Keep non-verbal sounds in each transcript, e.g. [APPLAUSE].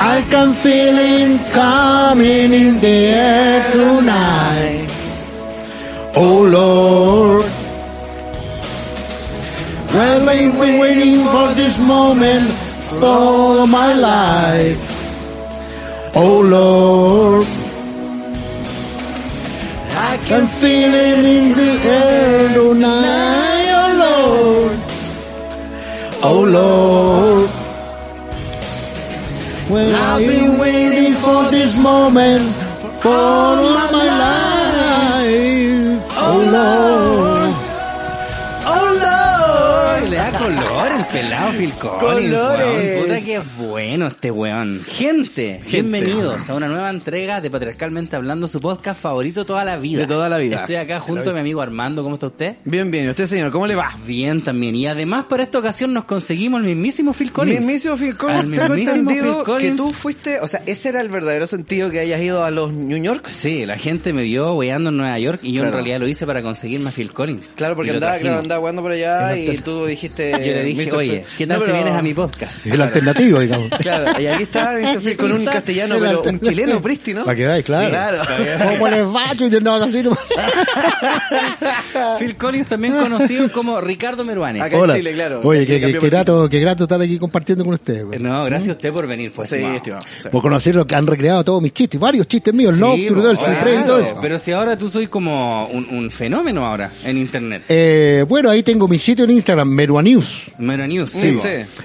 I can feel it coming in the air tonight. Oh Lord. Well, I've been waiting for this moment for all my life. Oh Lord. I can feel it in the air tonight. Oh Lord. Oh Lord. Well, I've been waiting for this moment for all my life. Oh Lord. ¡Oh, Lord! Le da color el pelado Phil Collins, weón. Puta que bueno este weón. Gente, bienvenidos a una nueva entrega de Patriarcalmente Hablando, su podcast favorito toda la vida. De toda la vida. Estoy acá junto a mi amigo Armando. ¿Cómo está usted? Bien, bien. ¿Y usted, señor, cómo le va? Bien también. Y además para esta ocasión nos conseguimos el mismísimo Phil Collins. Mismísimo Phil Collins, Al mismísimo Phil Collins. que tú fuiste, o sea, ese era el verdadero sentido que hayas ido a los New York. Sí, la gente me vio weando en Nueva York y yo en realidad lo hice para conseguirme a Phil Collins. Claro, porque andaba, claro, andaba jugando por allá y tú [LAUGHS] dijiste... Yo le dije, Oye, ¿qué tal No, si vienes a mi podcast? El alternativo, digamos. [LAUGHS] Claro, y aquí está [LAUGHS] con un castellano, el pero un chileno prístino. Para que veáis, claro. Claro. ¿Cómo les va? Yo no, así no. [LAUGHS] Phil Collins también conocido como Ricardo Meruane. Acá en Chile, claro. Oye, qué, grato, qué grato estar aquí compartiendo con ustedes. güey. No, gracias a usted por venir, pues. Sí, estimado. estimado. sí. Por conocer lo que han recreado todos mis chistes, varios chistes míos, el Sí, Nocturne, todo el claro, y todo eso. Pero si ahora tú soy como un, un fenómeno ahora en internet. Eh, bueno, ahí tengo mi sitio en Instagram, Merua Mero News. Sí.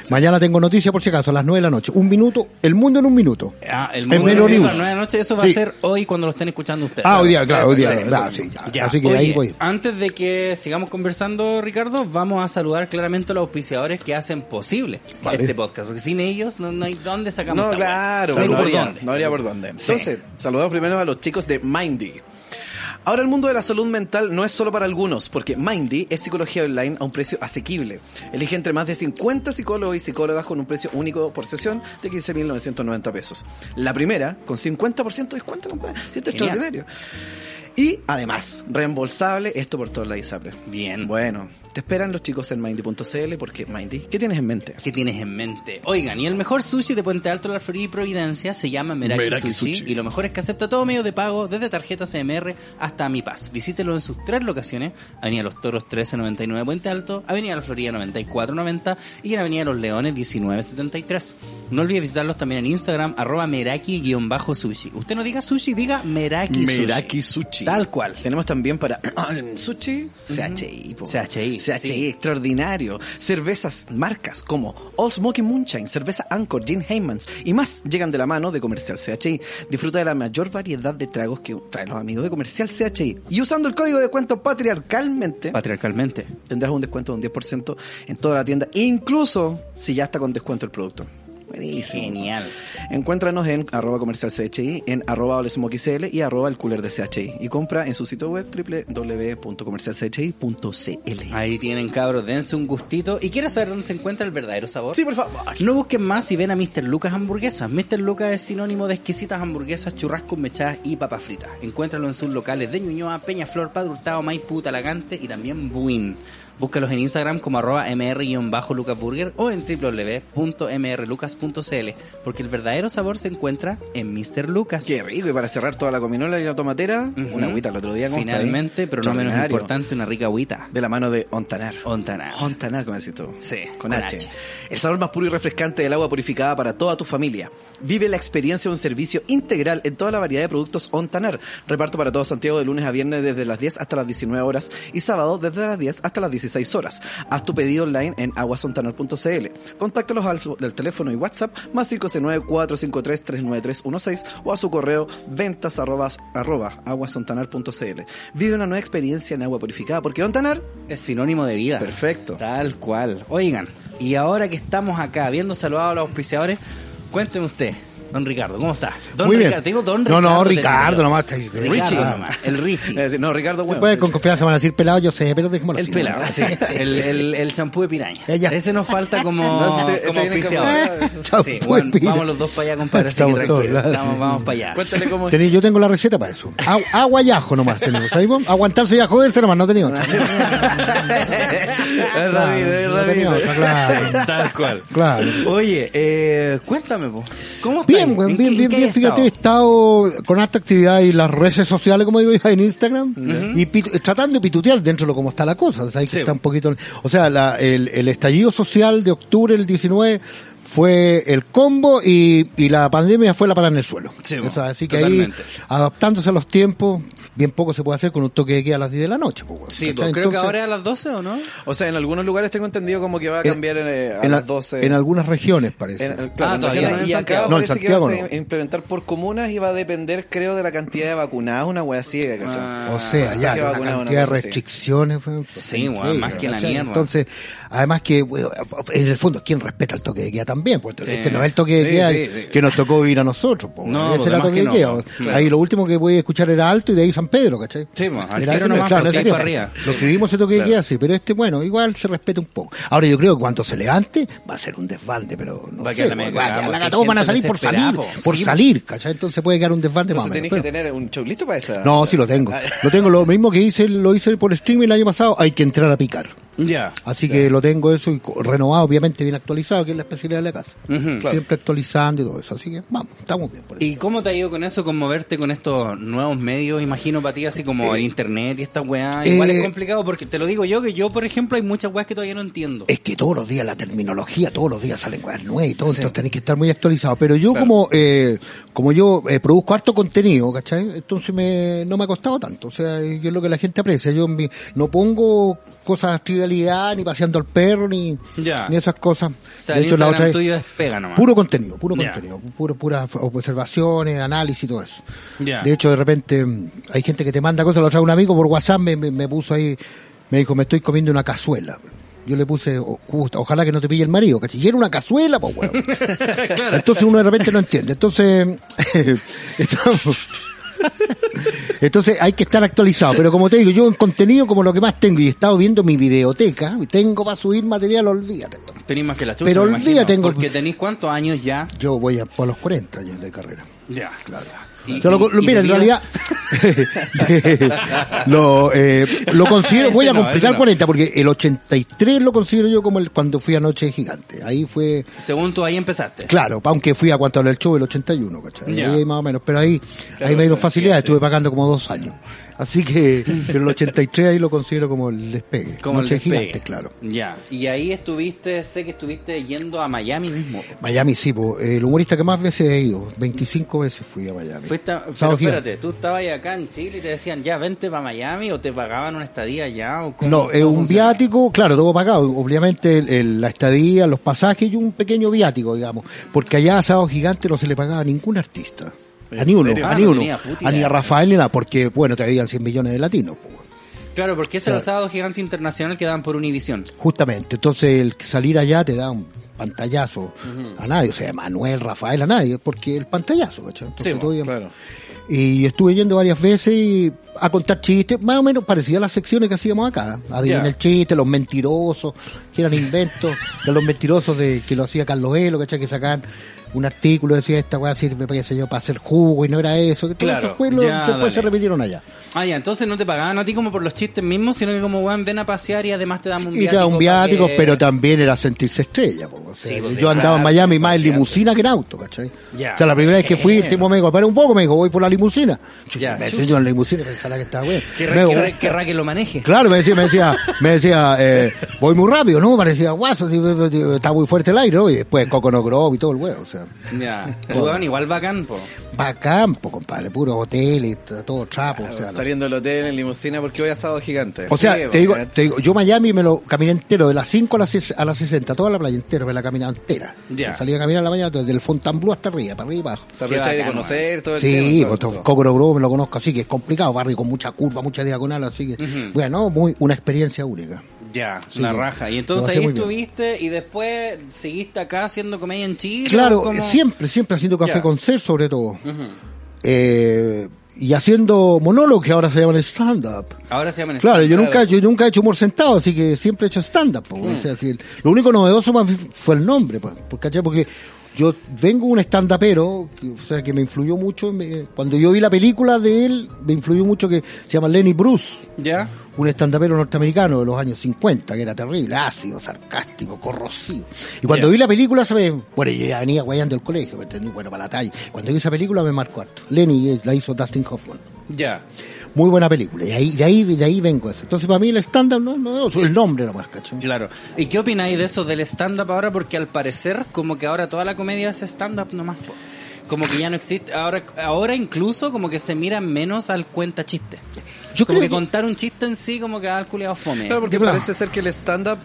Mañana tengo noticia por si acaso, a las 9 de la noche. Un minuto, el mundo en un minuto. Ah, el En mundo Mero de News. las nueve de la noche, eso va Sí. a ser hoy cuando lo estén escuchando ustedes. Ah, hoy día, claro, hoy día. Sí, da, eso. sí, ya. Ya, Así que oye, ahí voy. Antes de que sigamos conversando, Ricardo, vamos a saludar claramente a los auspiciadores que hacen posible Vale. este podcast, porque sin ellos no, no hay dónde sacamos No, claro, weá. no, por habría, dónde. no habría por dónde. Sí. Entonces, saludamos primero a los chicos de Mindy. Ahora el mundo de la salud mental no es solo para algunos, porque Mindy es psicología online a un precio asequible. Elige entre más de 50 psicólogos y psicólogas con un precio único por sesión de 15.990 pesos. La primera, con 50% de descuento, compadre. Esto es extraordinario. Y además, reembolsable esto por toda la ISAPRE. Bien. Bueno, te esperan los chicos en Mindy.cl porque Mindy, ¿qué tienes en mente? ¿Qué tienes en mente? Oigan, y el mejor sushi de Puente Alto, La Florida y Providencia se llama Meraki, Meraki sushi, Sushi. y lo mejor es que acepta todo medio de pago, desde tarjeta CMR hasta Mi Paz. Visítelo en sus tres locaciones, Avenida Los Toros 1399 Puente Alto, Avenida La Florida 9490 y en Avenida Los Leones 1973. No olvides visitarlos también en Instagram, arroba Meraki-sushi. Usted no diga sushi, diga Meraki, Meraki sushi. Sushi. Tal cual. Tenemos también para [CLEARS THROAT] el sushi CHI. po. CHI, CHI, sí. extraordinario. Cervezas, marcas como All Smoking Moonshine, cerveza Anchor, Gin Heymans y más llegan de la mano de Comercial CHI. Disfruta de la mayor variedad de tragos que traen los amigos de Comercial CHI. Y usando el código de descuento patriarcalmente, Patriarcalmente. tendrás un descuento de un 10% en toda la tienda, incluso si ya está con descuento el producto. Buenísimo. Genial. Encuéntranos en arroba comercial CHI, en arroba olesmokycl y arroba el cooler de CHI. Y compra en su sitio web www.comercialchi.cl. Ahí tienen cabros, dense un gustito. ¿Y quieres saber dónde se encuentra el verdadero sabor? Sí, por favor. No busquen más si ven a Mr. Lucas Hamburguesas. Mr. Lucas es sinónimo de exquisitas hamburguesas, churrascos mechadas y papas fritas. Encuéntralo en sus locales de Ñuñoa, Peñaflor, Padre Hurtado, Maipú, Talagante y también Buin. Búscalos en Instagram como arroba mr-lucasburger o en www.mrlucas.cl porque el verdadero sabor se encuentra en Mr. Lucas. Qué rico. Y para cerrar toda la cominola y la tomatera, una agüita el otro día. Finalmente, pero no menos importante, una rica agüita. De la mano de Ontanar. Ontanar. Ontanar, como decís tú. Sí, con, con H. H. El sabor más puro y refrescante del agua purificada para toda tu familia. Vive la experiencia de un servicio integral en toda la variedad de productos Ontanar. Reparto para todo Santiago de lunes a viernes desde las 10 hasta las 19 horas y sábado desde las 10 hasta las 16 horas. Haz tu pedido online en aguasontanar.cl. Contáctalos al del teléfono y WhatsApp más 569-453-39316 o a su correo ventas arrobas, arroba aguasontanar.cl. Vive una nueva experiencia en agua purificada porque Ontanar Es sinónimo de vida. Perfecto. Tal cual. Oigan, y ahora que estamos acá, habiendo saludado a los auspiciadores, cuénteme usted, don Ricardo, ¿cómo está? Don Muy bien. Ricardo, te digo don No, Ricardo. no, te Ricardo digo. nomás. está- Ricardo Richie. nomás, el Richie. Es decir, no, Ricardo, bueno. Después con confianza van a decir pelado, yo sé, pero dejémoslo El así. pelado, sí. El, el, el champú de piraña. Ella. Ese nos falta como, No, como auspiciador. como- Champú Sí, de bueno, piraña. vamos los dos para allá, compadre. Así que Estamos todos. Vamos, vamos para allá. Cuéntale cómo Tení- yo tengo la receta para eso. Agu- agua y ajo nomás tenemos. ¿sabes? Aguantarse y a joderse nomás, no tenía otra. [LAUGHS] es rápido, es no tenía rápido. otra, claro. Tal cual. Claro. Oye, eh, cuéntame, po. ¿cómo está Bien, Bien, weón, ¿En bien, bien, Fíjate, he estado con esta actividad y las redes sociales, como digo, en Instagram, y pit- tratando de pitutear dentro de lo como está la cosa. O sea, que estar un poquito. O sea, la- el, el estallido social de octubre del 19 fue el combo y, y la pandemia fue la parada en el suelo. Sí, O sea, así que totalmente. ahí, adaptándose a los tiempos, bien poco se puede hacer con un toque de queda a las 10 de la noche. pues, Sí, pues, creo que ahora es a las 12 o no? O sea, en algunos lugares tengo entendido como que va a En- cambiar eh, a en, la- las 12. en algunas regiones parece. En- en- claro, Ah, en todavía regiones. no en y acá Santiago. No, en parece Santiago que va a no. implementar por comunas y va a depender, creo, de la cantidad de vacunados, una wea así, ¿cachai? Ah, O sea, está ya, que una vacunado, una cantidad de restricciones. fue- fue Sí, más que la mierda. Entonces, además que, en el fondo, ¿quién respeta el toque de queda también? Pues Sí. este no es el toque de queda sí, sí. que nos tocó vivir a nosotros. pues, No, ese pues, era toque que de no, queda. pues, claro. Ahí lo último que voy a escuchar era Alto y de ahí San Pedro, ¿cachai? Sí, al Era no, nomás, claro, ese. Los que vivimos ese toque de queda, sí, pero este, bueno, igual se respeta un poco. Ahora yo creo que cuando se levante va a ser un desbande, pero no Va sé, pues, va a todos van a salir por salir, po. por salir, ¿cachai? Entonces puede quedar un desbande más o menos. tenéis que tener un show listo para esa. no, sí lo tengo. Lo tengo, lo mismo que hice, lo hice por streaming el año pasado, hay que entrar a picar. Ya. Así que lo tengo eso y renovado, obviamente bien actualizado, que es la especialidad de la casa. Siempre actualizando y todo eso. Así que vamos, estamos bien por eso. ¿Y cómo te ha ido con eso, con moverte con estos nuevos medios, imagino, para ti, así como el internet y estas weas? Igual eh, es complicado porque te lo digo yo, que yo, por ejemplo, hay muchas weas que todavía no entiendo. Es que todos los días la terminología, todos los días salen cosas nuevas y todo, Sí. entonces tenéis que estar muy actualizados. Pero yo Claro. como eh, como yo eh, produzco harto contenido, ¿cachai? Entonces me, no me ha costado tanto. O sea, yo es lo que la gente aprecia. Yo mi- no pongo cosas trivialidad, ni paseando al perro, ni, Ya. ni esas cosas. O sea, de hecho, la otra tuyo es pega nomás. Puro contenido, puro Ya. contenido, puro, puras observaciones, análisis y todo eso. Ya. De hecho, de repente mm, hay gente que te manda cosas, lo trae un amigo por WhatsApp, me, me, me puso ahí, me dijo, me estoy comiendo una cazuela. Yo le puse, "O- justo, ojalá que no te pille el marido, era una cazuela, pues weón. [LAUGHS] Entonces uno de repente no entiende. [LAUGHS] Entonces, entonces hay que estar actualizado. Pero como te digo, yo en contenido como lo que más tengo y he estado viendo mi videoteca, tengo para subir material, olvídate. Tenéis más que la chucha, Pero tengo- Porque tenéis cuántos años ya. Yo voy a por los 40 años de carrera. Ya. Claro. Y- Yo lo- y- mira, en realidad [LAUGHS] lo, eh, lo considero, voy a no, completar ese no. 40 porque el 83 lo considero yo como el cuando fui a Noche Gigante. Ahí fue, Según tú ahí empezaste. claro, aunque fui a cuanto al show el 81, ¿cachai? Ahí más o menos, pero ahí, ahí me dieron facilidad, estuve pagando como dos años. Así que, pero el 83 ahí lo considero como el despegue. Como el Noche despegue. Gigante, claro. Ya. Y ahí estuviste, sé que estuviste yendo a Miami mismo. Miami sí, po, el humorista que más veces he ido, 25 veces fui a Miami. Fuiste, a- pero espérate, tú estabas acá en Chile y te decían, ya, vente para Miami o te pagaban una estadía allá o cómo, No, es un viático, claro, todo pagado. Obviamente el- el- la estadía, los pasajes y un pequeño viático, digamos. Porque allá a Sábado Gigante no se le pagaba a ningún artista. A ¿En ni uno, serio? a Ah, ni no uno. A ni a Rafael ni nada, porque, bueno, te habían 100 millones de latinos. Claro, porque ese era el sábado gigante internacional que daban por Univision. Justamente. Entonces, el salir allá te da un pantallazo a nadie. O sea, Manuel, Rafael, a nadie. Porque el pantallazo, ¿cachai? Entonces, Sí, ya- Claro. Y estuve yendo varias veces y a contar chistes, más o menos parecía a las secciones que hacíamos acá. Adivinar Ya. el chiste, los mentirosos, que eran inventos, [LAUGHS] de los mentirosos de que lo hacía Carlos Elo, ¿cachai? Que sacaban un artículo, decía esta weá sirve para, yo, para hacer jugo y no era eso. Que todo Claro, eso fue lo- ya, después se repitieron allá. Ah, ya, entonces no te pagaban a ti como por los chistes mismos, sino que como, weón, ven a pasear y además te dan un Y viático. te da un viático, que- pero también era sentirse estrella. po, o sea, Sí, pues, yo andaba en Miami más en limusina que en auto, ¿cachai? Ya. O sea, la primera vez que fui, el tipo me dijo, espera un poco, me dijo, voy por la limusina. Ya, me enseñó en la limusina, pensaba que estaba bueno. Querrá, que lo maneje. Claro, me decía, me decía, me decía, eh, voy muy rápido, ¿no? Parecía guaso, está muy fuerte el aire, ¿no? Y después Coconut Grove y todo el huevo, o sea, Ya. [LAUGHS] Weón, igual bacán, po. va a campo, compadre, puro hotel y todo trapo, o sea. Saliendo del hotel en limusina porque voy a sábado gigante. O sea, Sí, te digo, te digo, yo Miami me lo caminé entero, de las 5 a las, a las 60, toda la playa entera, me la caminaba entera. Ya. Salía a caminar en la mañana desde el Fontainebleau hasta arriba, para arriba y abajo. Se aprovecháis de bacán, conocer todo el Sí. Coconut Grove me lo conozco así, que es complicado, barrio con mucha curva, mucha diagonal, así que, bueno, muy, una experiencia única. Ya, Sí, la raja. Y entonces ahí bien. estuviste y después seguiste acá haciendo comedia en Chile. Claro, siempre, siempre haciendo café con ser, sobre todo. Eh, y haciendo monólogos que ahora se llaman stand-up. Ahora se llaman Claro, yo Claro. nunca, yo nunca he hecho humor sentado, así que siempre he hecho stand-up. po, o sea, si- lo único novedoso más fue el nombre, pues, porque, porque yo vengo un stand-upero, que, o sea, que me influyó mucho, me- cuando yo vi la película de él, me influyó mucho que se llama Lenny Bruce. ¿Ya? un estandapero norteamericano de los años 50, que era terrible, ácido, sarcástico, corrosivo. Y cuando Ya. vi la película, ¿sabes? Bueno, yo ya venía guayando el colegio, ¿me entendí? Bueno, para la talla. Cuando vi esa película me marcó harto. Lenny eh, la hizo Dustin Hoffman. Ya. Muy buena película. Y ahí, de ahí, de ahí vengo eso. Entonces, para mí el stand-up no, no, es el nombre nomás, ¿cachai? Claro. ¿Y qué opináis de eso del stand-up ahora? Porque al parecer, como que ahora toda la comedia es stand-up nomás. Como que ya no existe. Ahora, ahora incluso como que se mira menos al cuenta chiste. Yo como creo que, que- contar un chiste en sí como que al culiado fome. Claro, porque verdad. parece ser que el stand-up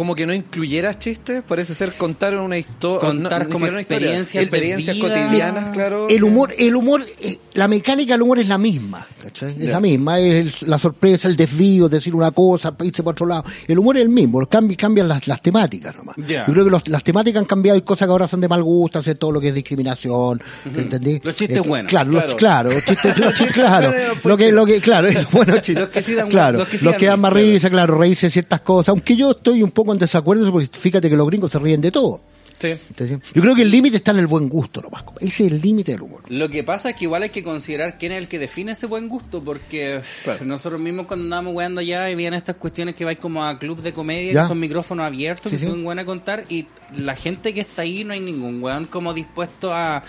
como que no incluyera chistes, parece ser contar una historia, Contar como experiencias de experiencias cotidianas, claro. El humor, el humor, eh, la mecánica del humor es la misma, ¿cachai? Es la misma, es el- la sorpresa, el desvío, decir una cosa, irse para otro lado. El humor es el mismo, cambian, cambian las, las temáticas nomás. Ya. Yo creo que los- las temáticas han cambiado, hay cosas que ahora son de mal gusto, hacer todo lo que es discriminación, ¿entendí? Los chistes Eh, buenos. Claro, Claro. Los, claro, los chistes, los chistes, claro. [LAUGHS] Lo que, lo que, claro, es buenos chistes. Los que sí dan- claro, los que sí los dan que dan más risa, claro, reírse ciertas cosas, aunque yo estoy un poco en desacuerdo, porque fíjate que los gringos se ríen de todo. Yo creo que el límite está en el buen gusto nomás. Ese es el límite del humor. Lo que pasa es que igual hay que considerar quién es el que define ese buen gusto, porque Claro. nosotros mismos cuando andábamos weando allá y vienen estas cuestiones que vais como a club de comedia, Ya. que son micrófonos abiertos, Sí, que sí. son buenas a contar, y la gente que está ahí no hay ningún weón como dispuesto a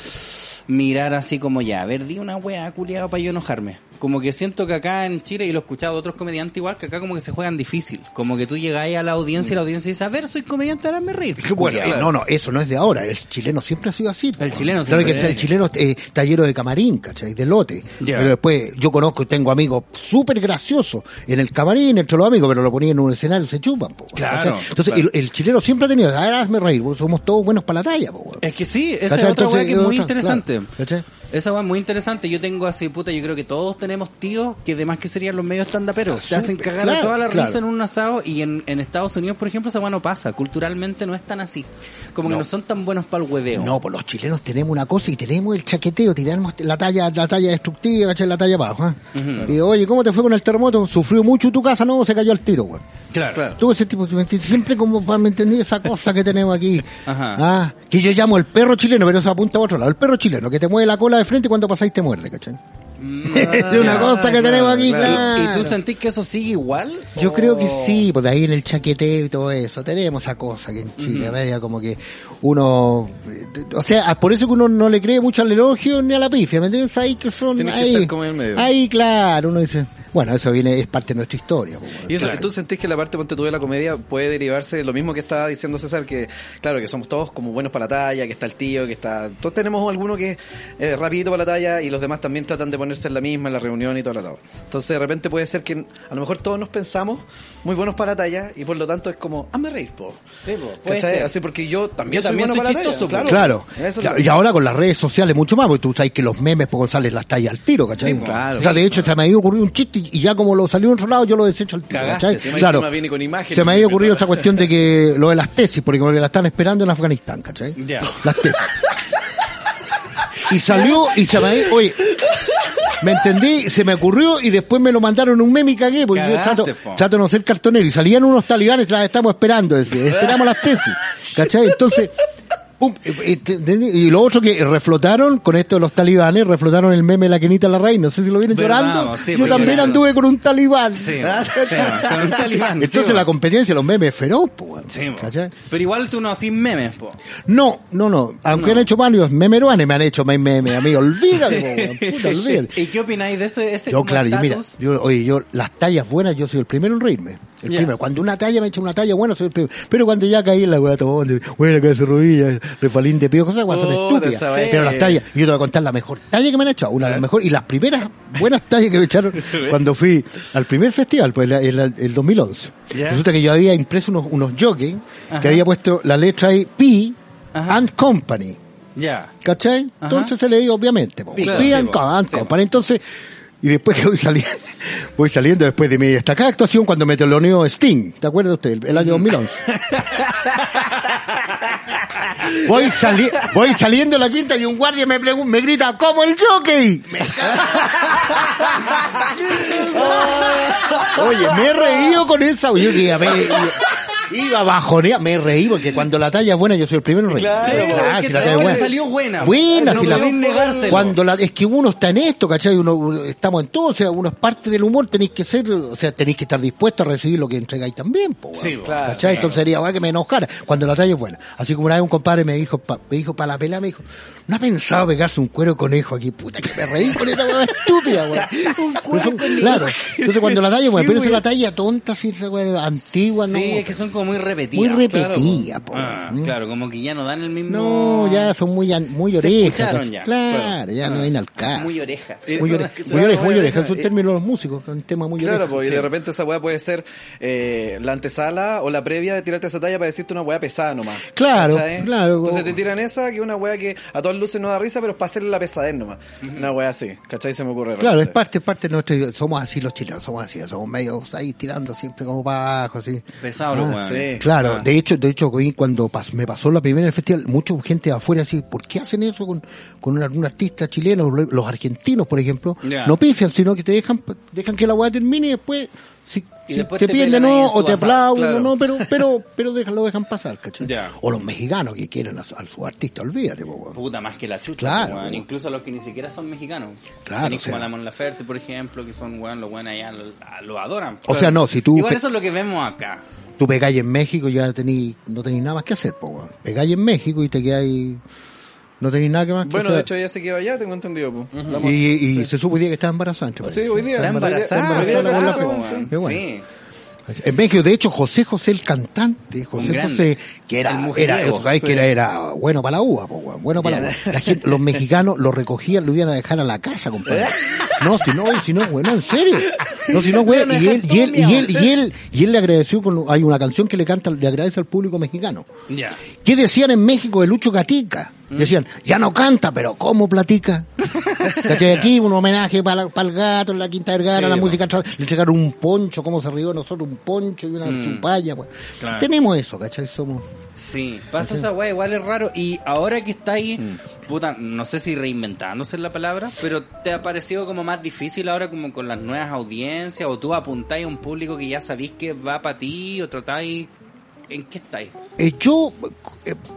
mirar así como ya, a ver, di una wea culiado para yo enojarme. Como que siento que acá en Chile, y lo he escuchado de otros comediantes igual, que acá como que se juegan difícil. Como que tú llegáis a la audiencia y la audiencia dice, a ver, soy comediante, ahora me reír. Que bueno, eh, no, no, eso no es de ahora. El chileno siempre ha sido así. El chileno Claro siempre que es el así. chileno eh, está lleno de camarín, ¿cachai? De lote. Pero después, yo conozco y tengo amigos súper graciosos en el camarín, entre los amigos, pero lo ponían en un escenario se chupan, po, Claro, ¿cachai? Entonces, claro. el, el chileno siempre ha tenido, a ver, hazme reír, somos todos buenos para la talla, po, Es que sí, esa ¿Cachai? es otra weá Entonces, que es muy otra, interesante. claro. Esa weá es muy interesante. Yo tengo así, puta, yo creo que todos tenemos tíos que además que serían los medios estandaperos. Se hacen cagar claro, a toda la claro. risa en un asado y en, en Estados Unidos, por ejemplo, esa no pasa. Culturalmente no es tan así. Como que No. son tan buenos para el hueveo. No, pues los chilenos tenemos una cosa y tenemos el chaqueteo, tiramos la talla, la talla destructiva, ¿cachai? La talla abajo, ¿eh? Y oye, ¿cómo te fue con el terremoto? ¿Sufrió mucho tu casa? No, se cayó al tiro, güey. Claro. Claro. Tú ese tipo, siempre como para me entender esa cosa que tenemos aquí. Ajá. Ah, que yo llamo el perro chileno, pero eso apunta a otro lado. El perro chileno, que te mueve la cola de frente y cuando pasáis te muerde, ¿cachai? [LAUGHS] de una cosa que claro, tenemos aquí, claro. claro. ¿Y tú sentís que eso sigue igual? Yo ¿O- creo que sí, pues de ahí en el chaqueteo y todo eso, tenemos esa cosa que en Chile, media como que uno, eh, o sea, por eso que uno no le cree mucho al elogio ni a la pifia, ¿me entiendes? Ahí que son, Tienes que ahí, estar como en el medio. ahí claro, uno dice, bueno, eso viene, es parte de nuestra historia. pues. Y eso, Claro. ¿tú sentís que la parte ponte tú de la comedia puede derivarse de lo mismo que estaba diciendo César, que claro, que somos todos como buenos para la talla, que está el tío, que está... Todos tenemos alguno que es eh, rapidito para la talla y los demás también tratan de ponerse en la misma, en la reunión y todo lo todo. Entonces de repente puede ser que a lo mejor todos nos pensamos muy buenos para la talla y por lo tanto es como, hazme reír, po. Sí, po, puede. Así porque yo también Yo soy bueno soy para la chistoso, talla. Claro, claro, y ahora con las redes sociales mucho más, porque tú sabes que los memes poco salen las tallas al tiro, ¿cachai? Sí, claro. O sea, de hecho se me había ocurrido un chiste y- y ya como lo salió en otro lado, yo lo desecho al tiro, Claro, encima viene con imágenes. se me había ocurrido esa cuestión de que lo de las tesis, porque como que la están esperando en Afganistán, ¿cachai? Ya. Las tesis. Y salió y se me oye, me entendí, se me ocurrió y después me lo mandaron un meme y cagué, porque yo Cagaste, trato, po. trato de no ser cartonero y salían unos talibanes, las estamos esperando, decía, esperamos las tesis, ¿cachai? Entonces, pum, eh, eh, y lo otro que reflotaron con esto de los talibanes, reflotaron el meme de la Kenita Larraín, no sé si lo vienen Verdad, llorando, sí, yo también anduve con un talibán. Sí, [LAUGHS] sí, con un talibán. Entonces la competencia, los memes es feroz, po. Pero igual tú no haces memes, po. No, no, no. Aunque No. han hecho varios memeruanes, me han hecho más memes, amigo. Olvídate, po. [LAUGHS] Puta, olvídate. ¿Y qué opináis de ese, ese Yo, claro, yo, mira, yo, oye, yo, las tallas buenas, yo soy el primero en reírme. El primero. Cuando una talla me echa una talla buena, soy el primero. Pero cuando ya caí en la weá, todo, bueno, que se rodilla, refalín de pío, cosas weas son Puta, estúpidas. Pero las tallas, yo te voy a contar la mejor talla que me han hecho, una de las mejores, y las primeras buenas tallas que me echaron [LAUGHS] cuando fui al primer festival, pues el, el, el 2011. Ya. Resulta que yo había impreso unos, unos jockeys que había puesto la letra ahí, P Ajá. and Company. Ya. ¿Cachai? Ajá. Entonces se leía obviamente. Claro, Pidan sí, Sí, company. Entonces, y después que voy saliendo, [LAUGHS] voy saliendo después de mi destacada actuación cuando me teloneó Sting. ¿Te acuerdas usted? El, año 2011. [LAUGHS] voy, sali voy saliendo la quinta y un guardia me, me grita, ¿cómo el jockey? [LAUGHS] Oye, me he reído con esa. Que, a ver, Iba bajoneado, me reí porque cuando la talla es buena yo soy el primero en reír. Claro, Sí, porque si la talla es buena. salió buena. Buena, No si la negárselo. Cuando la, es que uno está en esto, ¿cachai? Uno, estamos en todo, o sea, uno es parte del humor, tenéis que ser, o sea, tenéis que estar dispuesto a recibir lo que entregáis también, po. Sí, claro, ¿cachai? sí. Entonces sería weón, que me enojara cuando la talla es buena. Así como una vez un compadre me dijo, pa- me dijo para la pelada, me dijo, ¿no ha pensado pegarse un cuero conejo aquí? Puta, que me reí con esta weá estúpida, weón. [LAUGHS] Pero son- Claro. Entonces cuando la talla buena, pero esa es la talla tonta, sí, esa weá antigua, ¿no? Sí, es que son como muy Muy repetidas. repetida, po. Ah, claro, como que ya no dan el mismo... No, ya son muy, muy orejas. Claro, ya no viene al caso. Muy oreja. Muy oreja, Claro, [LAUGHS] muy oreja, muy muy oreja. Es un término de los músicos, es un tema muy Claro, oreja. pues, Sí. y de repente esa weá puede ser eh, la antesala o la previa de tirarte esa talla para decirte una weá pesada nomás. Claro, claro. Entonces te tiran esa, que es una weá que a todas luces no da risa, pero es para hacerle la pesadez nomás. Una weá así, ¿cachai? Se me ocurre. Claro, es parte, es parte de nuestro, somos así los chilenos, somos así, somos medio ahí tirando siempre como para abajo, así. Pesado Ah, sí. Claro, Ah. de hecho, de hecho, cuando pas- me pasó la primera en el festival, mucha gente de afuera así, ¿por qué hacen eso con, con algún artista chileno? Los argentinos, por ejemplo, no pifian, sino que te dejan, dejan que la weá termine y después, si, Y si te, te piden de o te aplauden, claro. no, pero, pero, pero dejan, lo dejan pasar, ¿cachai? Ya. O los mexicanos que quieren a, su- a su artista, olvídate, po. Puta, más que la chucha, Claro. Incluso los que ni siquiera son mexicanos. Claro, Tenés o sea. como la Mon Laferte, por ejemplo, que son weón, los weones allá lo, lo adoran. O sea, no, si tú Igual eso es lo que vemos acá. tú pegáis en México ya tení, no tenéis nada más que hacer, po, weón. Pegáis en México y te quedáis, no tenéis nada que más que Bueno, de hecho ella se quedó allá, tengo entendido. po. La y, y sí. se supo hoy día que estaba embarazada. entre Sí, hoy día. Está embarazada, Hoy día embarazada, sí. Qué bueno. Sí. En México, de hecho, José José, el cantante, José Un grande. José, que era, mujeriego, era, tú sabes que era, era bueno para la uva, po, weón, bueno para la uva. La gente, los mexicanos lo recogían, lo iban a dejar a la casa, compadre. [LAUGHS] No, si no, si no, güey, no, en serio. No, si no, güey, y él, y él, y él, y él, y él le agradeció con, hay una canción que le canta, le agradece al público mexicano. Ya. ¿Qué decían en México de Lucho Gatica? Mm. Decían, ya no canta, pero ¿cómo platica? [LAUGHS] ¿Cachai? Aquí un homenaje para el gato, en la Quinta Vergara, Sí, la música, le entregaron un poncho, cómo se rió nosotros, un poncho y una chupalla, pues. Mm. Claro. Tenemos eso, ¿cachai? Somos... Sí, pasa esa weá, igual es raro. Y ahora que está ahí, Mm. puta, no sé si reinventándose la palabra, pero te ha parecido como más difícil ahora como con las nuevas audiencias, o tú apuntáis a un público que ya sabéis que va para ti, o tratáis... ¿En qué estáis? Eh, yo,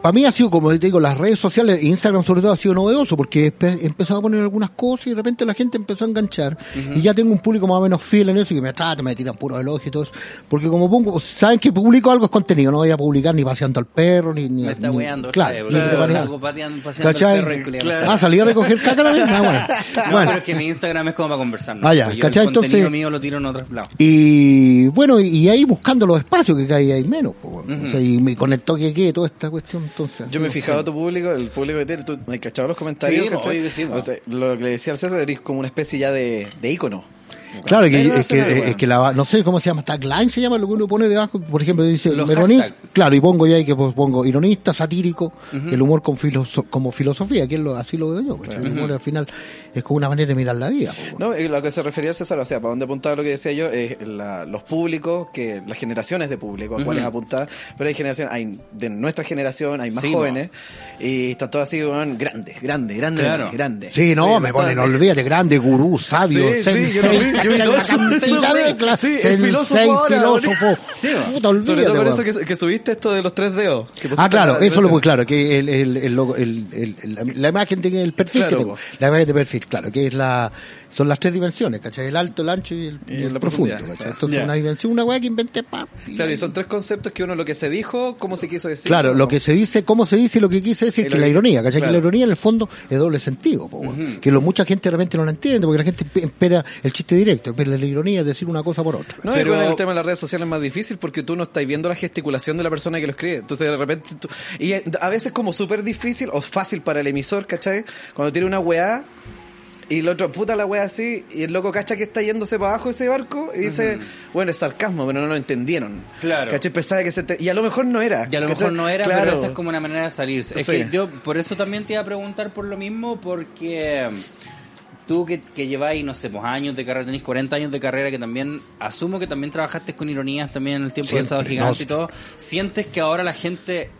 para mí ha sido, como te digo, las redes sociales, Instagram sobre todo ha sido novedoso porque he empezado a poner algunas cosas y de repente la gente empezó a enganchar. Y ya tengo un público más o menos fiel en eso y que me trata, me tiran puro elogio y todo eso. Porque como pongo, saben que publico algo es contenido, no voy a publicar ni paseando al perro, ni... ni Me está ni- weando, claro, claro, pateando, paseando ¿Cachai? perro. Claro. Ah, salí a recoger caca también. Ah, bueno. [LAUGHS] No, Bueno. pero es que mi Instagram es como para conversar. ¿no? Ah, ya, Yo ¿cachai? El contenido Entonces- mío lo tiro en otros lados. Y bueno, y, ahí buscando los espacios que hay, hay menos. po, O sea, y me conectó que quede toda esta cuestión. entonces Yo me he sí. fijado a tu público, el público que tiene, tú me has cachado los comentarios. Lo que le decía al César, eres como una especie ya de, de ícono. Claro, que, es, que, es que la, no sé cómo se llama, tagline se llama lo que uno pone debajo, por ejemplo, dice Meroni- claro, y pongo ya ahí que pues, pongo ironista, satírico, el humor con filoso- como filosofía, que es lo, así lo veo yo, ¿cachai? el humor al final es como una manera de mirar la vida. weón. No, y lo que se refería a César, o sea, para donde apuntaba lo que decía yo, es la- los públicos, que las generaciones de público a cuáles apuntar, pero hay generaciones, hay de nuestra generación, hay más Sí, jóvenes, y están todos así, weón, grandes, grandes, grandes, Claro. grandes. Sí, no, Sí, me ponen, así. olvídate, grande, gurú, sabio, Sí, sí, sensei, yo vi, cantidad de clases, sí, el filósofo ahora, filósofo. Sí, Puta, olvídate, Sobre todo por eso que, que subiste esto de los tres dedos. Ah, claro, la- eso lo muy claro, que el, el, el, logo- el- el- el- la imagen de el perfil Claro, que tengo, la imagen de perfil, claro, que es la, son las tres dimensiones, ¿cachai? El alto, el ancho y el, Y y el la profundo. ¿cachai? Entonces Ya. una dimensión, una weá que inventé, pa, Claro, y son tres conceptos que uno lo que se dijo, cómo se quiso decir. Claro, ¿no? lo que se dice, cómo se dice y lo que quise decir, que la ironía, ¿cachai? claro. Que la ironía en el fondo es doble sentido, po, que lo, mucha gente de repente no la entiende, porque la gente pe- espera el chiste directo, espera la ironía es decir una cosa por otra. No, Pero- pero el tema de las redes sociales es más difícil porque tú no estás viendo la gesticulación de la persona que lo escribe. Entonces, de repente, tú- y a veces como súper difícil o fácil para el emisor, ¿cachai? Cuando tiene una weá y el otro puta la weá así y el loco cacha que está yéndose para abajo ese barco y dice, bueno, es sarcasmo, pero no lo entendieron. Claro. ¿Cachai? Pensaba que se te- Y a lo mejor no era. Y a lo ¿cachai? mejor no era, Claro. pero esa es como una manera de salirse. Es Sí. que yo por eso también te iba a preguntar por lo mismo, porque tú que, que lleváis, no sé, pues años de carrera, tenéis 40 años de carrera, que también asumo que también trabajaste con ironías también en el tiempo del sábado gigante no, y todo, ¿sientes que ahora la gente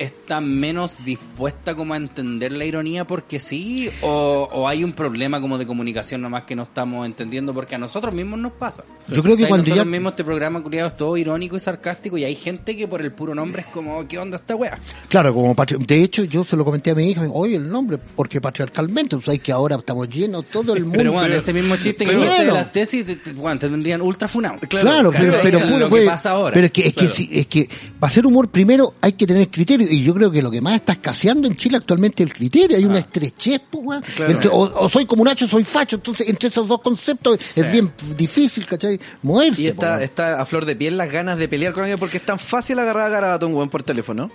está menos dispuesta como a entender la ironía porque sí o, o hay un problema como de comunicación nomás que no estamos entendiendo porque a nosotros mismos nos pasa. Yo creo que O sea, cuando nosotros ya- mismos este programa culiado es todo irónico y sarcástico y hay gente que por el puro nombre es como ¿qué onda esta wea? Claro, como de hecho yo se lo comenté a mi hija, oye el nombre, porque patriarcalmente, tú sabes que ahora estamos llenos todo el [LAUGHS] mundo. Pero bueno, ese mismo chiste que Pero de las tesis te, te- bueno, te tendrían ultra funado. Claro, pero, ¿cachai? pero Lo que pasa ahora. pero es que, es Claro. que, sí, es que para hacer humor primero hay que tener criterio y yo creo que lo que más está escaseando en Chile actualmente es el criterio, hay una Ah. estrechez, pues, weón. Entre- o, o soy como Nacho, soy facho, entonces entre esos dos conceptos es bien difícil, ¿cachai? Moverse. Y está, está a flor de piel las ganas de pelear con alguien porque es tan fácil agarrar a un weón por teléfono.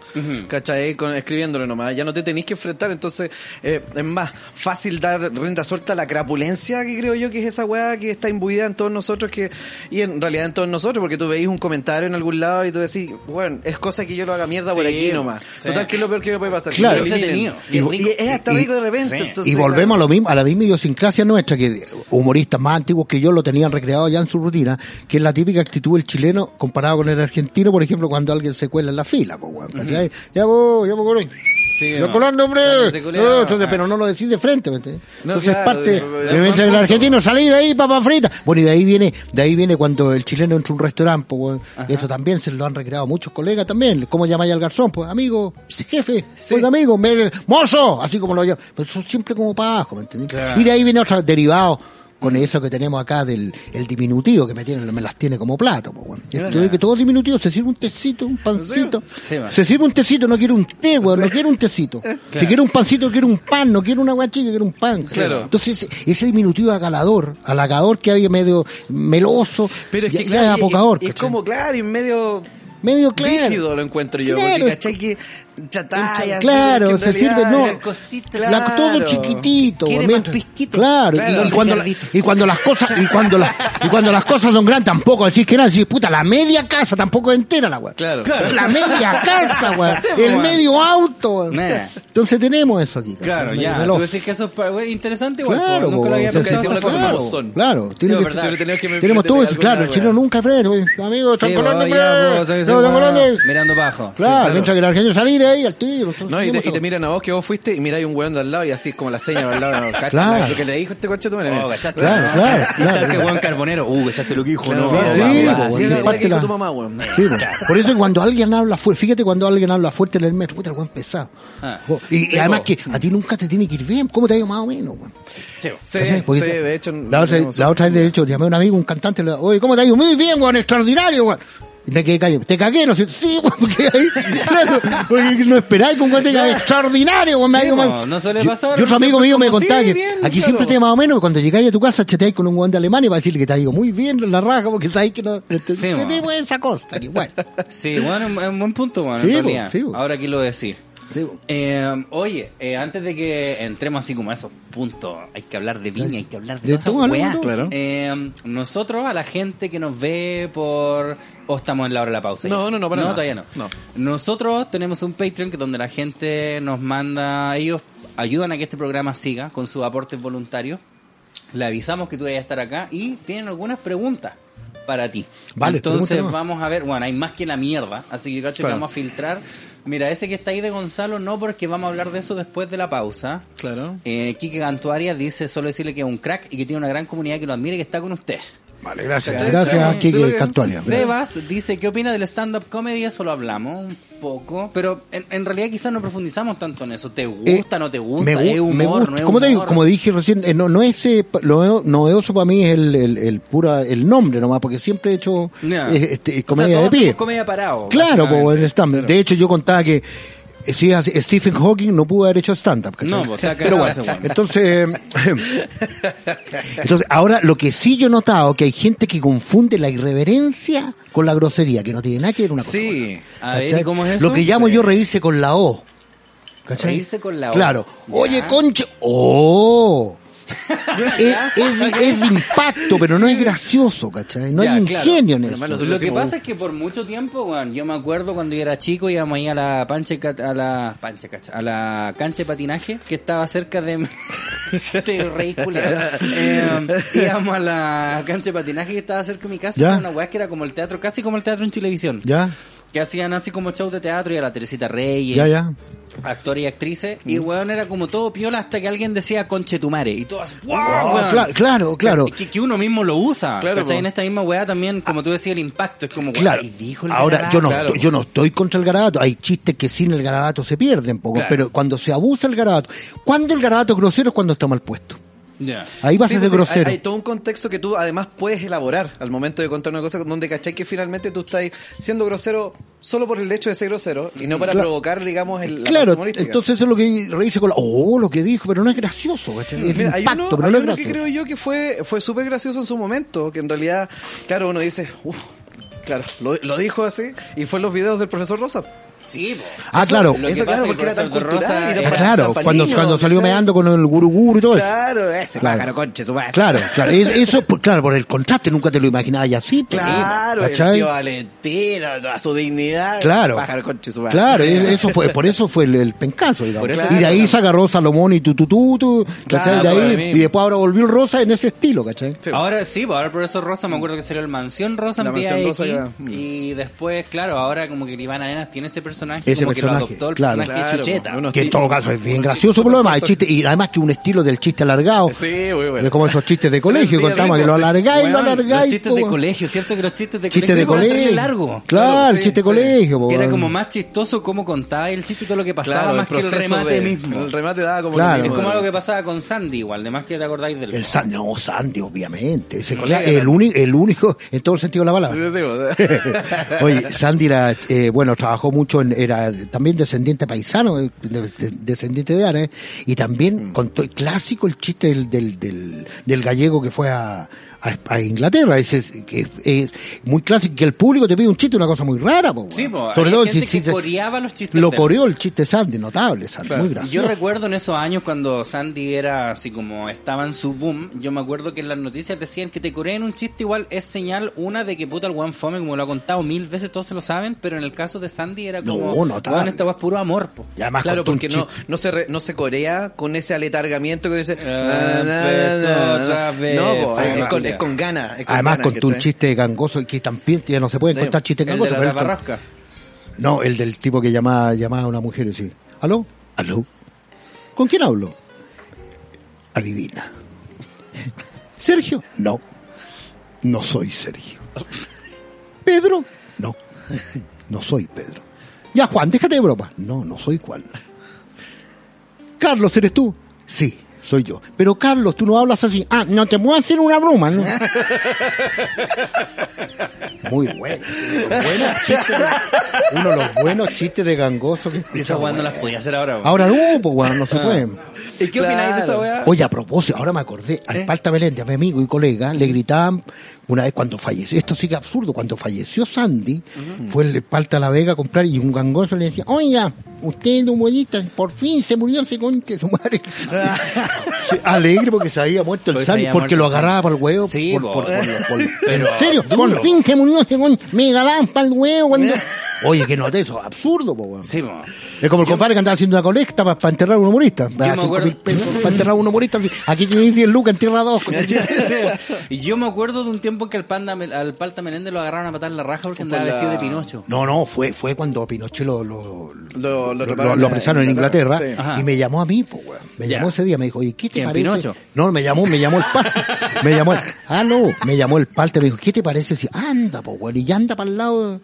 ¿Cachai? Con, escribiéndolo nomás. Ya no te tenéis que enfrentar. Entonces, eh, es más fácil dar rienda suelta a la crapulencia que creo yo que es esa weá que está imbuida en todos nosotros que y en realidad en todos nosotros porque tú veis un comentario en algún lado y tú decís, bueno, es cosa que yo lo haga mierda por aquí nomás. Sí. Total, que es lo peor que me puede pasar? Claro. Entretenido. Y, Y- y es hasta rico de repente. sí. entonces, y volvemos claro. a lo mismo, a la misma idiosincrasia nuestra, que humoristas más antiguos que yo lo tenían recreado ya en su rutina, que es la típica actitud del chileno comparado con el argentino, por ejemplo, cuando alguien se cuela en la fila, pues, weón, ¿cachai? Ya voy, ya voy. Sí, no. colando, hombre. No, entonces, pero no lo decís de frente, ¿me entiendes? No, Entonces claro, parte, el argentino, salí de ahí, papa frita. Bueno, y de ahí viene, de ahí viene cuando el chileno entra a un restaurante, pues, eso también se lo han recreado muchos colegas también. ¿Cómo llamáis al garzón? Pues, amigo, jefe, oiga, amigo, me, mozo, así como lo llaman. Pero eso siempre como para abajo, ¿me entendés? Claro. Y de ahí viene otro derivado con eso que tenemos acá del el diminutivo que me tiene, me las tiene como plato. Yo digo que todo diminutivo se sirve un tecito, un pancito. Sí, se sirve un tecito, no quiero un té, weón, no quiero un tecito. Si quiero un pancito, quiero un pan, no quiero una guachica, quiero un pan. Claro. Entonces, ese, ese diminutivo agalador, halagador que había medio meloso, Pero es que ya claro, es apocador, es como claro y medio medio claro. lo encuentro yo, Claro, porque es- cachai que Claro, se sirve, no, la- claro. todo chiquitito, pisquito. claro, y- Claro, y, cuando, y cuando las cosas, y cuando las, y cuando las cosas son grandes tampoco decís que nada, decís, puta, la media casa tampoco es entera la weá. Claro. La media casa. [LAUGHS] Sí, El medio auto. Nah. Entonces tenemos eso aquí. ¿cachai? Claro, ya. Tú decís que eso es interesante, igual, Claro, nunca lo había pensado. como son. Claro, tenemos todo eso, claro, el chino weá. nunca frena, amigo, están colando. Mirando abajo. Sí, Claro, mientras que el argentino salir de ahí al tiro. entonces No, y te, y te miran a vos que vos fuiste y miráis un weón de al lado y así es como la seña de al lado. ¿no? Cacha, Claro. Lo que le dijo este coche tú, Oh, ¿cachaste? Claro, claro, Y claro. el que weón carbonero. Uh, ¿cachaste lo que dijo? Claro, no, claro, sí, pues, la parte weá que dijo la- tu mamá, weón. Sí, pues. por eso cuando alguien habla fuerte, fíjate cuando alguien habla fuerte en el metro, puta, el weón pesado. Ah. Oh, y, Sí, y además po. que a ti nunca te tiene que ir bien, ¿cómo te ha ido más o menos? weón? Sí, Sí, de hecho. La otra, la otra vez, de hecho, llamé a un amigo, un cantante, le oye, ¿cómo te ha ido? Muy bien, weón, extraordinario, weón. Y me quedé callado. Te cagué, no sé. Sí, [LAUGHS] porque ahí, claro, porque no esperáis con un weón te diga extraordinario, me Sí, po, mal. no suele Yo- pasar, Y otro no amigo mío me contaba sí, que bien, aquí claro. siempre te más o menos, cuando llegáis a tu casa, chateáis con un weón de Alemania para decirle que te ha ido muy bien en la raja, porque sabéis que no, te, Sí, te- te esa costa, que bueno. [LAUGHS] Sí, bueno, es un buen punto, bueno, en realidad. Ahora aquí lo decís. Sí. Eh, oye, eh, antes de que entremos así como a esos puntos, hay que hablar de viña, hay que hablar de, De todo, esas ¿no? weas. Claro. Eh, nosotros, a la gente que nos ve por... ¿O estamos en la hora de la pausa? No, ya? no, no, para No, nada. todavía no. No. Nosotros tenemos un Patreon que donde la gente nos manda... Ellos ayudan a que este programa siga con sus aportes voluntarios. Le avisamos que tú vayas a estar acá y tienen algunas preguntas para ti. Vale, Entonces vamos a ver, bueno, hay más que la mierda, así que cacho que Claro. vamos a filtrar. Mira, ese que está ahí de Gonzalo, no, porque vamos a hablar de eso después de la pausa. Claro. Eh, Quique dice solo decirle que es un crack y que tiene una gran comunidad que lo admira y que está con usted. Vale, gracias. ¿Cachai? Gracias, Kike Cantuaria. Sebas dice, ¿qué opina del stand-up comedy? Eso lo hablamos un poco, pero en, en realidad quizás no profundizamos tanto en eso. ¿Te gusta, Eh, no te gusta? me gu- ¿Es humor, me gusta. no es como te digo, como dije recién, eh, no, no es eh, lo novedoso para mí es el, el, el pura el nombre nomás, porque siempre he hecho Ya. eh, este, O sea, comedia de pie. comedia parado. Claro, el stand De hecho, yo contaba que eh, hace- Stephen Hawking no pudo haber hecho stand-up. ¿cachai? No, pues, está Pero cagado bueno, ese weón. entonces, [LAUGHS] entonces, ahora lo que sí yo he notado que hay gente que confunde la irreverencia con la grosería, que no tiene nada que ver una cosa. Sí. con otra, A ver, ¿cachai? ¿y cómo es eso? Lo que llamo yo reírse con la O. ¿cachai? Reírse con la O. Claro. Ya. Oye, concha. ¡Oh! [LAUGHS] es, es, es impacto, pero no es gracioso, ¿cachai? No Ya, hay claro. ingenio en eso. hermano, Lo que pasa es que por mucho tiempo, yo me acuerdo cuando yo era chico íbamos ahí a la pancha de cat- a la pancha cacha, a la cancha de patinaje que estaba cerca de este [LAUGHS] rey. Eh, íbamos a la cancha de patinaje que estaba cerca de mi casa, Ya. una weá que era como el teatro, casi como el teatro en televisión. ¿Ya? Que hacían así como shows de teatro y a la Teresita Reyes, Ya, ya. actores y actrices, y weón era como todo piola hasta que alguien decía conchetumare, y todas, ¡wow! Oh, weón! cla- claro, claro. Que, que uno mismo lo usa. Claro, ¿cachai? En esta misma weá también, como tú decías, el impacto es como, weón, Claro. dijo el Ahora, yo no. Claro. estoy, yo no estoy contra el garabato. Hay chistes que sin el garabato se pierden, poco, Claro. pero cuando se abusa el garabato. ¿Cuándo el garabato es grosero? Es cuando está mal puesto. Ahí vas Sí, a ser pues grosero. Hay, hay todo un contexto que tú además puedes elaborar al momento de contar una cosa donde cachai que finalmente tú estás siendo grosero solo por el hecho de ser grosero y no para Claro. provocar, digamos, el, la Claro, entonces eso es lo que reírse con la, oh, lo que dijo, pero no es gracioso, ¿cachai? Es Mira, hay impacto, uno, pero hay no es uno que creo yo que fue, fue súper gracioso en su momento, que en realidad, claro, uno dice, uff, claro, lo, lo dijo así, y fue en los videos del profesor Rosa. Sí. Ah, claro. Eso, claro, porque era tan el cultural Rosa y claro, cuando, cuando salió ¿cachai? meando con el guru guru y todo eso. Claro, ese Claro. pájaro conche su madre. Claro, claro. Es- Eso, por- claro, por el contraste, nunca te lo imaginabas así. pues, Claro, el ¿cachai? tío Valentino, a su dignidad. Claro. Pájaro conche su madre. Claro, Sí. es- eso fue, por eso fue el, el pencazo, digamos. Eso- y de ahí Claro. se agarró Salomón y tu, tu, tu, tu, ¿cachai? Claro, de ahí, y después ahora volvió el Rosa en ese estilo, ¿cachai? Sí. Ahora sí, pues ahora el profesor Rosa, me acuerdo que salió el Mansión Rosa La en Rosa y después, claro, ahora como que Iván Arenas tiene ese personaje, Ese como que lo personaje, adoptó el claro. personaje de Claro, Chucheta. uno- Que en todo caso es bien gracioso por lo demás. hay chiste- y además que un estilo del chiste alargado. Sí, muy bueno. de como esos chistes de colegio, contamos que lo alargáis, lo Weón, alargáis. Los chistes po, de colegio, ¿cierto? Que los chistes de Chiste de colegio eran colegio. largo. Claro, Claro, el sí, chiste de sí. colegio. po, Que era como más chistoso cómo contaba el chiste y todo lo que pasaba Claro, más que el remate de- mismo. El remate daba como Claro. lo Es como de- algo que pasaba con Sandy igual, además que te acordáis del... El Sandy, no, Sandy, obviamente. Ese Claro. colega, el, único, el único, en todo el sentido de la palabra. [LAUGHS] Oye, Sandy era, eh, bueno, trabajó mucho en, era también descendiente paisano, eh, de- descendiente de árabe, y también contó el clásico el chiste del, del, del, del gallego que fue a, a, a Inglaterra, ese es, muy clásico, que el público te pide un chiste, una cosa muy rara, po, Sí, po, sobre todo gente si, que coreaba los chistes lo coreó el chiste Sandy, notable, Sandy, muy Yo gracioso. recuerdo en esos años cuando Sandy era así como estaba en su boom, yo me acuerdo que en las noticias decían que te coreen un chiste igual es señal una de que puta el one fome, como lo ha contado mil veces, todos se lo saben, pero en el caso de Sandy era como, No, notable. "Weón, esta weá es puro amor, po. Y además Claro, porque no, chiste- no se re- no se corea con ese aletargamiento que dice Ah, na, na, empezó na, na. otra vez, No, po, es, familia. con, es con ganas. con Además ganas, contó un chiste gangoso que también ya no se pueden Sí, contar chistes El de gangosos. la pero. No, el del tipo que llamaba, llamaba a una mujer y decía, ¿aló? ¿Aló? ¿Con quién hablo? Adivina. ¿Sergio? No. No soy Sergio. ¿Pedro? No. No soy Pedro. Ya, Juan, déjate de broma. No, no soy Juan. Carlos, ¿eres tú? Sí, soy yo. Pero Carlos, tú no hablas así. Ah, no te puedo hacer una broma, ¿no? [LAUGHS] Muy bueno. Buenos chistes de- uno de los buenos chistes de gangoso que Y esa weá no las podía hacer ahora. Ahora no, pues bueno, no se puede. ¿Y qué opináis de esa weá? Oye, a propósito, ahora me acordé, al Palta Meléndez, a mi amigo y colega, le gritaban una vez cuando falleció, esto sí que es absurdo, cuando falleció Sandy, fue el Palta a La Vega a comprar y un gangoso le decía, oiga, usted, un bonita, por fin se murió ese conche su madre. [LAUGHS] Alegre porque se había muerto el Porque se Sandy, porque lo agarraba para el huevo. Sí, por, po. por- por- por- [LAUGHS] Pero en serio, duro. por fin se murió ese conche, me ganaban para el huevo cuando... [LAUGHS] Oye, que noté eso, absurdo, po, weón. Sí, po. Es como el compadre que andaba haciendo una colecta para enterrar a un humorista. me Cinco acuerdo- mil pesos para enterrar a un humorista. así, Aquí tienes 10 lucas, entierra dos. [LAUGHS] Y yo me acuerdo de un tiempo en que al, panda, al Palta Meléndez lo agarraron a matar en la raja porque andaba la- vestido de Pinocho. No, no, fue, fue cuando Pinochet lo, lo, Lo- lo lo- atraparon lo en apresaron en Inglaterra, y me llamó a mí, pues, weón. Me llamó ese día, me dijo, oye, ¿qué te ¿Quién, parece? Pinocho? No, me llamó, me llamó el pal, [LAUGHS] me llamó el, ah, no, me llamó el palte, me dijo, ¿qué te parece si anda, pues, weón? Y ya anda para el lado,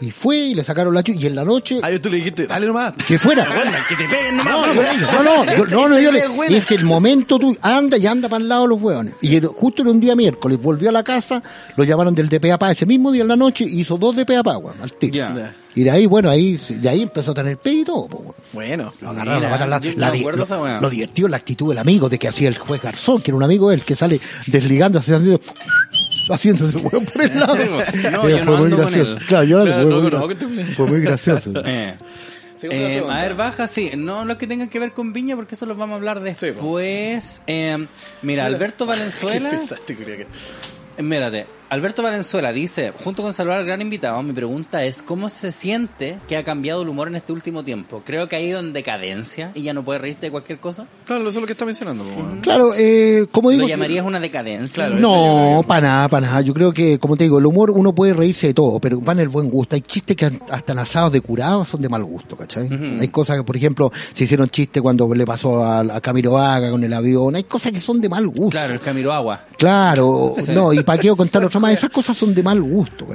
y fue, y le sacaron la chucha, y en la noche, Ah, yo tú le dijiste, dale nomás. que fuera. que te peguen nomás. No, no, no, yo- no, no, yo le, [LAUGHS] es el momento tú, anda y anda para el lado de los hueones. Y el- justo en un día miércoles volvió a la casa, lo llamaron del DPAPA ese mismo día en la noche, hizo dos DPAPA, weón, al tiro. Y de ahí, bueno, ahí, de ahí empezó a tener pe y todo. Bueno. Lo agarraron Mira, a la, yo no lo, weá. lo divertido la actitud del amigo de que hacía el juez Garzón, que era un amigo de él, que sale desligando, haciendo, hueón por el lado. Sí, pues. No, Eh, yo no fue muy ando con gracioso. él. Claro, yo Claro, fue, no, muy, no, gra- fue muy gracioso. [LAUGHS] Eh. Eh, a ver, baja, sí. No los que tengan que ver con Viña, porque eso los vamos a hablar después. Eh, mira, Alberto [LAUGHS] Valenzuela. ¿Qué Mírate, Alberto Valenzuela dice, junto con saludar al gran invitado, mi pregunta es, ¿cómo se siente que ha cambiado el humor en este último tiempo? Creo que ha ido en decadencia y ya no puede reírte de cualquier cosa. Claro, eso es lo que está mencionando. Claro, eh, como digo... ¿Lo llamarías una decadencia? Claro. No, para nada, para nada. Yo creo que, como te digo, el humor uno puede reírse de todo, pero van el buen gusto. Hay chistes que han- hasta en asados de curados son de mal gusto, ¿cachai? Hay cosas que, por ejemplo, se hicieron chistes cuando le pasó a, a Camiroaga con el avión. Hay cosas que son de mal gusto. Claro, el Camilo Agua. Claro, Sí. no, y para qué contar [LAUGHS] otro más, esas cosas son de mal gusto,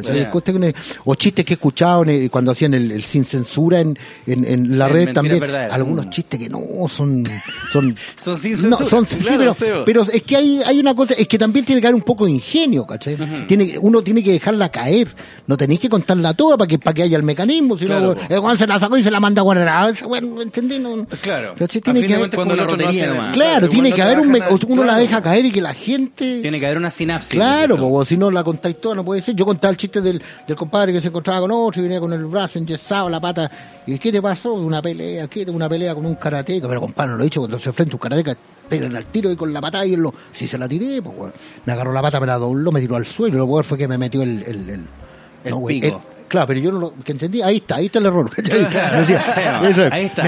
o chistes que he escuchado en el- cuando hacían el, el sin censura en, en, en la red también, algunos Mm. chistes que no son, son, [LAUGHS] Son sin no, censura. sí, pero, pero es que hay, hay una cosa, es que también tiene que haber un poco de ingenio, ¿cachai? tiene, uno tiene que dejarla caer, no tenéis que contarla toda para que, para que haya el mecanismo, si Claro, no, el Juan se la sacó y se la manda a guardar, Esa, bueno, ¿entendí? No, Claro. Tiene que haber- cuando no. Claro, tiene que haber un, uno la deja caer y que la gente... Tiene que haber una sinapsis. Claro, porque si no la contáis toda, no puede ser. Yo contaba el chiste del, del compadre que se encontraba con otro y venía con el brazo enyesado, la pata. ¿Y qué te pasó? Una pelea, ¿qué? Una pelea con un karateca. Pero compadre, no lo he dicho, cuando se enfrenta un karateca, pegan al tiro y con la patada y él lo... Si se la tiré, pues bueno. Me agarró la pata, me la dobló, me tiró al suelo. y Lo peor fue que me metió el... el, el El güey, pico. claro, pero yo no lo que entendí, ahí está, ahí está el error. [LAUGHS] no, ahí está,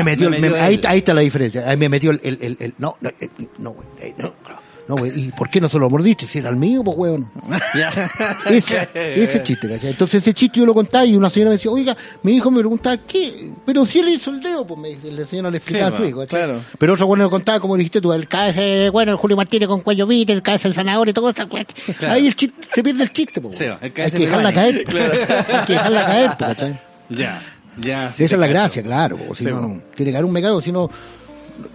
ahí, está- ahí está la diferencia. Ahí me metió el, el, el, el- no, no, eh, no, güey, eh, no, claro. No, güey, ¿y por qué no se lo mordiste? Si era el mío, pues, weón. [LAUGHS] Ese, ese chiste, ¿cachai? Entonces ese chiste yo lo contaba y una señora me decía, oiga, mi hijo me preguntaba, ¿qué? Pero si él hizo el dedo, pues me, la señora le explicaba Sí, a su va, hijo, ¿cachai? claro. Pero otro bueno lo contaba, como dijiste tú, el cabeza, bueno, el Julio Martínez con cuello vite, el cabeza del zanahoria, todo eso, pues. Claro. Ahí el chiste, se pierde el chiste, pues. Sí, el Hay que de dejarla caer. Hay que dejarla caer, pues, ¿cachai? Ya, ya. sí Esa es la gracia, claro. Si Sí, no, tiene que haber un mecanismo, si no,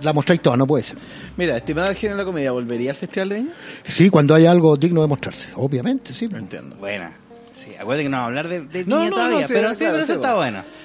la mostráis toda, no puede ser. Mira, estimado el género de la comedia, ¿volvería al Festival de Viña? Sí, cuando hay algo digno de mostrarse, obviamente, sí. No entiendo. Buena. Sí, acuérdate que no vamos a hablar de, de No, Viña no, todavía, no, sí, pero claro, sí, pero eso sí, está bueno. bueno.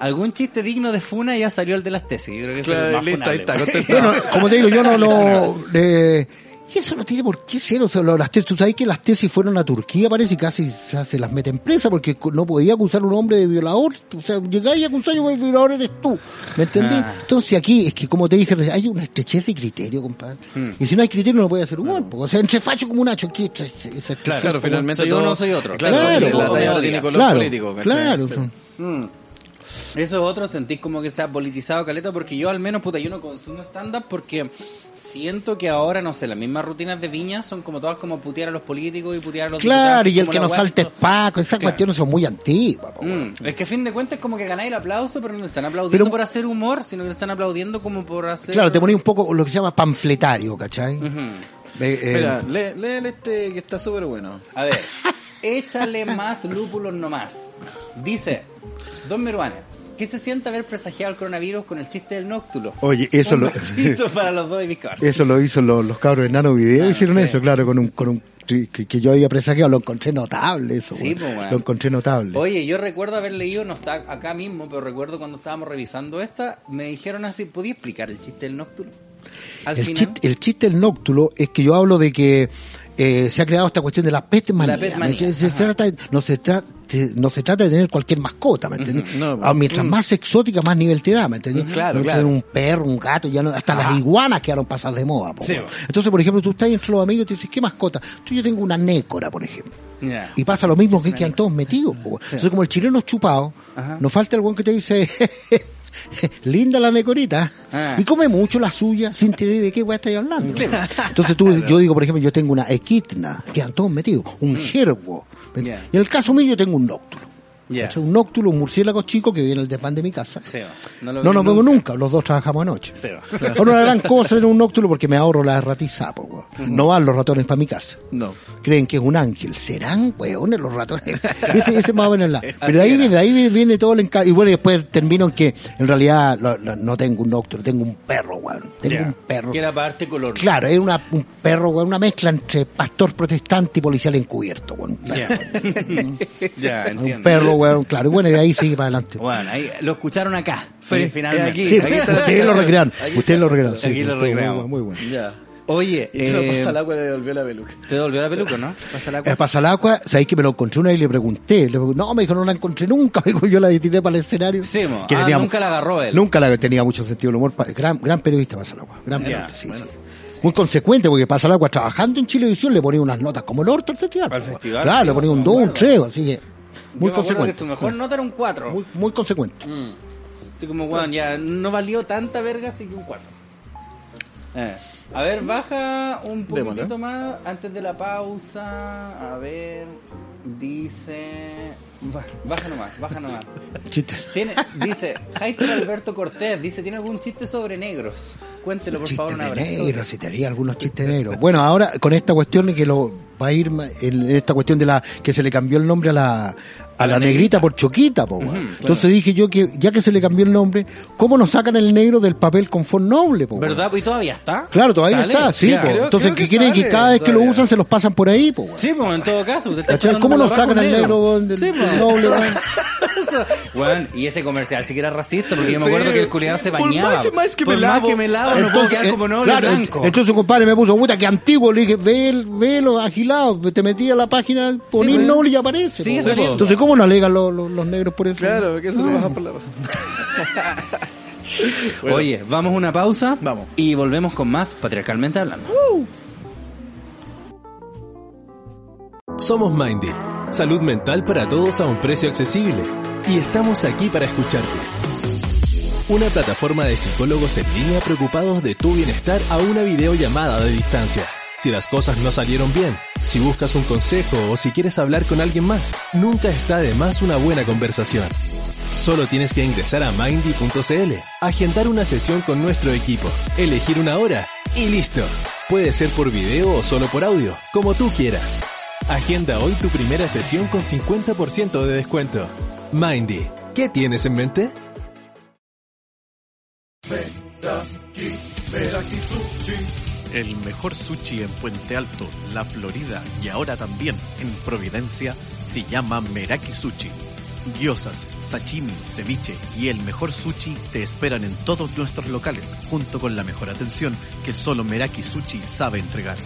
Algún chiste digno de funa ya salió el de las tesis. Yo creo que ese es el Claro, más listo, ahí está. [LAUGHS] Bueno, como te digo, yo no [LAUGHS] lo... eh, y eso no tiene por qué ser, o sea, lo- las tesis, tú sabes que las tesis fueron a Turquía, parece, y casi se, las mete en presa, porque no podía acusar a un hombre de violador, o sea, llegáis y acusar yo el violador eres tú, ¿me entendí? Ah. Entonces aquí, es que como te dije, hay una estrechez de criterio, compadre, Mm. y si no hay criterio no puede hacer humor, porque, o sea, entre facho como Nacho, ¿qué? Esa estrechez, Claro, Claro, finalmente soy todo- uno, soy otro. Claro, Claro, la po. talla no tiene color claro, claro, Sí. Mm. Eso es otro, sentís como que se ha politizado caleta, porque yo al menos, puta, yo no consumo stand-up porque siento que ahora, no sé, las mismas rutinas de Viña son como todas como putear a los políticos y putear a los Claro, y el que nos salte es Paco, esas Claro. cuestiones son muy antiguas. Mm, Es que a fin de cuentas es como que ganáis el aplauso, pero no están aplaudiendo Pero- por hacer humor, sino que están aplaudiendo como por hacer... Claro, te ponía un poco lo que se llama panfletario, ¿cachai? Ujú. Eh, eh, Mira, lee, lee este que está súper bueno. A ver, [LAUGHS] échale más lúpulos nomás. Dice, Don Meruane, ¿qué se siente haber presagiado el coronavirus con el chiste del nóctulo? Oye, eso Un lo, [LAUGHS] para los dos y eso lo hizo los, los cabros de Nano Video, Ah, hicieron sí. eso, claro, con un, con un que, que yo había presagiado, lo encontré notable eso, Sí, pues, weón. lo encontré notable. Oye, yo recuerdo haber leído, no está acá mismo, pero recuerdo cuando estábamos revisando esta, me dijeron así, ¿podía explicar el chiste del nóctulo? Al el, final. chiste, el chiste del nóctulo es que yo hablo de que eh, se ha creado esta cuestión de la peste manía. peste ¿me manía? Se trata de- no, se trata, no se trata de tener cualquier mascota, ¿me entiendes? Ujú, no, Ah, Mientras más exótica, más nivel te da, ¿me entiendes? Claro, No claro. un perro, un gato, ya no, hasta las iguanas quedaron pasadas de moda. po, Sí. Entonces, por ejemplo, tú estás entre los amigos y te dices, ¿qué mascota? Tú yo tengo una nécora, por ejemplo. Y pasa lo mismo que quedan todos metidos. po. Entonces, como el chileno es chupado, Ajá. nos falta el buen que te dice, [LAUGHS] linda la necorita, Ah. y come mucho la suya sin tener de qué weá estáis hablando. Sí. Entonces tú, [LAUGHS] yo digo, por ejemplo, yo tengo una equidna, quedan todos metidos, un. Mm. Y en el caso mío yo tengo un nóctulo. ¿Cachai? Un nóctulo, un murciélago chico que vive en el desván de mi casa. Sí, no lo No vi nos vemos nunca, los dos trabajamos anoche. Sí. [LAUGHS] Ahora una gran cosa tener un nóctulo porque me ahorro la ratizapo, weón. No van los ratones para mi casa No. creen que es un ángel. ¿Serán, weones, los ratones? [LAUGHS] ese, ese más o menos la. Pero de ahí, viene, de ahí viene, viene todo el enca- Y bueno, después termino en que en realidad lo- lo- no tengo un nóctulo, tengo un perro, weón. Tengo un perro. Que era para darte color. Claro, es una, un perro, weón, una mezcla entre pastor protestante y policial encubierto, weón. Un perro, [LAUGHS] Ya. un entiendo. perro, weón, claro. Y bueno, y de ahí sigue para adelante. Bueno, ahí lo escucharon acá. Sí, finalmente. aquí. Sí, está la ustedes lo recrearon. Aquí Ustedes lo recrearon. sí, Aquí sí, lo estuvo muy bueno, Muy bueno. Ya. Oye, Y eh, pasa al agua y le devolvió la peluca. ¿te devolvió la peluca, no? Pasa la Eh, pasa el agua, sabéis que me lo encontré una vez y le pregunté, le pregunté, no, me dijo, no la encontré nunca, [LAUGHS] me dijo, yo la tiré para el escenario. Sí, mo. Que Ah, tenía- nunca la agarró él. Nunca la tenía mucho sentido del humor, gran, gran periodista pasa el agua, gran periodista, sí, bueno. sí. muy consecuente, porque pasa el agua trabajando en Chilevisión, le ponía unas notas como el orto al festival. Al festival, Claro, sí, le ponía un me 2, un acuerdo. 3, así que muy acuerdo consecuente. su mejor nota era un 4. Muy, muy consecuente. Mm. Así como, weón, ya no valió tanta verga, así que un 4. Eh. A ver, baja un poquitito Démosle. más antes de la pausa. A ver, dice. ba- Baja nomás, baja nomás. [LAUGHS] Chiste. Tiene, dice, Jaiter Alberto Cortés, dice, ¿tiene algún chiste sobre negros? Cuéntelo, por favor, Chistes un de abrazo. negro, si te haría algunos chistes negros. Bueno, ahora con esta cuestión de que lo va a ir en esta cuestión de la que se le cambió el nombre a la a la, negrita por Choquita, po. Entonces dije yo que ya que se le cambió el nombre, ¿cómo nos sacan el negro del papel confort noble, po? ¿Verdad? ¿Y todavía está? Claro, todavía ¿Sale? está, sí, po. Creo- Entonces, ¿qué que quieren que cada vez que lo usan se los pasan por ahí, po? Sí, pues en todo caso, ¿Cómo por nos sacan al negro, del, Sí, noble? [LAUGHS] Weón, y ese comercial sí que era racista, porque yo me Sí. acuerdo que el culiado se Por bañaba. más y más que Por me más lavo. que me lavo, no puedo quedar eh, como noble claro, blanco. entonces su compadre me puso, puta, que antiguo. Le dije, ve, el- ve lo agilado. Te metí a la página, poní pues. noble y aparece. Sigue po. Entonces, ¿cómo no alegan los, los, los negros por eso? Claro, que eso se baja por la raja. [LAUGHS] Bueno. Oye, vamos a una pausa. Vamos. Y volvemos con más Patriarcalmente Hablando. Somos Mindy, salud mental para todos a un precio accesible. Y estamos aquí para escucharte. Una plataforma de psicólogos en línea preocupados de tu bienestar a una videollamada de distancia. Si las cosas no salieron bien, si buscas un consejo o si quieres hablar con alguien más, nunca está de más una buena conversación. Solo tienes que ingresar a mindy.cl, agendar una sesión con nuestro equipo, elegir una hora y listo. Puede ser por video o solo por audio, como tú quieras. Agenda hoy tu primera sesión con 50% de descuento. Mindy, ¿qué tienes en mente? El mejor sushi en Puente Alto, La Florida y ahora también en Providencia se llama Meraki Sushi. Gyozas, sashimi, ceviche y el mejor sushi te esperan en todos nuestros locales, junto con la mejor atención que solo Meraki Sushi sabe entregar.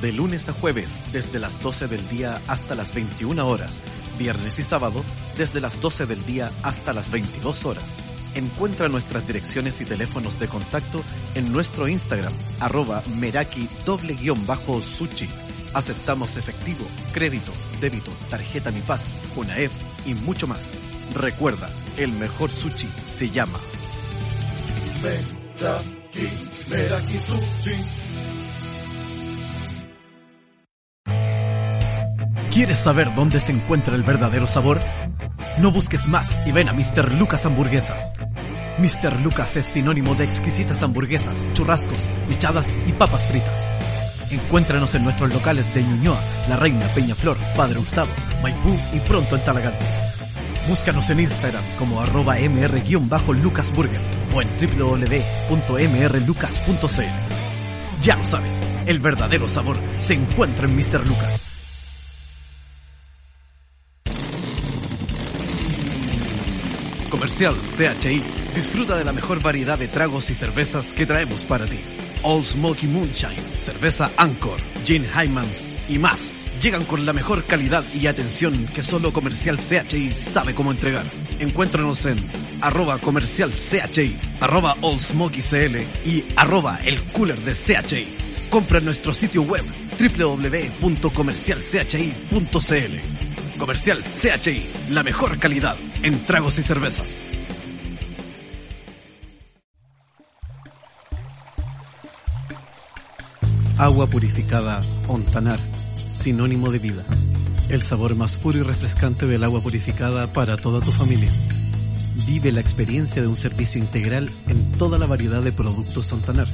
De lunes a jueves, desde las 12 del día hasta las 21 horas. Viernes y sábado, desde las 12 del día hasta las 22 horas. Encuentra nuestras direcciones y teléfonos de contacto en nuestro Instagram, arroba meraki doble guion bajo sushi. Aceptamos efectivo, crédito, débito, tarjeta Mi Paz, UNAEP y mucho más. Recuerda, el mejor sushi se llama ¿Quieres saber dónde se encuentra el verdadero sabor? No busques más y ven a Mr. Lucas Hamburguesas. Mr. Lucas es sinónimo de exquisitas hamburguesas, churrascos, michadas y papas fritas. Encuéntranos en nuestros locales de Ñuñoa, La Reina, Peñaflor, Padre Hurtado, Maipú y pronto en Talagante. Búscanos en Instagram como arroba mr-lucasburger o en www.mrlucas.cl. Ya lo sabes, el verdadero sabor se encuentra en Mr. Lucas. Comercial CHI. Disfruta de la mejor variedad de tragos y cervezas que traemos para ti. All Smoky Moonshine, cerveza Anchor, Gin Hymans y más. Llegan con la mejor calidad y atención que solo Comercial CHI sabe cómo entregar. Encuéntranos en arroba comercial CHI, arroba All Smoky CL y arroba el cooler de CHI. Compra en nuestro sitio web www.comercialchi.cl. Comercial CHI, la mejor calidad en tragos y cervezas. Agua purificada Ontanar, sinónimo de vida. El sabor más puro y refrescante del agua purificada para toda tu familia. Vive la experiencia de un servicio integral en toda la variedad de productos Ontanar.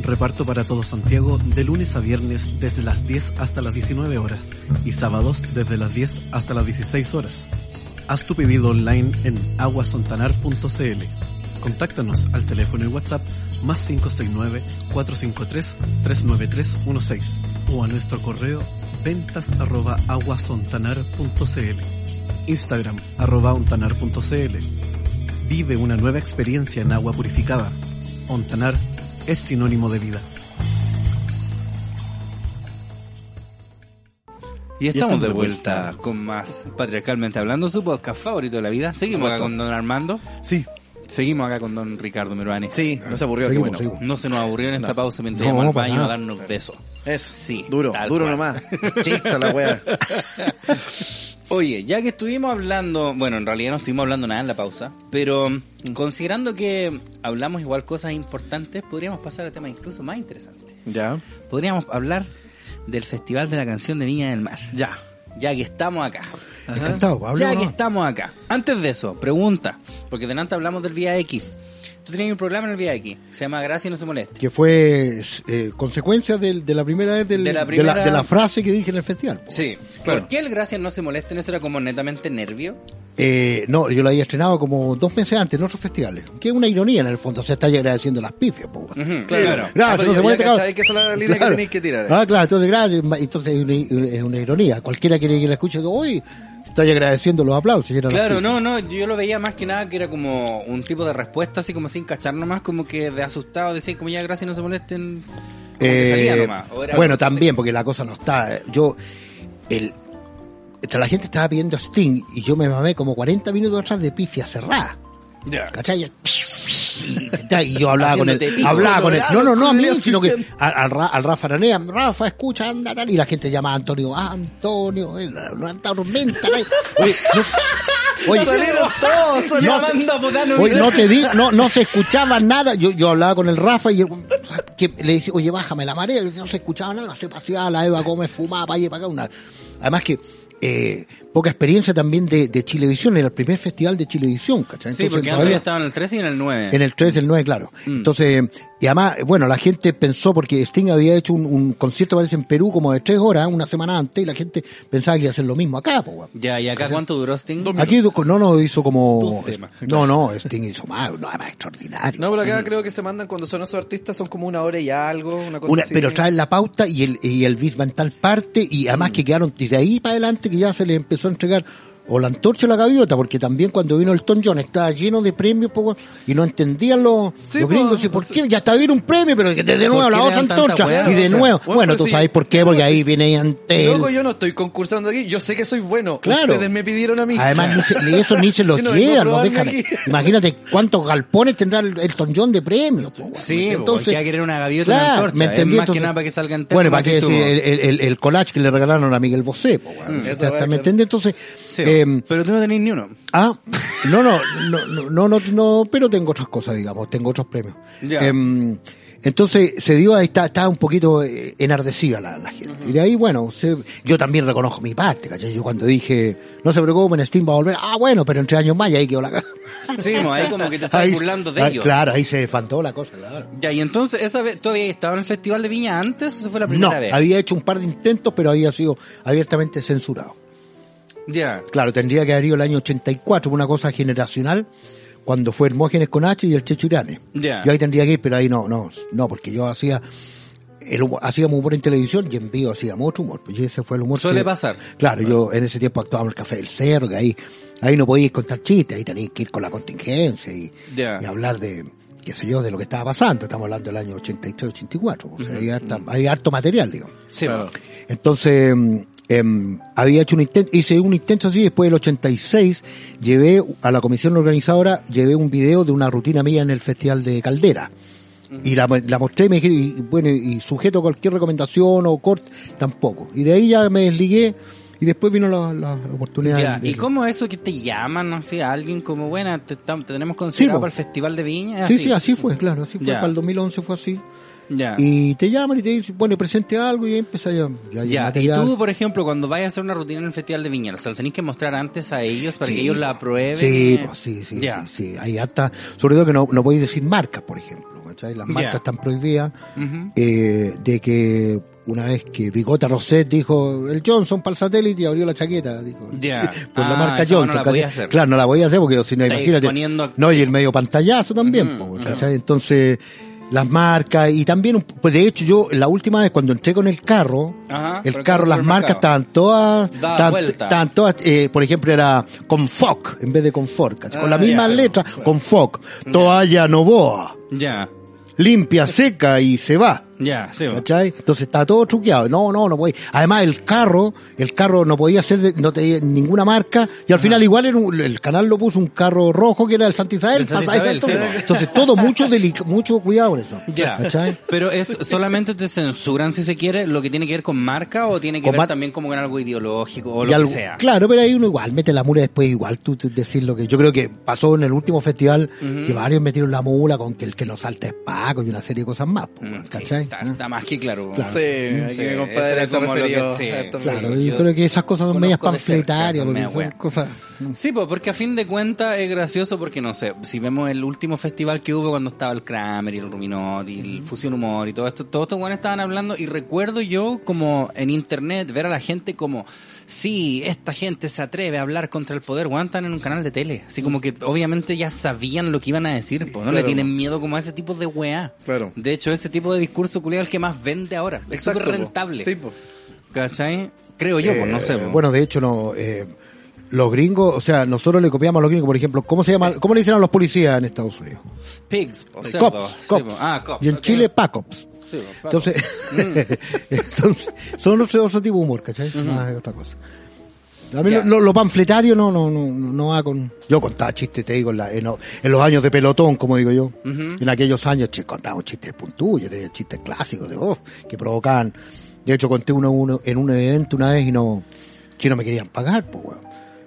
Reparto para todo Santiago de lunes a viernes desde las 10 hasta las 19 horas y sábados desde las 10 hasta las 16 horas. Haz tu pedido online en aguasontanar.cl. Contáctanos al teléfono y WhatsApp más 569-453-39316 o a nuestro correo ventas arroba aguasontanar.cl. Instagram arroba ontanar.cl. Vive una nueva experiencia en agua purificada. Ontanar es sinónimo de vida. Y estamos estamos de vuelta con más Patriarcalmente Hablando, su podcast favorito de la vida. Seguimos acá con Don Armando. Sí, Seguimos acá con don Ricardo Meruane. Sí, no se aburrió, Seguimos, bueno. No se nos aburrió en esta No. pausa mientras No, íbamos al para baño a darnos besos. Eso. Sí, Duro, duro cual. nomás. [LAUGHS] Chista la wea. [LAUGHS] Oye, ya que estuvimos hablando, bueno, en realidad no estuvimos hablando nada en la pausa, pero mm, considerando que hablamos igual cosas importantes, podríamos pasar a temas incluso más interesantes. Ya. Podríamos hablar del Festival de la Canción de Viña del Mar. Ya. Ya que estamos acá. Encantado, Ya hablemos, que estamos acá. Antes de eso, pregunta, porque delante hablamos del Vía X. Tú tenías un programa en el Vía X, se llama Gracia y no se moleste. que fue eh, consecuencia del- de, la primera vez del- De de, la la primera- de la frase que dije en el festival. po. Sí. Claro. ¿Por qué el Gracias no se molesten? Eso era como netamente nervio. Eh, no, yo la había estrenado como dos meses antes en otros festivales. Que es una ironía en el fondo, se está agradeciendo las pifias. po. Ujú, Claro. claro. Gracias, Ah, no se ya moleste, cachai cabrón. que esa es la línea que tenéis que tirar. Ah, claro, entonces gracias. Entonces es una, una ironía. Cualquiera quiere que la escuche, hoy estoy agradeciendo los aplausos. y Claro, no, no, yo lo veía más que nada que era como un tipo de respuesta, así como sin cachar nomás, como que de asustado, decir como ya gracias no se molesten. Eh, bueno, también, porque la cosa no está. Yo, el, la gente estaba pidiendo Sting y yo me mamé como 40 minutos atrás de pifia cerrada. Ya. ¿Cachai? Y, y yo hablaba con él, pico, hablaba con él, no, no, no a mí, sino que al, al, Ra- al Rafa Aranea, Rafa, escucha, anda, tal, y la gente llama a Antonio, ah, Antonio, eh, una tormenta, la- oye, [LAUGHS] no, oye, todos, no, oye, te digo, no, no se escuchaba nada, yo, yo hablaba con el Rafa y que le decía, oye, bájame la marea, no se escuchaba nada, se paseaba la Eva Gómez, fumaba para allá para acá, una, además que, eh, poca experiencia también de, de Chilevisión, era el primer festival de Chilevisión, ¿cachai? Sí, Entonces, porque antes estaba en el 13 y en el 9. en el 3, el 9, claro. Mm. Entonces, y además, bueno, la gente pensó, porque Sting había hecho un, un concierto, parece, en Perú como de tres horas, una semana antes, y la gente pensaba que iba a hacer lo mismo acá, pues, weón. Ya, ¿y acá cuánto duró Sting? Aquí no, no, hizo como... No, no, Sting hizo más, no, más extraordinario. No, pero acá creo que se mandan cuando son esos artistas, son como una hora y algo, una cosa Una- así. pero traen la pauta y el, y el beat mental parte y además que quedaron desde ahí para adelante que ya se les empezó son trigger o la antorcha o la gaviota, porque también cuando vino el Tom John estaba lleno de premios po, y no entendían los, Sí, los gringos, po, y por qué ya está bien un premio, pero que de de nuevo ¿Por qué la otra antorcha y de O sea, nuevo. bueno, Bueno, tú sí, sabes por qué, porque ahí viene ante Loco, yo no estoy concursando aquí, yo sé que soy bueno. Claro. Ustedes me pidieron a mí. Además, ni, se- ni eso ni se [LAUGHS] los no llevan, no dejan. aquí. Imagínate cuántos galpones tendrá el, el Tom John de premios. po. Sí, entonces, que una gaviota y una Claro, antorcha. me es entendí. más entonces- que nada para que salga entero. Bueno, para que decir, el, el, el collage que le regalaron a Miguel Bosé. Mm, esa ¿Te- weá, ¿Me entendí? Entonces, Em, pero tú no tenés ni uno. Ah, no, no, no, no, no, no, no, pero tengo otras cosas, digamos, tengo otros premios. Em, entonces se dio, ahí está, estaba un poquito eh, enardecida la, la gente. Y de ahí, bueno, se- yo también reconozco mi parte, ¿cachai? Yo cuando dije, no se preocupen, Steam va a volver, ah, bueno, pero en tres años más y ahí quedó la caja. Sí, mo, ahí como que te estás [LAUGHS] Ahí- burlando de ellos. Claro, ahí se fantó la cosa, claro. Ya, y entonces, ¿esa vez, ¿tú habías estado en el Festival de Viña antes o se fue la No, primera vez? había hecho un par de intentos, pero había sido abiertamente censurado. Ya. Claro, tendría que haber ido el año 84, una cosa generacional, cuando fue Hermógenes con H y el Checho Irane. Ya. Yo ahí tendría que ir, pero ahí no, no, no, porque yo hacía, el humor- hacíamos humor en televisión y en vivo hacíamos otro humor. Pues ese fue el humor Suele que- pasar. Claro, yo en ese tiempo actuábamos en el Café del Cerro, que ahí, ahí no podíais contar chistes, ahí teníais que ir con la contingencia y, y hablar de, qué sé yo, de lo que estaba pasando. Estamos hablando del año 83, 84. O sea, hay, harta- hay harto material, digamos. Sí, mo. Entonces, em, había hecho un intento, hice un intento así, después del 86, llevé a la comisión organizadora, llevé un video de una rutina mía en el Festival de Caldera. Y la, la mostré y me dijeron, y, bueno, y sujeto a cualquier recomendación o corte, tampoco. Y de ahí ya me desligué y después vino la, la oportunidad. Ya, de- ¿y cómo es eso que te llaman, no sé, a alguien como, bueno, te, te tenemos considerado para el Festival de Viña? ¿Es Sí, sí, así fue, claro, así fue. Ya. Para el 2011 fue así. Y te llaman y te dicen, bueno, presente algo y ahí empieza ya, ya, Ya, y tú, por ejemplo, cuando vayas a hacer una rutina en el Festival de Viña, ¿se la tenés que mostrar antes a ellos para Sí. que ellos la aprueben? Sí, pues, sí, sí, sí, sí. Hay harta, sobre todo que no, no podéis decir marcas, por ejemplo, ¿cachai? Las marcas están prohibidas, eh, de que una vez que Bigota Roset dijo, el Johnson para el satélite y abrió la chaqueta, dijo. Ya. [LAUGHS] Por la Ah, marca no Johnson. Claro, no la voy a hacer porque si no, imagínate. No, y el medio pantallazo también. Entonces, las marcas y también, pues de hecho yo la última vez cuando entré con el carro, Ajá, el carro, las marcas estaban todas, Da estaban, todas, eh, por ejemplo era con FOC en vez de con Ford, ¿cachai? con Ah, las mismas ya. letras, con FOC, toalla Novoa, Ya. limpia, seca y se va. Ya, sí. ¿Cachai? Entonces está todo truqueado. No, no, no podía. Además, el carro, el carro no podía ser de, no tenía ninguna marca. Y al final igual era un- el canal lo puso un carro rojo que era el Santa Isabel. El Santa Isabel, sí, po. Entonces todo mucho mucho cuidado con eso. Ya. ¿Cachai? Pero es solamente te censuran si se quiere lo que tiene que ver con marca o tiene que Con ver también como con algo ideológico o lo algo- que sea. Claro, pero ahí uno igual mete la mula después igual tú, decir lo que yo creo que pasó en el último festival que varios metieron la mula con que el que no salta es Paco y una serie de cosas más, Mm, sí, ¿cachai? está, está más que claro. Sí, Sí, mi compadre se que- sí. esto. Claro, yo, yo creo que esas cosas son medias panfletarias, porque son cosas... Sí, pues porque a fin de cuentas es gracioso porque no sé, si vemos el último festival que hubo cuando estaba el Kramer y el Ruminotti y el Fusión Humor y todo esto, todos estos buenos estaban hablando y recuerdo yo como en internet ver a la gente como, sí, esta gente se atreve a hablar contra el poder, weón, están en un canal de tele, así como que obviamente ya sabían lo que iban a decir, pues no le tienen miedo como a ese tipo de weá. Claro. De hecho, ese tipo de discurso culiado es el que más vende ahora, es súper po. rentable. Sí, po. ¿Cachai? Creo yo, pues no sé. Eh, po. Bueno, de hecho, no. Eh, los gringos, o sea, nosotros le copiamos a los gringos, por ejemplo, ¿cómo se llama? ¿Cómo le dicen a los policías en Estados Unidos? Pigs, o. Cops, Sí, cops. Ah, cops. y en. Chile, PACOPS. Sí, po, Entonces, Mm. [LAUGHS] entonces son otro, otro tipo de humor, ¿cachai? No es otra cosa. A mí Ya. lo, lo- panfletario no, no, no, no, va con... Yo contaba chistes, te digo, en, la- en, en los años de pelotón, como digo yo. En aquellos años contábamos chistes puntúos, tenía chistes clásicos de voz que provocaban... De hecho, conté uno, uno en un evento una vez y no... Que no me querían pagar, pues, weón.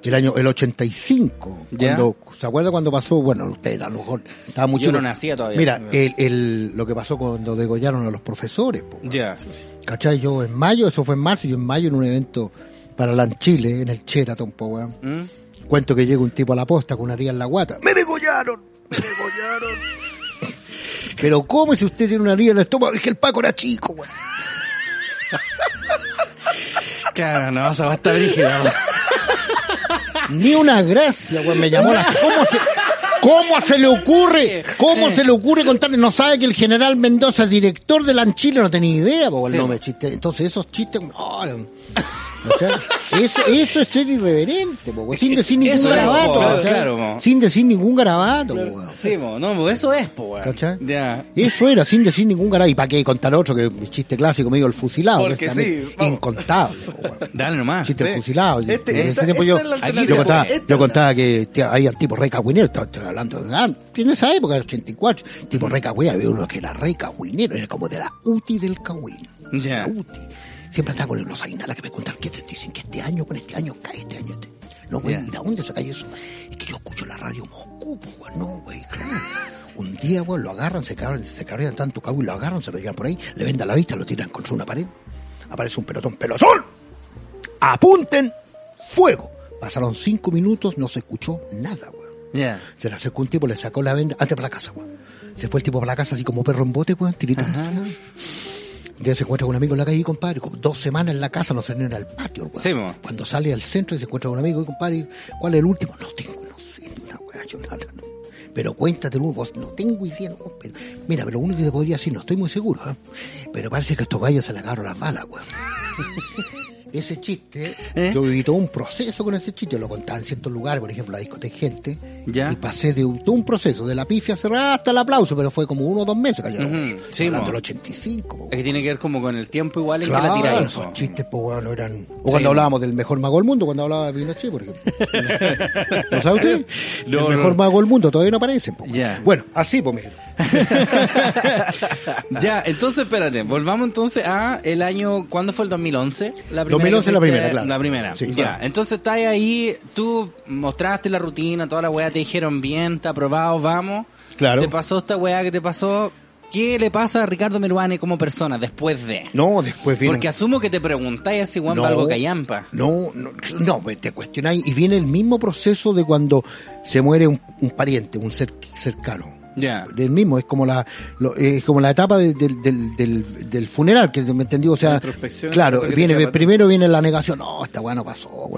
El año, el 85. Ya. Cuando, ¿Se acuerda cuando pasó? Bueno, usted a lo mejor estaba muy Yo no nacía todavía. Mira, el, el, lo que pasó cuando degollaron a los profesores, po. Ya. ¿Cachai? Yo en mayo, eso fue en marzo, yo en mayo en un evento para la Chile, en el Sheraton, po. ¿Mm? Cuento que llega un tipo a la posta con una haría en la guata. ¡Me degollaron! ¡Me degollaron! [LAUGHS] Pero ¿cómo si usted tiene una haría en el estómago? Es que el Paco era chico, weón. Claro, no, va a estar rígida. Ni una gracia, weón. Me llamó la... ¿Cómo se... ¿Cómo se le ocurre? ¿Cómo se le ocurre contarle? No sabe que el general Mendoza, director de la Chile, no tenía idea, po, el Sí. nombre chiste. Entonces esos chistes, no, no. ¿Cachai? Eso, eso es ser irreverente, po, sin decir ningún Eso es, garabato, po, claro, po. sin decir ningún garabato, po. Sí, no, mo, eso es, po. Ya. Eso era, sin decir ningún garabato. ¿Y para qué contar otro? Que mi chiste clásico me digo el fusilado. que Porque es sí, incontable, po. Dale nomás. Chiste Sí. fusilado. Este- esta- yo, es yo contaba, yo contaba que te- había tipo rey cagüinero, hablando de ah, en esa época, el 84, tipo rey cagüinero, había uno que era rey cagüinero, era como de la UTI del cagüín. Ya. La UTI. Siempre andaba con los aguinaldas que me cuentan que te dicen que este año, con este año cae, este año, este. No, güey, Ya. ¿y de dónde sacáis eso? Es que yo escucho la radio Moscú, pues, güey, no, güey, claro. Un día, güey, lo agarran, se cargan, se cargan tanto cagüín, lo agarran, se lo llevan por ahí, le vendan la vista, lo tiran contra una pared, aparece un pelotón, pelotón, apunten, fuego. Pasaron cinco minutos, no se escuchó nada, güey. Ya. Se le acercó un tipo, le sacó la venda, antes para la casa, weón. Se fue el tipo para la casa así como perro en bote, weón, tirito. Ya se encuentra con un amigo en la calle, compadre, como dos semanas en la casa, no salieron al patio, weón. Sí. Cuando sale al centro y se encuentra con un amigo, y compadre, ¿cuál es el último? No tengo, no sé, ni una weá, yo nada, no. Pero cuéntate, vos, no tengo idea, no, pero, mira, pero lo único que te podría decir, no estoy muy seguro, ¿eh? pero parece que estos gallos se le agarró las balas, weón. [LAUGHS] Ese chiste, ¿Eh? yo viví todo un proceso con ese chiste, lo contaba en ciertos lugares, por ejemplo, la discoteca gente, Ya. y pasé de un- todo un proceso, de la pifia cerrada hasta el aplauso, pero fue como uno o dos meses, cayó. Ujú, sí, hablando del 85, po. Es que tiene que ver como con el tiempo igual en Claro, que la tiráis. esos chistes, pues, bueno, eran... O Sí, cuando mo. hablábamos del mejor mago del mundo, cuando hablaba de Pinochet, por ejemplo. [LAUGHS] ¿Lo sabe usted? No, el mejor no. mago del mundo, todavía no aparece. po. Ya. Bueno, así, pues, [LAUGHS] ya, entonces espérate, volvamos entonces a el año, ¿cuándo fue el 2011? La 2011 la fuiste- primera, claro. La primera, Sí, ya. claro. Entonces estás ahí, tú mostraste la rutina, toda la weá, te dijeron bien, está aprobado, vamos. Claro. Te pasó esta weá que te pasó. ¿Qué le pasa a Ricardo Meruane como persona después de? No, después viene... Porque asumo que te preguntáis así, weón, No. algo callampa. No, no, no, pues te cuestionáis y viene el mismo proceso de cuando se muere un, un pariente, un ser cercano. Ya. El mismo, es como la, lo- es como la etapa del, del, del, del, funeral, que me entendió, o sea, claro, viene, primero viene la negación, no, esta weá no pasó.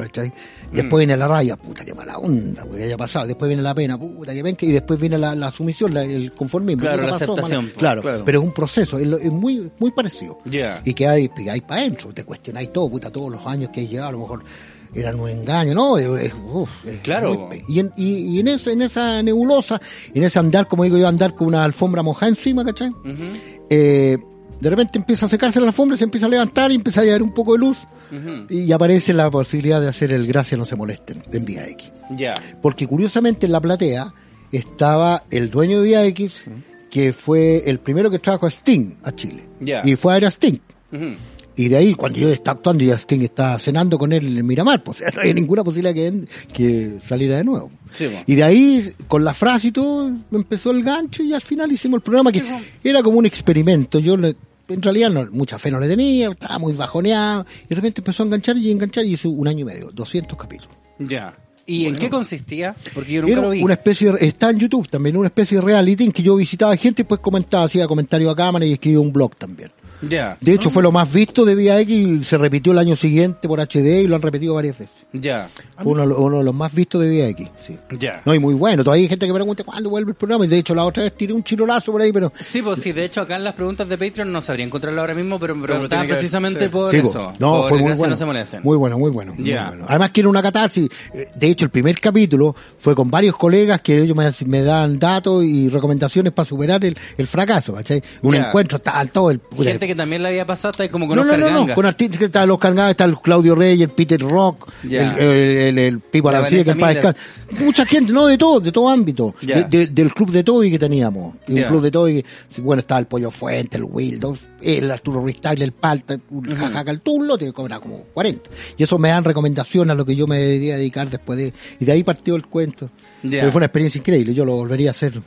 Después viene la raya, puta que mala onda, weá, que haya pasado, después viene la pena, puta que venga, y después viene la, la sumisión, la- el conformismo. Claro, puta, la pasó, aceptación, mala- po. Claro, Claro. pero es un proceso, es, es muy, muy parecido. Ya. Y que hay, hay para adentro, te cuestionáis todo, puta, todos los años que hay llegado, a lo mejor eran un engaño, ¿no? Uf, Claro. muy y en, y, y en, eso, en esa nebulosa, en ese andar, como digo yo, andar con una alfombra mojada encima, ¿cachai? Eh, de repente empieza a secarse la alfombra, se empieza a levantar y empieza a llegar un poco de luz y aparece la posibilidad de hacer el Gracias no se molesten en Vía X. Ya. Porque curiosamente en la platea estaba el dueño de Vía X, que fue el primero que trajo a Sting a Chile. Y fue a ver a Sting. Y de ahí, cuando yo estaba actuando, ya Sting estaba cenando con él en el Miramar, pues [LAUGHS] no había ninguna posibilidad que, que saliera de nuevo. Sí. Y de ahí, con la frase y todo, empezó el gancho y al final hicimos el programa que era como un experimento. Yo le- en realidad no, mucha fe no le tenía, estaba muy bajoneado, y de repente empezó a enganchar y enganchar y hizo un año y medio, 200 capítulos. Ya. ¿Y en qué consistía? Porque yo nunca Era lo vi. una especie, de- está en YouTube también, una especie de reality en que yo visitaba gente y pues comentaba, hacía comentarios a cámara y escribía un blog también. Ya. De hecho, fue lo más visto de Vía X y se repitió el año siguiente por HD y lo han repetido varias veces. Ya. Fue uno, uno de los más vistos de Vía X, sí. Ya. No, y muy bueno. Todavía hay gente que me pregunta cuándo vuelve el programa. Y de hecho, la otra vez tiré un chirolazo por ahí, pero. Sí, pues sí, de hecho acá en las preguntas de Patreon no sabría encontrarlo ahora mismo, pero me Pero preguntaba tiene que- precisamente sí. por Sí, po. eso. No, por fue muy bueno. no se molesten. Muy bueno, muy bueno. Ya. bueno. Además, quiere una catarsis. Eh, De hecho, el primer capítulo fue con varios colegas que ellos me, me dan datos y recomendaciones para superar el, el fracaso, ¿cachai? Un encuentro, está todo el. Gente que también le había pasado, está ahí como con no, no, Oscar no, no, Ganga. con artistas que están los cargados, está el Claudio Reyes, el Peter Rock, el, el, el, el Pipo Arancía, que descanse. Mucha gente, no, de todo, de todo ámbito. Ya. De- de- del club de Toby que teníamos. Ya. club de Toby, bueno, estaba el Pollo Fuente, el Wildos, el Arturo Ristyle, el Palta, el Jajaca, el Tullo, te cobra como 40. Y eso me dan recomendaciones a lo que yo me debería dedicar después de, y de ahí partió el cuento. Pero fue una experiencia increíble, yo lo volvería a hacer.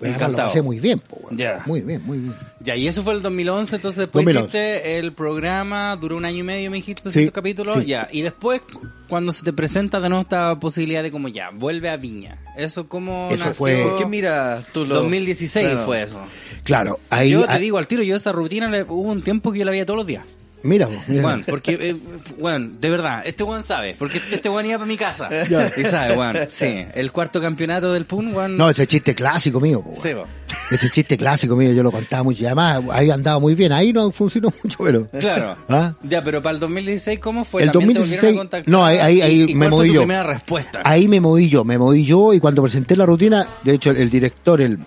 Además, Lo Encantado. pasé muy bien, po, weón. Ya. Muy bien, muy bien. Ya, y eso fue el 2011, entonces después 2011. hiciste el programa, duró un año y medio, me dijiste, 200 Sí, capítulos, sí. ya. Y después, cuando se te presenta de nuevo esta posibilidad de como ya, vuelve a Viña. Eso como Eso nació? fue- ¿Por qué mira tú lo 2016 Claro. fue eso. Claro, ahí. yo te ah, digo al tiro, yo esa rutina le, hubo un tiempo que yo la veía todos los días. Mira, vos, mira. Juan, porque, eh, Juan, de verdad, este Juan sabe, porque este Juan iba para mi casa. [LAUGHS] Ya. Y sabe, Juan, sí, el cuarto campeonato del PUN, Juan. No, ese chiste clásico mío, po, Sí, po. Ese chiste clásico mío, yo lo contaba mucho. Y además, ahí andaba muy bien. Ahí no funcionó mucho, pero. Claro. ¿Ah? Ya, pero para el 2016, ¿cómo fue? El ¿También te volvieron a 2016 contactar? no, ahí- ahí- ahí ¿Y- y me cuál moví fue tu yo. primera respuesta? Ahí me moví yo, me moví yo y cuando presenté la rutina, de hecho el, el director, el,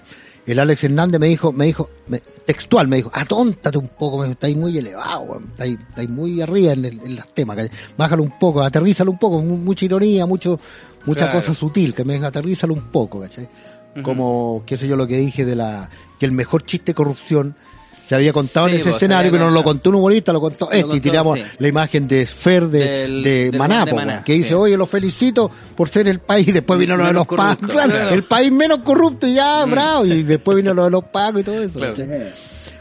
el Alex Hernández me dijo, me dijo, me- textual me dijo, atóntate un poco, me dijo, estáis muy elevado, estáis, estáis muy arriba en, el- en los temas, que- bájalo un poco, aterrízalo un poco, mu- mucha ironía, mucho, mucha Claro. cosa sutil, que me dijo, aterrízalo un poco, ¿cachai? Como, qué sé yo, lo que dije de la, que el mejor chiste de corrupción se había contado Sí, en ese pues, escenario, pero no lo contó un humorista, lo contó Lo este, y tiramos sí. la imagen de Sfer de, Del- de del Maná, de que dice, sí. oye, lo felicito por ser el país, y después vino lo de los pacos, corrupto, claro, claro. Mm. el país menos corrupto, ya, bravo, y después vino lo de los pacos y todo eso.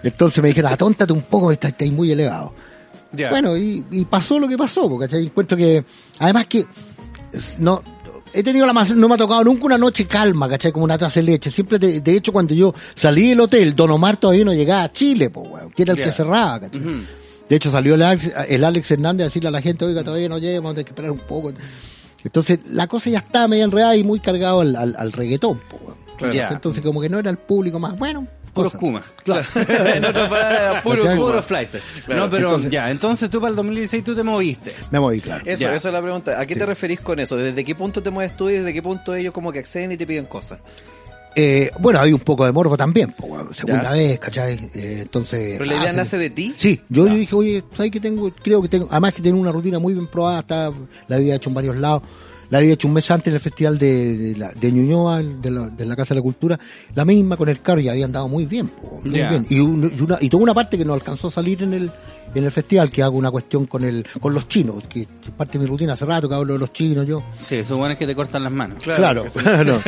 Entonces me dijeron, atóntate un poco, estás estáis muy elevado. Bueno, y, y pasó lo que pasó, porque encuentro que, además que, no, he tenido la más, no me ha tocado nunca una noche calma, ¿cachai? Como una taza de leche. Siempre, de, de hecho, cuando yo salí del hotel, Don Omar todavía no llegaba a Chile, pues, weón, que era el que cerraba, ¿cachai? De hecho, salió el Alex, el Alex Hernández a decirle a la gente, oiga, todavía no llega, vamos a tener que esperar un poco. Entonces, la cosa ya estaba medio enredada y muy cargado al, al, al reggaetón, po, weón. Claro. Entonces, como que no era el público más bueno. Puros. Kuma. Claro. [LAUGHS] en otras palabras, puro, ¿Cachai? puro flight. no, pero Entonces- ya, entonces tú para el 2016 tú te moviste. Me moví, claro. Eso, Ya. esa es la pregunta. ¿A qué Sí. te referís con eso? ¿Desde qué punto te mueves tú y desde qué punto ellos como que acceden y te piden cosas? Eh, bueno, hay un poco de morbo también, po, segunda Ya. vez, ¿cachai? Eh, entonces... ¿Pero la idea ah, nace de ti? Sí, yo, yo dije, oye, ¿sabes que tengo? Creo que tengo, además que tengo una rutina muy bien probada, está, la había hecho en varios lados, la había hecho un mes antes en el festival de, de, la- de Ñuñoa, de la, de la Casa de la Cultura, la misma con el carro y había andado muy bien, po, muy bien. Y, un- y una, y toda una parte que no alcanzó a salir en el, en el festival, que hago una cuestión con el, con los chinos, que es parte de mi rutina hace rato que hablo de los chinos yo. Sí, eso bueno es que te cortan las manos. Claro, [LAUGHS] [LAUGHS] no.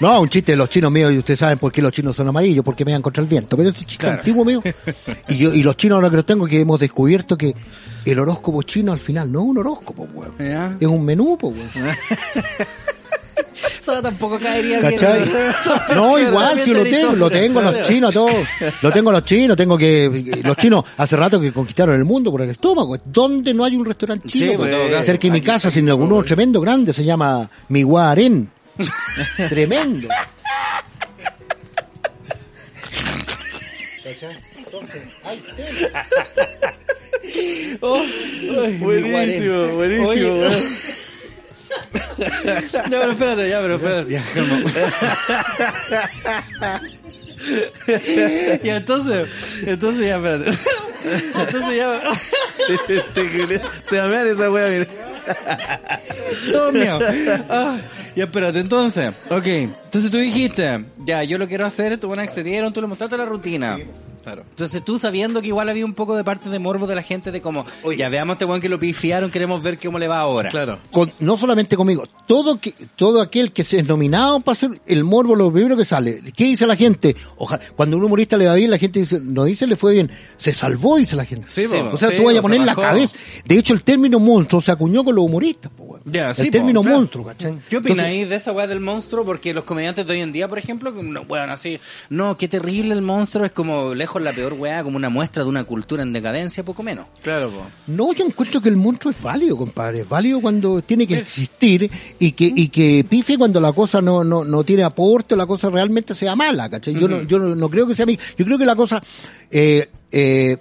no, un chiste de los chinos míos, y ustedes saben por qué los chinos son amarillos, porque me dan contra el viento, pero es un chiste Claro. antiguo mío. [LAUGHS] Y yo, y los chinos ahora que los tengo, que hemos descubierto que el horóscopo chino al final no es un horóscopo, weón. Ya. Es un menú, pues, weón. [LAUGHS] Eso tampoco caería ¿Cachai? No, [LAUGHS] igual, si lo tengo, lo tengo los chinos, todo. Lo tengo los chinos, tengo que, los chinos hace rato que conquistaron el mundo por el estómago. ¿Dónde no hay un restaurante Sí, chino? pues, todo caso. Cerca de mi casa, sino uno tremendo grande, se llama Miguaren. [LAUGHS] tremendo. Buenísimo, buenísimo. Oye. Ya, [LAUGHS] pero espérate, ya, pero espérate, ya, calma. [LAUGHS] y entonces, Entonces ya, espérate. [LAUGHS] Entonces ya... Se va a mear esa wea, mira. Todo mío. Ah, ya, espérate, entonces. Ok. Entonces tú dijiste, ya, yo lo quiero hacer, tú bueno, accedieron, tú le mostraste la rutina. Claro. Entonces tú sabiendo que igual había un poco de parte de morbo de la gente de como, ya veamos este weón que lo pifiaron, queremos ver cómo le va ahora. Claro. Con- no solamente conmigo, todo que, todo aquel que se es nominado para hacer el morbo, lo primero que sale. ¿Qué dice la gente? Ojalá, cuando un humorista le va bien, la gente dice, no dice le fue bien, se salvó, dice la gente. Sí, po. o sea, Sí, tú vayas a po, poner la cabeza. De hecho, el término monstruo se acuñó con los humoristas, po, weón. El sí, po, término claro. monstruo, ¿cachai? ¿Qué ahí de esa weá del monstruo? Porque los comediantes de hoy en día, por ejemplo, que no puedan así, no, qué terrible el monstruo, es como lejos la peor weá, como una muestra de una cultura en decadencia, poco menos. Claro, po. No, yo encuentro que el monstruo es válido, compadre. Es válido cuando tiene que existir y que, y que pife cuando la cosa no, no, no tiene aporte o la cosa realmente sea mala, ¿cachai? Yo, no, yo no, no creo que sea mi... Yo creo que la cosa... Eh, eh,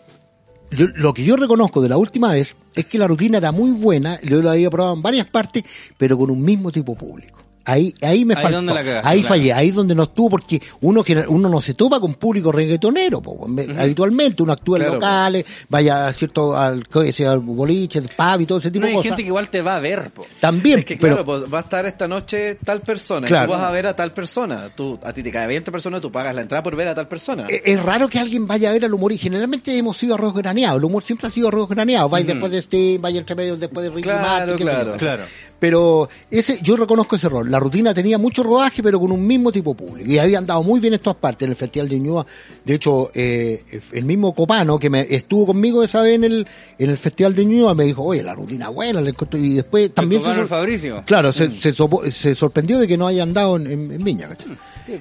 yo- lo que yo reconozco de la última vez es que la rutina era muy buena, yo la había probado en varias partes, pero con un mismo tipo público. Ahí, ahí me Ahí faltó. donde la cagaste, ahí claro. fallé, ahí es donde no estuvo, porque uno que uno no se topa con público reggaetonero, po, habitualmente, uno actúa en po. locales, vaya cierto al, al boliche, al pub y todo ese tipo No, de hay cosas. gente que igual te va a ver, po. También, Es que pero claro, pues va a estar esta noche tal persona. Claro. Y tú vas a ver a tal persona. Tú, a ti te cae 20 personas, tú pagas la entrada por ver a tal persona. es, es raro que alguien vaya a ver al humor y generalmente hemos sido arroz graneado, el humor siempre ha sido arroz graneado, vaya después de este, vaya entre medio después de Ricky Claro, Martin, claro. Claro. Pero ese, yo reconozco ese rol. La rutina tenía mucho rodaje, pero con un mismo tipo público. Y habían dado muy bien en todas partes, en el Festival de Ñuñoa. De hecho, eh, el mismo Copano, que me estuvo conmigo esa vez en el, en el Festival de Ñuñoa, me dijo, oye, la rutina buena, y después también se, Copano sor- Fabricio. Claro, se, se, sopo- se sorprendió de que no hayan dado en, en- en Viña, ¿cachai?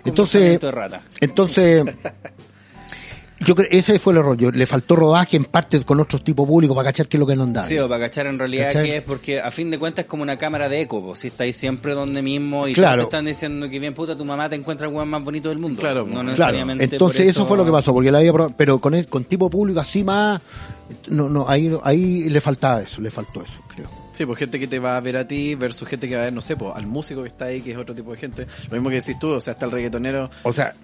Entonces, entonces, yo creo, ese fue el error. Yo, le faltó rodaje en parte con otros tipos públicos para cachar qué es lo que no andaba. Sí, o para cachar en realidad ¿Cachai? que es porque a fin de cuentas es como una cámara de eco, pues si estáis siempre donde mismo y Claro. todos te están diciendo que bien puta tu mamá te encuentra el weón más bonito del mundo. Claro, no claro. Claro, necesariamente. entonces por eso... fue lo que pasó, porque la había probado, pero con, el- con tipo público así más, no, no, ahí, ahí le faltaba eso, le faltó eso, creo. Sí, pues gente que te va a ver a ti versus gente que va a ver, no sé, pues al músico que está ahí, que es otro tipo de gente. Lo mismo que decís tú, o sea, está el reggaetonero. O sea,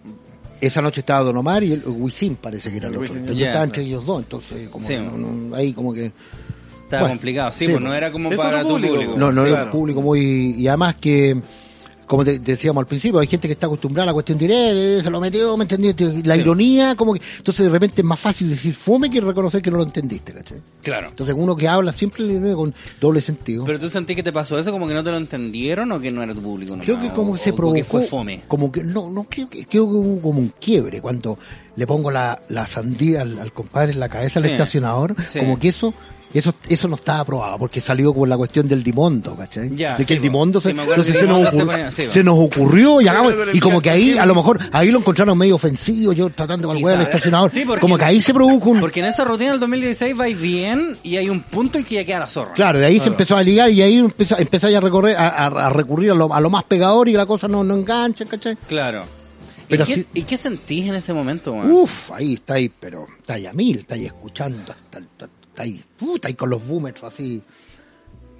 esa noche estaba Don Omar y el Wisin parece que era el El otro. Wisin, Entonces ya, estaba entre ellos dos, entonces como Sí. que no- no- ahí como que Estaba Bueno, complicado, sí, sí, pues no era como para tu público, público. no, no Sí, era claro. un público muy y además que como te- decíamos al principio, hay gente que está acostumbrada a la cuestión directa, eh, se lo metió, ¿me entendiste? La ironía, como que, entonces de repente es más fácil decir fome que reconocer que no lo entendiste, ¿cachai? Claro. Entonces uno que habla siempre le ve con doble sentido. Pero tú sentís que te pasó eso como que no te lo entendieron o que no era tu público. Creo nomás, que como o- se o provocó, que fue fome. como que no, no creo que creo que hubo como un quiebre cuando le pongo la, la sandía al, al compadre en la cabeza Sí. al estacionador, Sí. como que eso eso eso no estaba aprobado porque salió con la cuestión del dimondo, ¿cachai? Ya, de que sí, el po. dimondo se, entonces el nos se ocurrió, ponía- sí, po. se nos ocurrió y hagamos, y como que ahí a lo mejor ahí lo encontraron medio ofensivo, yo tratando con el huevo estacionador, Sí, porque- como que ahí se produjo un Porque en esa rutina del 2016 vais bien y hay un punto en que ya queda la zorra. Claro, de ahí se empezó a ligar y ahí empezó, empezáis a recorrer, a, a- a recurrir a lo, a lo más pegador y la cosa no, no engancha, ¿cachai? Claro. Pero ¿Y, qué, sí- y qué sentís en ese momento, man? Uf, ahí está ahí, pero está ahí a mil, está ahí escuchando, está, está- está ahí, uh, está ahí con los boomers así.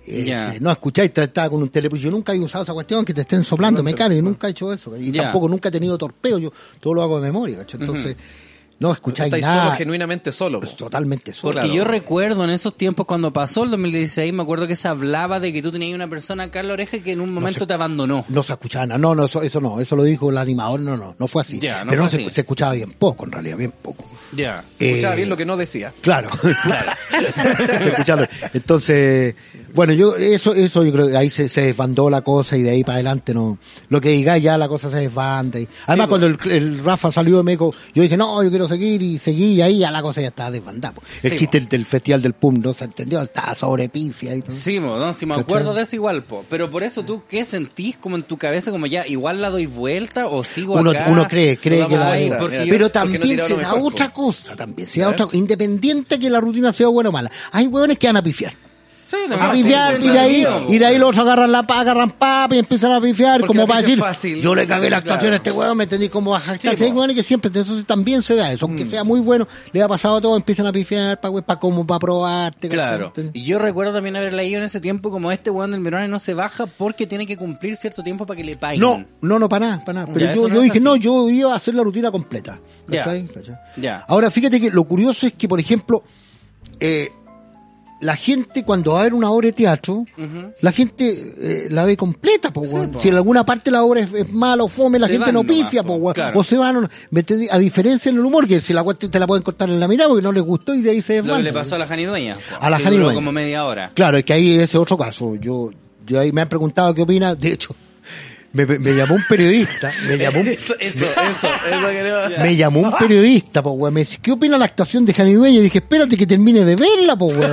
Eh, No escucháis, estaba con un televisor. Yo nunca he usado esa cuestión que te estén soplando mecánico, yo nunca he hecho eso. Y tampoco nunca he tenido torpeo, yo todo lo hago de memoria, ¿cachai? Entonces, no escucháis Estáis nada. solo, genuinamente solo. pues, totalmente solo. Porque Claro. yo recuerdo en esos tiempos cuando pasó el 2016, me acuerdo que se hablaba de que tú tenías una persona acá en la oreja que en un momento te abandonó. No se escuchaba nada. No, no, eso, eso no. Eso lo dijo el animador. No, no, no fue así. No Pero no fue se, así. se escuchaba bien poco, en realidad, bien poco. Ya. Se escuchaba Eh, bien lo que no decía. Claro. [LAUGHS] Se escuchaba. Entonces, bueno, yo, eso, eso yo creo que ahí se, se desbandó la cosa y de ahí para adelante no. Lo que diga ya la cosa se desbanda. Y, además, cuando el, el Rafa salió de Meco, yo dije, no, yo quiero seguir y seguí y ahí ya la cosa ya estaba desbandada. po. El Sí, chiste del, festival del PUM no se entendió, estaba sobre pifia y todo. Sí, mo, no, si me ¿Cachai? acuerdo de eso igual, po. Pero por eso tú, ¿qué sentís como en tu cabeza? Como ya, igual la doy vuelta o sigo uno, acá. uno cree, cree que la mira, yo- Pero no también tiraron se da mejor, otra po. cosa también, se da otra, independiente que la rutina sea buena o mala. Hay hueones que van a pifiar. A pifiar, sí, y de ahí, sí, y de ahí los otros agarran la pa, agarran papa y empiezan a pifiar, Porque como para decir, fácil. yo le cagué la actuación Claro. a este weón, me entendí como Sí, ¿cachai? po. Weón, y que siempre, entonces también se da eso, Mm. aunque sea muy bueno, le ha pasado todo, empiezan a pifiar, para pa como para probarte. Claro. Y yo recuerdo también haber leído en ese tiempo como este weón del Verone no se baja porque tiene que cumplir cierto tiempo para que le paguen. No, no, no, para nada, para nada. Pero Ya, yo, eso no dije, así. no, yo iba a hacer la rutina completa. Ya. ¿Cachai? ¿Cachai? Ya. Ahora, fíjate que lo curioso es que, por ejemplo, eh, la gente cuando va a ver una obra de teatro, la gente eh, la ve completa, po, weón. Si en alguna parte la obra es, es mala o fome, la Se gente no pifia, po, po, claro. O se van, a diferencia en el humor, que si la te la pueden cortar en la mitad porque no les gustó y de ahí se Lo que le pasó a la Jani Dueña. po, A la que Jani duró Dueña. como media hora. Claro, es que ahí ese es otro caso. Yo, yo ahí me han preguntado qué opina. De hecho, me, me llamó un periodista, me llamó un, Eso, eso, eso, me llamó un periodista, po, weón. Me dice, ¿qué opina la actuación de Jani Dueña? Y dije, espérate que termine de verla, po, weón.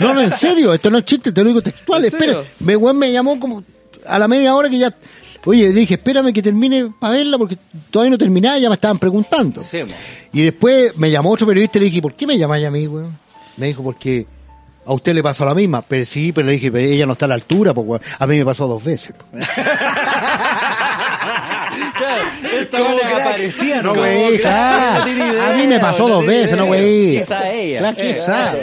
No, no, en serio, esto no es chiste, te lo digo textual, espera. Me, weón, me llamó como a la media hora que ya, oye, dije, espérame que termine para verla porque todavía no terminaba, ya me estaban preguntando. Sí. Y después me llamó otro periodista y le dije, ¿por qué me llamáis a mí, weón? Me dijo, porque a usted le pasó la misma. Pero sí, pero le dije, pero ella no está a la altura, pues, weón. A mí me pasó dos veces. [LAUGHS] po. Esta buena aparecía, No, ¿no? güey, claro. idea, A mí me pasó no dos veces, no, güey. Quizá ella. Claro, Eh, quizá.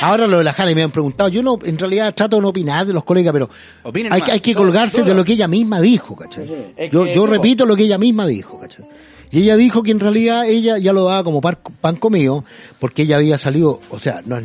Ahora lo de la Jale me han preguntado. Yo no, en realidad trato de no opinar de los colegas, pero Opinen hay, más. que- hay que colgarse de lo que ella misma dijo, ¿cachai? Es Yo, que yo repito lo que ella misma dijo, ¿cachai? Y ella dijo que en realidad ella ya lo daba como par- pan comido, porque ella había salido, o sea, no es,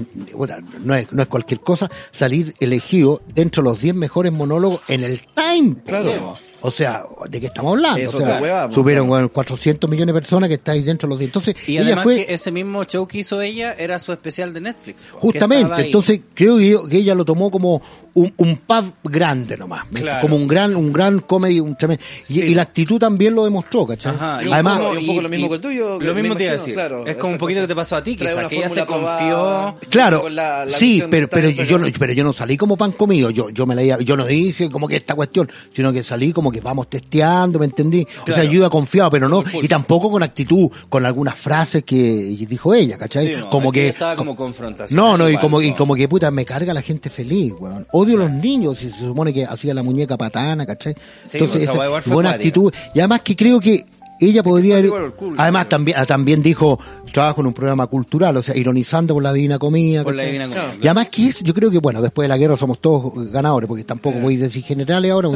no es, no es cualquier cosa, salir elegido dentro de los 10 mejores monólogos en el Time. Claro. O sea, ¿de qué estamos hablando? Es o sea, po, subieron claro. weón, 400 millones de personas que estáis dentro de los 10. Entonces, Y ella además fue... que ese mismo show que hizo ella era su especial de Netflix. que Justamente, entonces creo que, yo- que ella lo tomó como un, un pub grande nomás, ¿me- Claro. como un gran, un gran comedy, un tremendo. Y, Sí. y la actitud también lo demostró, ¿cachai? Ajá, y un Además, poco- y un poco lo mismo que el tuyo, Lo mismo te iba a decir. claro, es como un poquito cosa. que te pasó a ti, quizás, una que ella se confió. Claro, con la- la sí, pero, pero yo, no, pero yo no salí como pan comido, yo, yo me leía, yo no dije como que esta cuestión, sino que salí como que vamos testeando, ¿me entendí? O sea, yo iba confiado, pero no, y tampoco con actitud, con algunas frases que dijo ella, ¿cachai? Sí, no, como que... estaba como confrontación. No, no, y como, y como que puta, me carga la gente feliz, weón. Odio a los niños, si se supone que hacía la muñeca patana, ¿cachai? Sí, pues, esa buena actitud. Y además que creo que ella podría culo, además también, ah, también dijo, trabajo en un programa cultural, o sea, ironizando por la divina comida, Por la ¿cachai? divina comida, Claro. Y además que es, yo creo que bueno, después de la guerra somos todos ganadores, porque tampoco voy a decir generales ahora,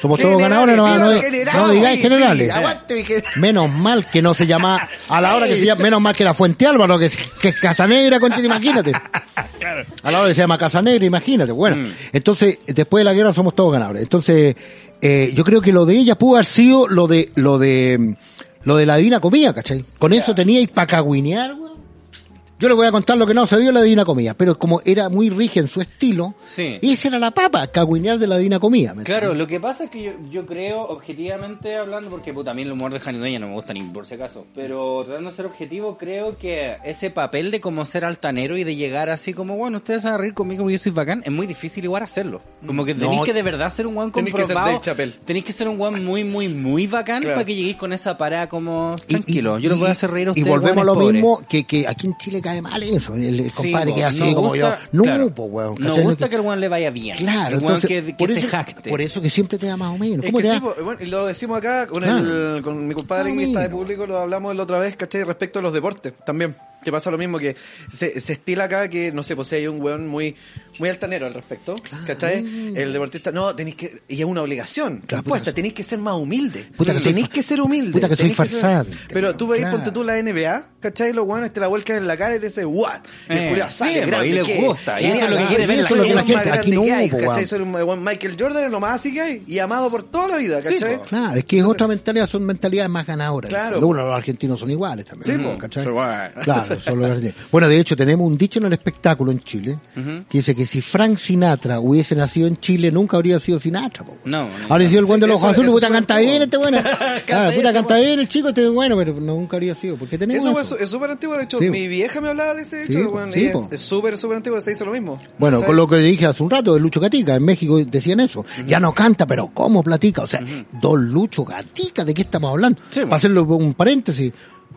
somos todos ganadores, no, no, no digáis generales. Aguante, mi general. Menos mal que no se llama, a la hora que se llama, menos mal que era Fuente Álvaro, que es, que es Casa Negra, concha, imagínate. A la hora que se llama Casa Negra, imagínate. Bueno, Mm. entonces, después de la guerra somos todos ganadores. Entonces, eh, yo creo que lo de ella pudo haber sido lo de, lo de, lo de la divina comida, ¿cachai? Con eso teníais para cagüinear, weón. Yo le voy a contar lo que no se vio en la divina comida, pero como era muy rígida en su estilo, Sí. esa era la papa, cagüinear de la divina comida. ¿me Claro, lo que pasa es que yo, yo creo, objetivamente hablando, porque a mí el humor de Jani Dueña no me gusta ni por si acaso, pero tratando de ser objetivo, creo que ese papel de como ser altanero y de llegar así como, bueno, ustedes van a reír conmigo porque yo soy bacán, es muy difícil igual hacerlo. Como que tenéis No. que de verdad ser un guan Tenéis que ser comprobado. Tenéis que ser un guan muy, muy, muy bacán Claro. para que lleguéis con esa parada como Y- tranquilo. y- yo los voy a hacer reír a Y volvemos a lo pobres. mismo, que, que aquí en Chile cae mal eso. El, compadre que así nos como gusta- yo. No, claro, po, weón. Nos gusta que, que el guan le vaya bien. Claro, el entonces, que, que por se eso, jacte. Por eso que siempre te da más o menos. Es ¿Cómo te sí, po, bueno, y lo decimos acá con, Claro. el, con mi compadre que está de público, lo hablamos la otra vez, ¿cachai? Respecto a los deportes también. Que pasa lo mismo que se, se estila acá que, no sé, pues si hay un weón muy, muy altanero al respecto, ¿cachai? El deportista, no, tenéis que, y es una obligación, Claro, respuesta, puta, tenéis que ser más humilde. Puta que soy tenéis que ser humilde. puta que soy farsante, Pero tú veis, claro. ponte tú la NBA, ¿cachai? Los weones te la vuelcan en la cara y te dicen, what? Y Eh, el sí, grande y les que- gusta, y eso es lo que claro, quiere ver la gente. La gente, aquí no, hay, po, ¿cachai? Soy un weón Michael Jordan es lo más así que hay, y amado por toda la vida, ¿cachai? Claro, es que es otra mentalidad, son mentalidades más ganadoras. Claro. Los argentinos son iguales también. ¿cachai? Claro, son los argentinos. Bueno, de hecho, tenemos un dicho en el espectáculo en Chile que dice que si Frank Sinatra hubiese nacido en Chile, nunca habría sido Sinatra. Po. No, no, Habría sido el buen de los ojos azules, puta, canta bien este [LAUGHS] bueno. Claro, puta, canta bien el chico, este bueno, pero nunca habría sido. ¿Por qué tenemos Eso eso? es súper antiguo, de hecho, Sí, mi vieja me hablaba de ese Sí, hecho, sí, y es súper, súper antiguo, se hizo lo mismo. Bueno, ¿cachai? con lo que dije hace un rato, el Lucho Gatica, en México decían eso. Ya no canta, pero ¿cómo platica? O sea, don Lucho Gatica, ¿de qué estamos hablando? Sí, Para hacerlo un paréntesis,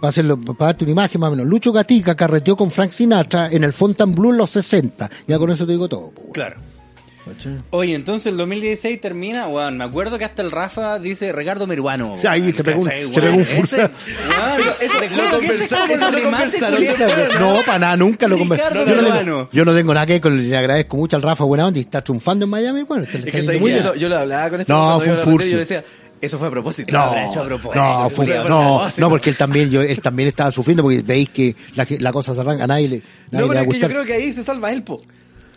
para, hacerlo, para darte una imagen más o menos. Lucho Gatica carreteó con Frank Sinatra en el Fontainebleau en los 60. Ya con eso te digo todo. Claro. Oye, entonces el 2016 termina, weón, me acuerdo que hasta el Rafa dice Ricardo Meruano. Sí, ahí se pegó un- ¿Cachai, se weón? pegó un Ese, weón, Lo lo No, para nada, nunca lo conversé. Ricardo Yo, no tengo- yo no tengo nada que con, le agradezco mucho al Rafa Buena Onda y está triunfando en Miami. Bueno, yo, bien. lo, yo lo hablaba con este No, fue un furcio. Yo le decía, eso fue a propósito. No, hecho a propósito. no, fue- Fue a no, propósito. no, porque él también, yo, él también estaba sufriendo porque veis que la, la cosa se arranca, a nadie le, nadie No, le pero va a es que yo creo que ahí se salva él, po.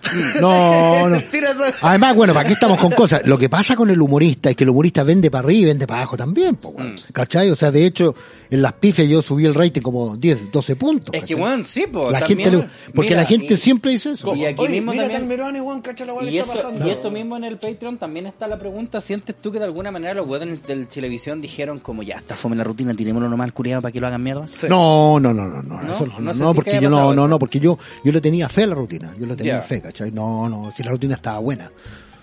[LAUGHS] No, no. [LAUGHS] Además, bueno, ¿para qué estamos con cosas? Lo que pasa con el humorista es que el humorista vende para arriba y vende para abajo también, po. Mm. ¿cachai? O sea, de hecho, en las pifias yo subí el rating como 10, 12 puntos. Es que, ¿cachai? weón, sí, po. la también, gente le- porque mira, la gente y- siempre dice eso. Y aquí Oye, mismo mira también- weón, cacha la que Y está esto, pasando. y esto mismo en el Patreon también está la pregunta, ¿sientes tú que de alguna manera los weones del televisión dijeron como ya, está fome la rutina, tirémoslo nomás al curiado para que lo hagan mierda? Sí. No, no, no, no, no, ¿No? eso no, ¿No no, que porque yo no, no, no, porque yo, yo le tenía fe a la rutina, yo le tenía Ya. fe, ¿cachai? No, no, si la rutina estaba buena.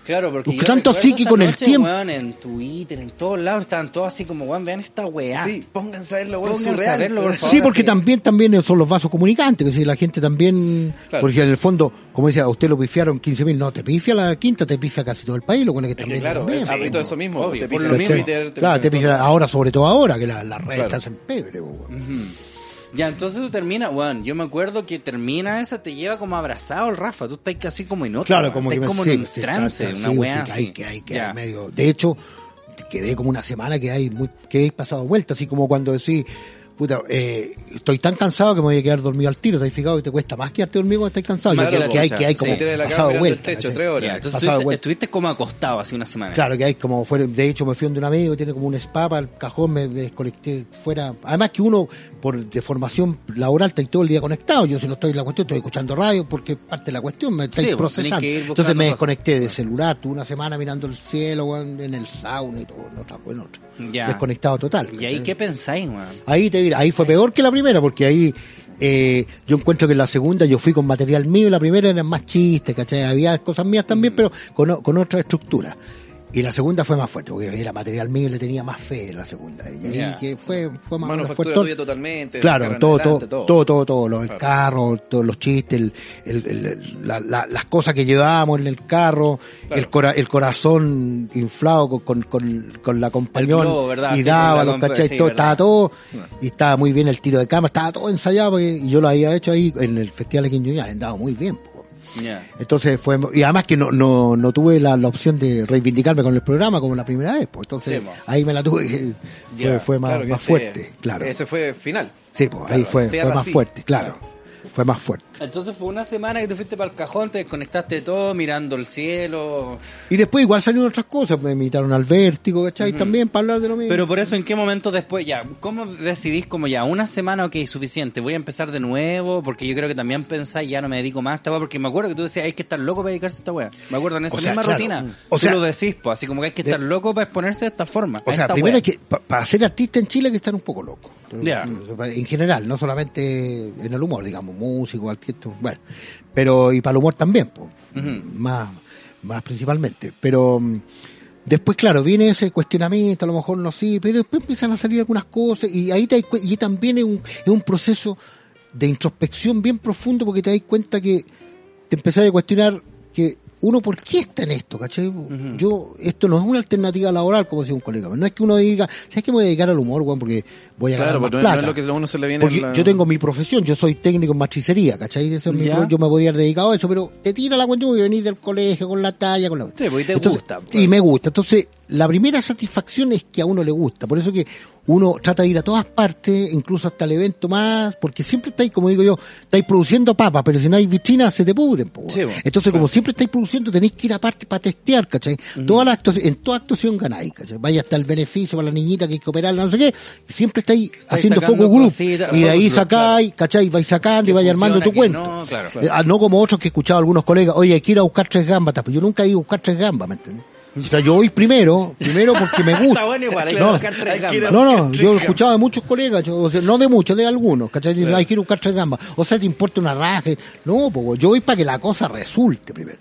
Claro, porque yo tanto así que con el noche, tiempo- weón, en Twitter, en todos lados, estaban todos así como, weón, vean esta weá. Sí, pónganse a verlo, weón, Pónganse a verlo, por favor. Sí, porque sí. también también son los vasos comunicantes, que si la gente también, Claro. porque en el fondo, como decía, a usted lo pifiaron 15 mil, no, te pifia la quinta, te pifia casi todo el país, lo bueno que Es que también claro, también, es po. hablito de eso mismo. Obvio, te por pifian lo mismo. Twitter, te Claro, te pifia, ahora, sobre todo ahora, que la- las redes Claro. están en pebre, weón. Ya, entonces eso termina, weón, yo me acuerdo que termina esa, te lleva como abrazado el Rafa, tú estás casi como en otro, Claro, como que me como sí, en un sí, trance, está- una sí, weá sí, hay que hay que medio. De hecho, quedé como una semana que hay muy que he pasado vuelta, así como cuando decís, puta, eh, estoy tan cansado que me voy a quedar dormido al tiro, ¿te has fijado? Y te cuesta más quedarte dormido cuando estás cansado. Yo que que hay que hay sí. como de cama pasado vuelta. el techo, entonces estuviste, estuviste como acostado así una semana. Claro que hay como fuera, de hecho me fui donde un amigo que tiene como un spa para el cajón, me desconecté fuera. Además que uno, por de formación laboral, está ahí todo el día conectado. Yo si no estoy en la cuestión, estoy escuchando radio porque parte de la cuestión, me estáis Sí, procesando. Entonces me cosas. desconecté de celular, tuve una semana mirando el cielo, en el sauna y todo, en otra, en otra. Ya. Desconectado total. ¿Y ahí qué pensáis, weón? Ahí te ahí fue peor que la primera, porque ahí eh, yo encuentro que en la segunda yo fui con material mío y la primera eran más chistes, ¿cachai? Había cosas mías también, Mm. pero con, con otra estructura. Y la segunda fue más fuerte, porque era material mío y le tenía más fe en la segunda. Y ahí que fue, fue más Manufactura fue todo- tuya totalmente. Claro, todo, adelante, todo, todo, todo, todo, los Claro. carros, todos los chistes, el, el- el- la- la- las cosas que llevábamos en el carro, Claro. el, cora- el corazón inflado con, con, con, con la compañón y Sí, daba los ¿cachai? sí, todo, estaba todo, y estaba muy bien el tiro de cama, estaba todo ensayado, porque yo lo había hecho ahí en el Festival de Quinjuña, andaba muy bien. po. Entonces fue, y además que no, no, no tuve la, la opción de reivindicarme con el programa como la primera vez, pues entonces Sí, po. ahí me la tuve, que- fue, más, Claro más fuerte, claro. Ese fue final. Sí, pues ahí fue, fue más así. fuerte, claro. Fue más fuerte. Entonces fue una semana que te fuiste para el cajón, te desconectaste de todo, mirando el cielo. Y después igual salieron otras cosas, me invitaron al vértigo, ¿cachai? También para hablar de lo mismo. Pero por eso, ¿en qué momento después ya? ¿Cómo decidís como ya? Una semana, ok, suficiente, voy a empezar de nuevo, porque yo creo que también pensáis, ya no me dedico más a esta weá, porque me acuerdo que tú decías, hay que estar loco para dedicarse a esta weá. Me acuerdo en esa O sea, misma claro. rutina. O tú sea, lo decís, pues, así como que hay que estar de- loco para exponerse de esta forma. O sea, primero hay que, para ser artista en Chile hay que estar un poco loco. En general, no solamente en el humor, digamos, músico, arquitecto, bueno. Pero, y para el humor también, pues, más, más principalmente. Pero, mm, después, claro, viene ese cuestionamiento, a lo mejor no sí, pero después empiezan a salir algunas cosas, y ahí te y también es un, es un proceso de introspección bien profundo, porque te das cuenta que te empezás a cuestionar que uno por qué está en esto, ¿cachai? Yo, esto no es una alternativa laboral, como decía un colega. No es que uno diga, ¿sabes que me voy a dedicar al humor, weón? Porque voy a Claro, ganar más porque no- plata. no es lo que a uno se le viene Porque la- yo tengo mi profesión, yo soy técnico en matricería, ¿cachai? Eso es mi yo me podría haber dedicado a eso, pero te tira la cuestión y venís del colegio con la talla, con la... Sí, porque te Entonces, gusta, pues. Y me gusta. Entonces, la primera satisfacción es que a uno le gusta. Por eso que uno trata de ir a todas partes, incluso hasta el evento más, porque siempre estáis, como digo yo, estáis produciendo papas, pero si no hay vitrinas se te pudren. po, Sí. Entonces, como siempre estáis produciendo, tenéis que ir aparte para testear, ¿cachai? Todas las actuaciones- en toda actuación ganáis, ¿cachai? Vaya hasta el beneficio para la niñita que hay que operarla, no sé qué. Siempre estáis haciendo focus group. y de ahí sacáis, ¿cachai? Vais sacando y Que vais armando tu que cuento. no, claro. Eh, ah, no como otros que he escuchado a algunos colegas, oye, quiero buscar tres gambas, pues yo nunca he ido a buscar tres gambas, ¿me entiendes? O sea, yo voy primero, primero porque me [LAUGHS] gusta. Está bueno igual, hay que no, buscar tres hay que gambas. no, no, yo he gambas. escuchado de muchos colegas, yo, o sea, no de muchos, de algunos, ¿cachai? Dicen, ay, quiero buscar tres gambas. O sea, te importa una raje. No, pues yo voy para que la cosa resulte primero.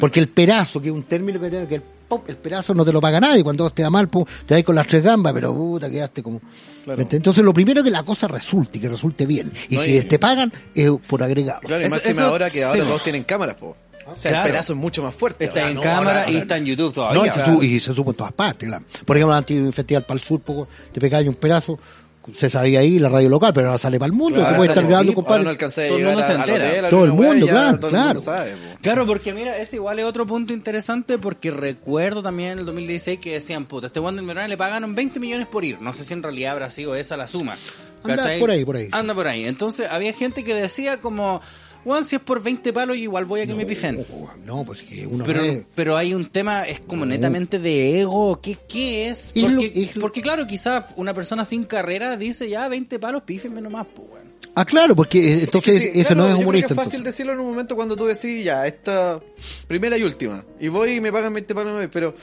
Porque el perazo, que es un término que tiene, que el pum, el pedazo no te lo paga nadie. Cuando te da mal, pum, te das con las tres gambas, pero puta, quedaste como. Claro. Entonces, lo primero es que la cosa resulte, que resulte bien. Y No, si y- te pagan, es por agregado. Claro, y máxima ahora que ahora sí. todos tienen cámaras, po. O sea, Claro. el pedazo es mucho más fuerte. Está ahora. en no, cámara ahora- y está en YouTube No, todavía. y, se su- y se supo en todas partes, claro. Por ejemplo, antes de un festival para el sur, poco, te pegabas un pedazo, se sabía ahí la radio local, pero ahora sale para el mundo, Claro, te puedes estar grabando, compadre. No Todo el mundo se a- entera. hotel, Todo el mundo, ya claro, todo el mundo claro. sabe, po. Claro, porque mira, ese igual es otro punto interesante porque recuerdo también en el 2016 que decían, puta, este Wander Medrano le pagaron 20 millones por ir. No sé si en realidad habrá sido esa la suma. Anda ¿cachai? por ahí, por ahí. Anda por ahí. Entonces había gente que decía como, Juan, si es por 20 palos, igual voy a que me pifen. No, pues que uno Pero, no pero hay un tema, es como netamente de ego, ¿qué, qué es? Es lo- Porque, es lo- porque claro, quizás una persona sin carrera dice, ya 20 palos, pífenme nomás, pues, weón. Ah, claro, porque eh, entonces Es que sí, eso claro, no es humorista. que es fácil entonces. decirlo en un momento cuando tú decís, ya, esta primera y última. Y voy y me pagan 20 palos, pero...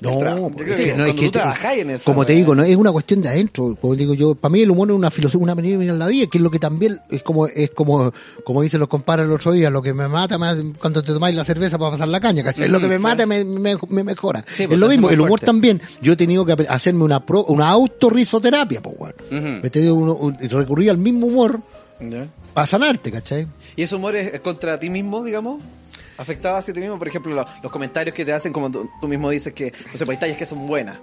No, yo pues, sí, no, es que tú trabajáis en eso. como te digo, no es una cuestión de adentro, como digo yo, para mí el humor es una filosofía, una manera de mirar la vida, que es lo que también es como es como como dicen los compadres el otro día, lo que me mata más cuando te tomáis la cerveza para pasar la caña, ¿cachai? Es lo que me mata me, me, me mejora. Sí, es lo mismo, el humor fuerte. también. Yo he tenido que hacerme una pro, una autorrisoterapia, pues bueno. Ujú. Me he tenido uno- un- recurrir al mismo humor Ya. para sanarte, ¿cachai? ¿Y ese humor es contra ti mismo, digamos? ¿Afectado hacia ti mismo? Por ejemplo, lo- los comentarios que te hacen, como tú, tú mismo dices que, no sé, pues hay tallas que son buenas.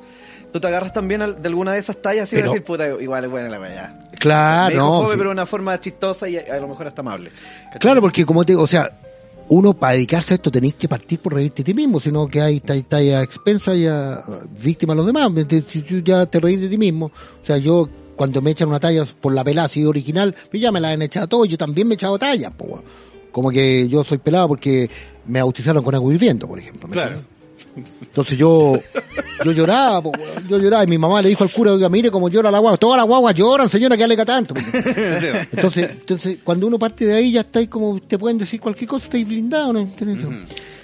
¿Tú te agarras también al- de alguna de esas tallas y vas a decir, puta, igual es buena la weá? Claro, no. sí. pero de una forma chistosa y a, a lo mejor hasta amable. ¿Cachai? Claro, porque como te digo, o sea, uno para dedicarse a esto tenéis que partir por reírte de ti mismo, sino que hay está, está a expensa y a, a víctima de los demás. Ya te reís de ti mismo, o sea, yo cuando me echan una talla por la pelada así original, pues ya me la han echado todo, yo también me he echado tallas, weón. Como que yo soy pelado porque me bautizaron con agua hirviendo, por ejemplo. ¿me Claro. entiendes? Entonces yo, yo lloraba, yo lloraba y mi mamá le dijo al cura, oiga, mire cómo llora la guagua, todas las guaguas lloran, señora, que alega tanto. [LAUGHS] Entonces, entonces, cuando uno parte de ahí ya estáis como, te pueden decir cualquier cosa, estáis blindados, ¿no? ¿Entiendes?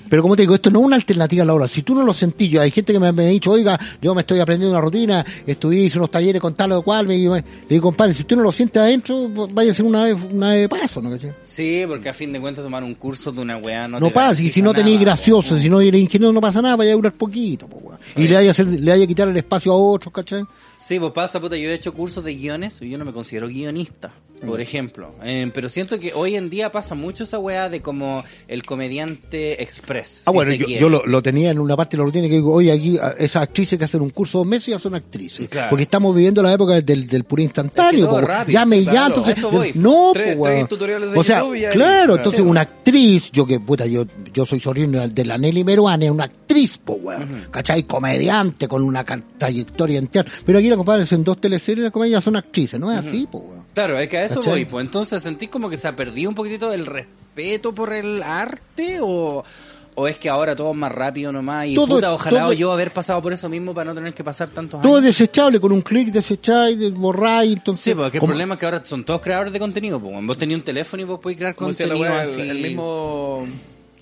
Pero como te digo, esto no es una alternativa a la hora. Si tú no lo sentís, yo, hay gente que me, me ha dicho, oiga, yo me estoy aprendiendo una rutina, estudié, hice unos talleres con tal o cual, me digo, le digo, compadre, si usted no lo siente adentro, vaya a ser una vez, una vez de paso, ¿no? Sí, porque a fin de cuentas tomar un curso de una weá no No, te pasa, y si no tenéis nada, gracioso, si no eres ingeniero, no pasa nada, vaya a durar poquito, po, weón. Y le vaya a hacer, le vaya a quitar el espacio a otros, ¿cachai? Sí, pues pasa, puta, yo he hecho cursos de guiones y yo no me considero guionista, por ejemplo. Eh, pero siento que hoy en día pasa mucho esa weá de como el comediante express. Ah, si bueno, yo, lo, lo tenía en una parte de la rutina que digo, oye, aquí esas actrices que hacen un curso dos meses ya son actrices. Claro. Porque estamos viviendo la época del, del puro instantáneo. Es que todo po, rápido, llame y claro, ya, entonces. No, Tres- tutoriales de O sea, YouTube y ahí- claro, entonces una actriz, yo que, puta, yo, yo soy sobrino de la Nelly Meruane, es una actriz, po, weón. ¿Cachai? Comediante con una trayectoria entera. Pero aquí la compadre en dos teleseries, las comedias son actrices, ¿no es así, po, weón? Claro, es que eso ¿Cachai? voy. Pues entonces sentís como que se ha perdido un poquitito el respeto por el arte o, o es que ahora todo es más rápido nomás y Todo- puta, ojalá todo- yo haber pasado por eso mismo para no tener que pasar tantos Todo es años. desechable, con un clic desecháis, de- borráis, entonces. Sí, porque el problema es que ahora son todos creadores de contenido. Pues. Vos tenías un teléfono y vos podés crear ¿Cómo decía la contenido weá? así. El, el mismo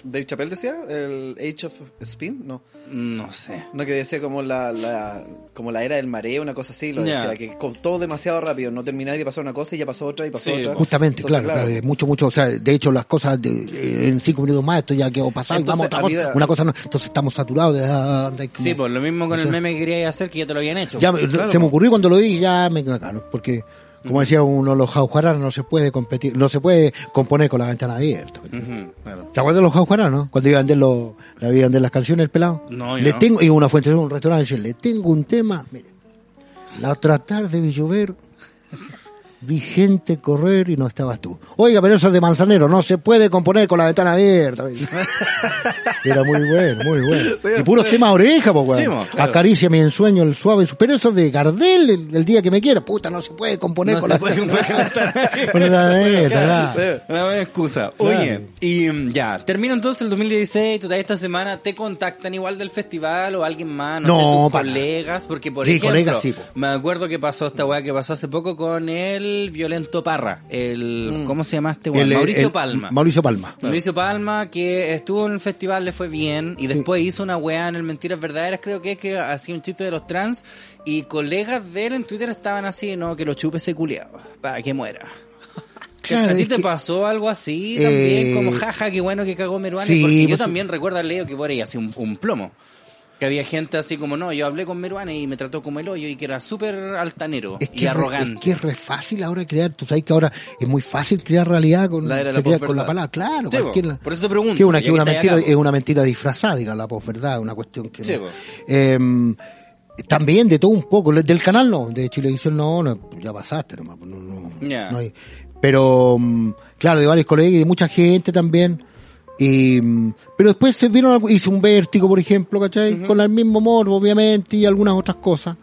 Dave Chappelle decía, el Age of Spin, no. No sé. No, que decía como la, la, como la era del mareo, una cosa así, lo decía, que con todo demasiado rápido, no termináis de pasar una cosa y ya pasó otra y pasó Sí, otra. Justamente, Entonces, claro, claro, mucho, mucho, o sea, de hecho las cosas de- en cinco minutos más esto ya quedó pasado y Entonces, vamos a otra cosa, una cosa no, entonces estamos saturados de de como- Sí, pues lo mismo con el meme que queríais hacer que ya te lo habían hecho. ya pues. me- claro, se me po. ocurrió cuando lo dije ya me cagaron, porque como decía uno los jaujaras no se puede competir, no se puede componer con la ventana abierta. Claro. ¿Te acuerdas de los jaujaras, no? Cuando iban vender los, la iban vender las canciones el pelado. No, le no. tengo, y una fuente de un restaurante, le tengo un tema, mire, la otra tarde vi llover, vi gente correr y no estabas tú. Oiga, pero eso es de manzanero, no se puede componer con la ventana abierta. [LAUGHS] Era muy bueno, muy bueno. y puros temas oreja, po, weón. Sí, mo, claro. Acaricia mi ensueño el suave. su- Pero eso es de Gardel, el, el día que me quiera. Puta, no se puede componer No con se la puede componer con la ventana abierta, Claro. Una buena excusa. Claro. Oye, y mm, ya, termina entonces el 2016, tú esta semana, ¿te contactan igual del festival o alguien más? No, No, sé, tus colegas, porque por Sí, ejemplo, colegas, sí, po. me acuerdo que pasó esta weá que pasó hace poco con el Violento Parra, el, ¿cómo se llama este? El- Mauricio el- Palma. Mauricio Palma. Mauricio Palma, que estuvo en el festival, le fue bien, y después hizo una weá en el Mentiras Verdaderas, creo que es que hacía un chiste de los trans, y colegas de él en Twitter estaban así, no, que lo chupe ese culiado, para que muera. [LAUGHS] Claro, ¿A ti te que- pasó algo así también? Eh, como jaja, qué bueno que cagó Meruane, sí, porque yo pues- también recuerdo leído que por ahí así un, un plomo. Que había gente así como, no, yo hablé con Meruane y me trató como el hoyo y que era súper altanero Es y que, re- arrogante. es que es re fácil ahora crear, tú sabes que ahora es muy fácil crear realidad con, La crea con palabra, claro, Sí, po, cualquier- por eso te pregunto, que una, que mentira, es una mentira disfrazada, diga la posverdad, una cuestión que Sí, no. Eh, también de todo un poco, del canal no, de Chilevisión no, no, ya pasaste nomás, no, no, Ya. no hay- pero mm, claro, de varios colegas y de mucha gente también. Y, mm, pero después se vieron, hice un vértigo, por ejemplo, ¿cachai? Con el mismo morbo, obviamente, y algunas otras cosas.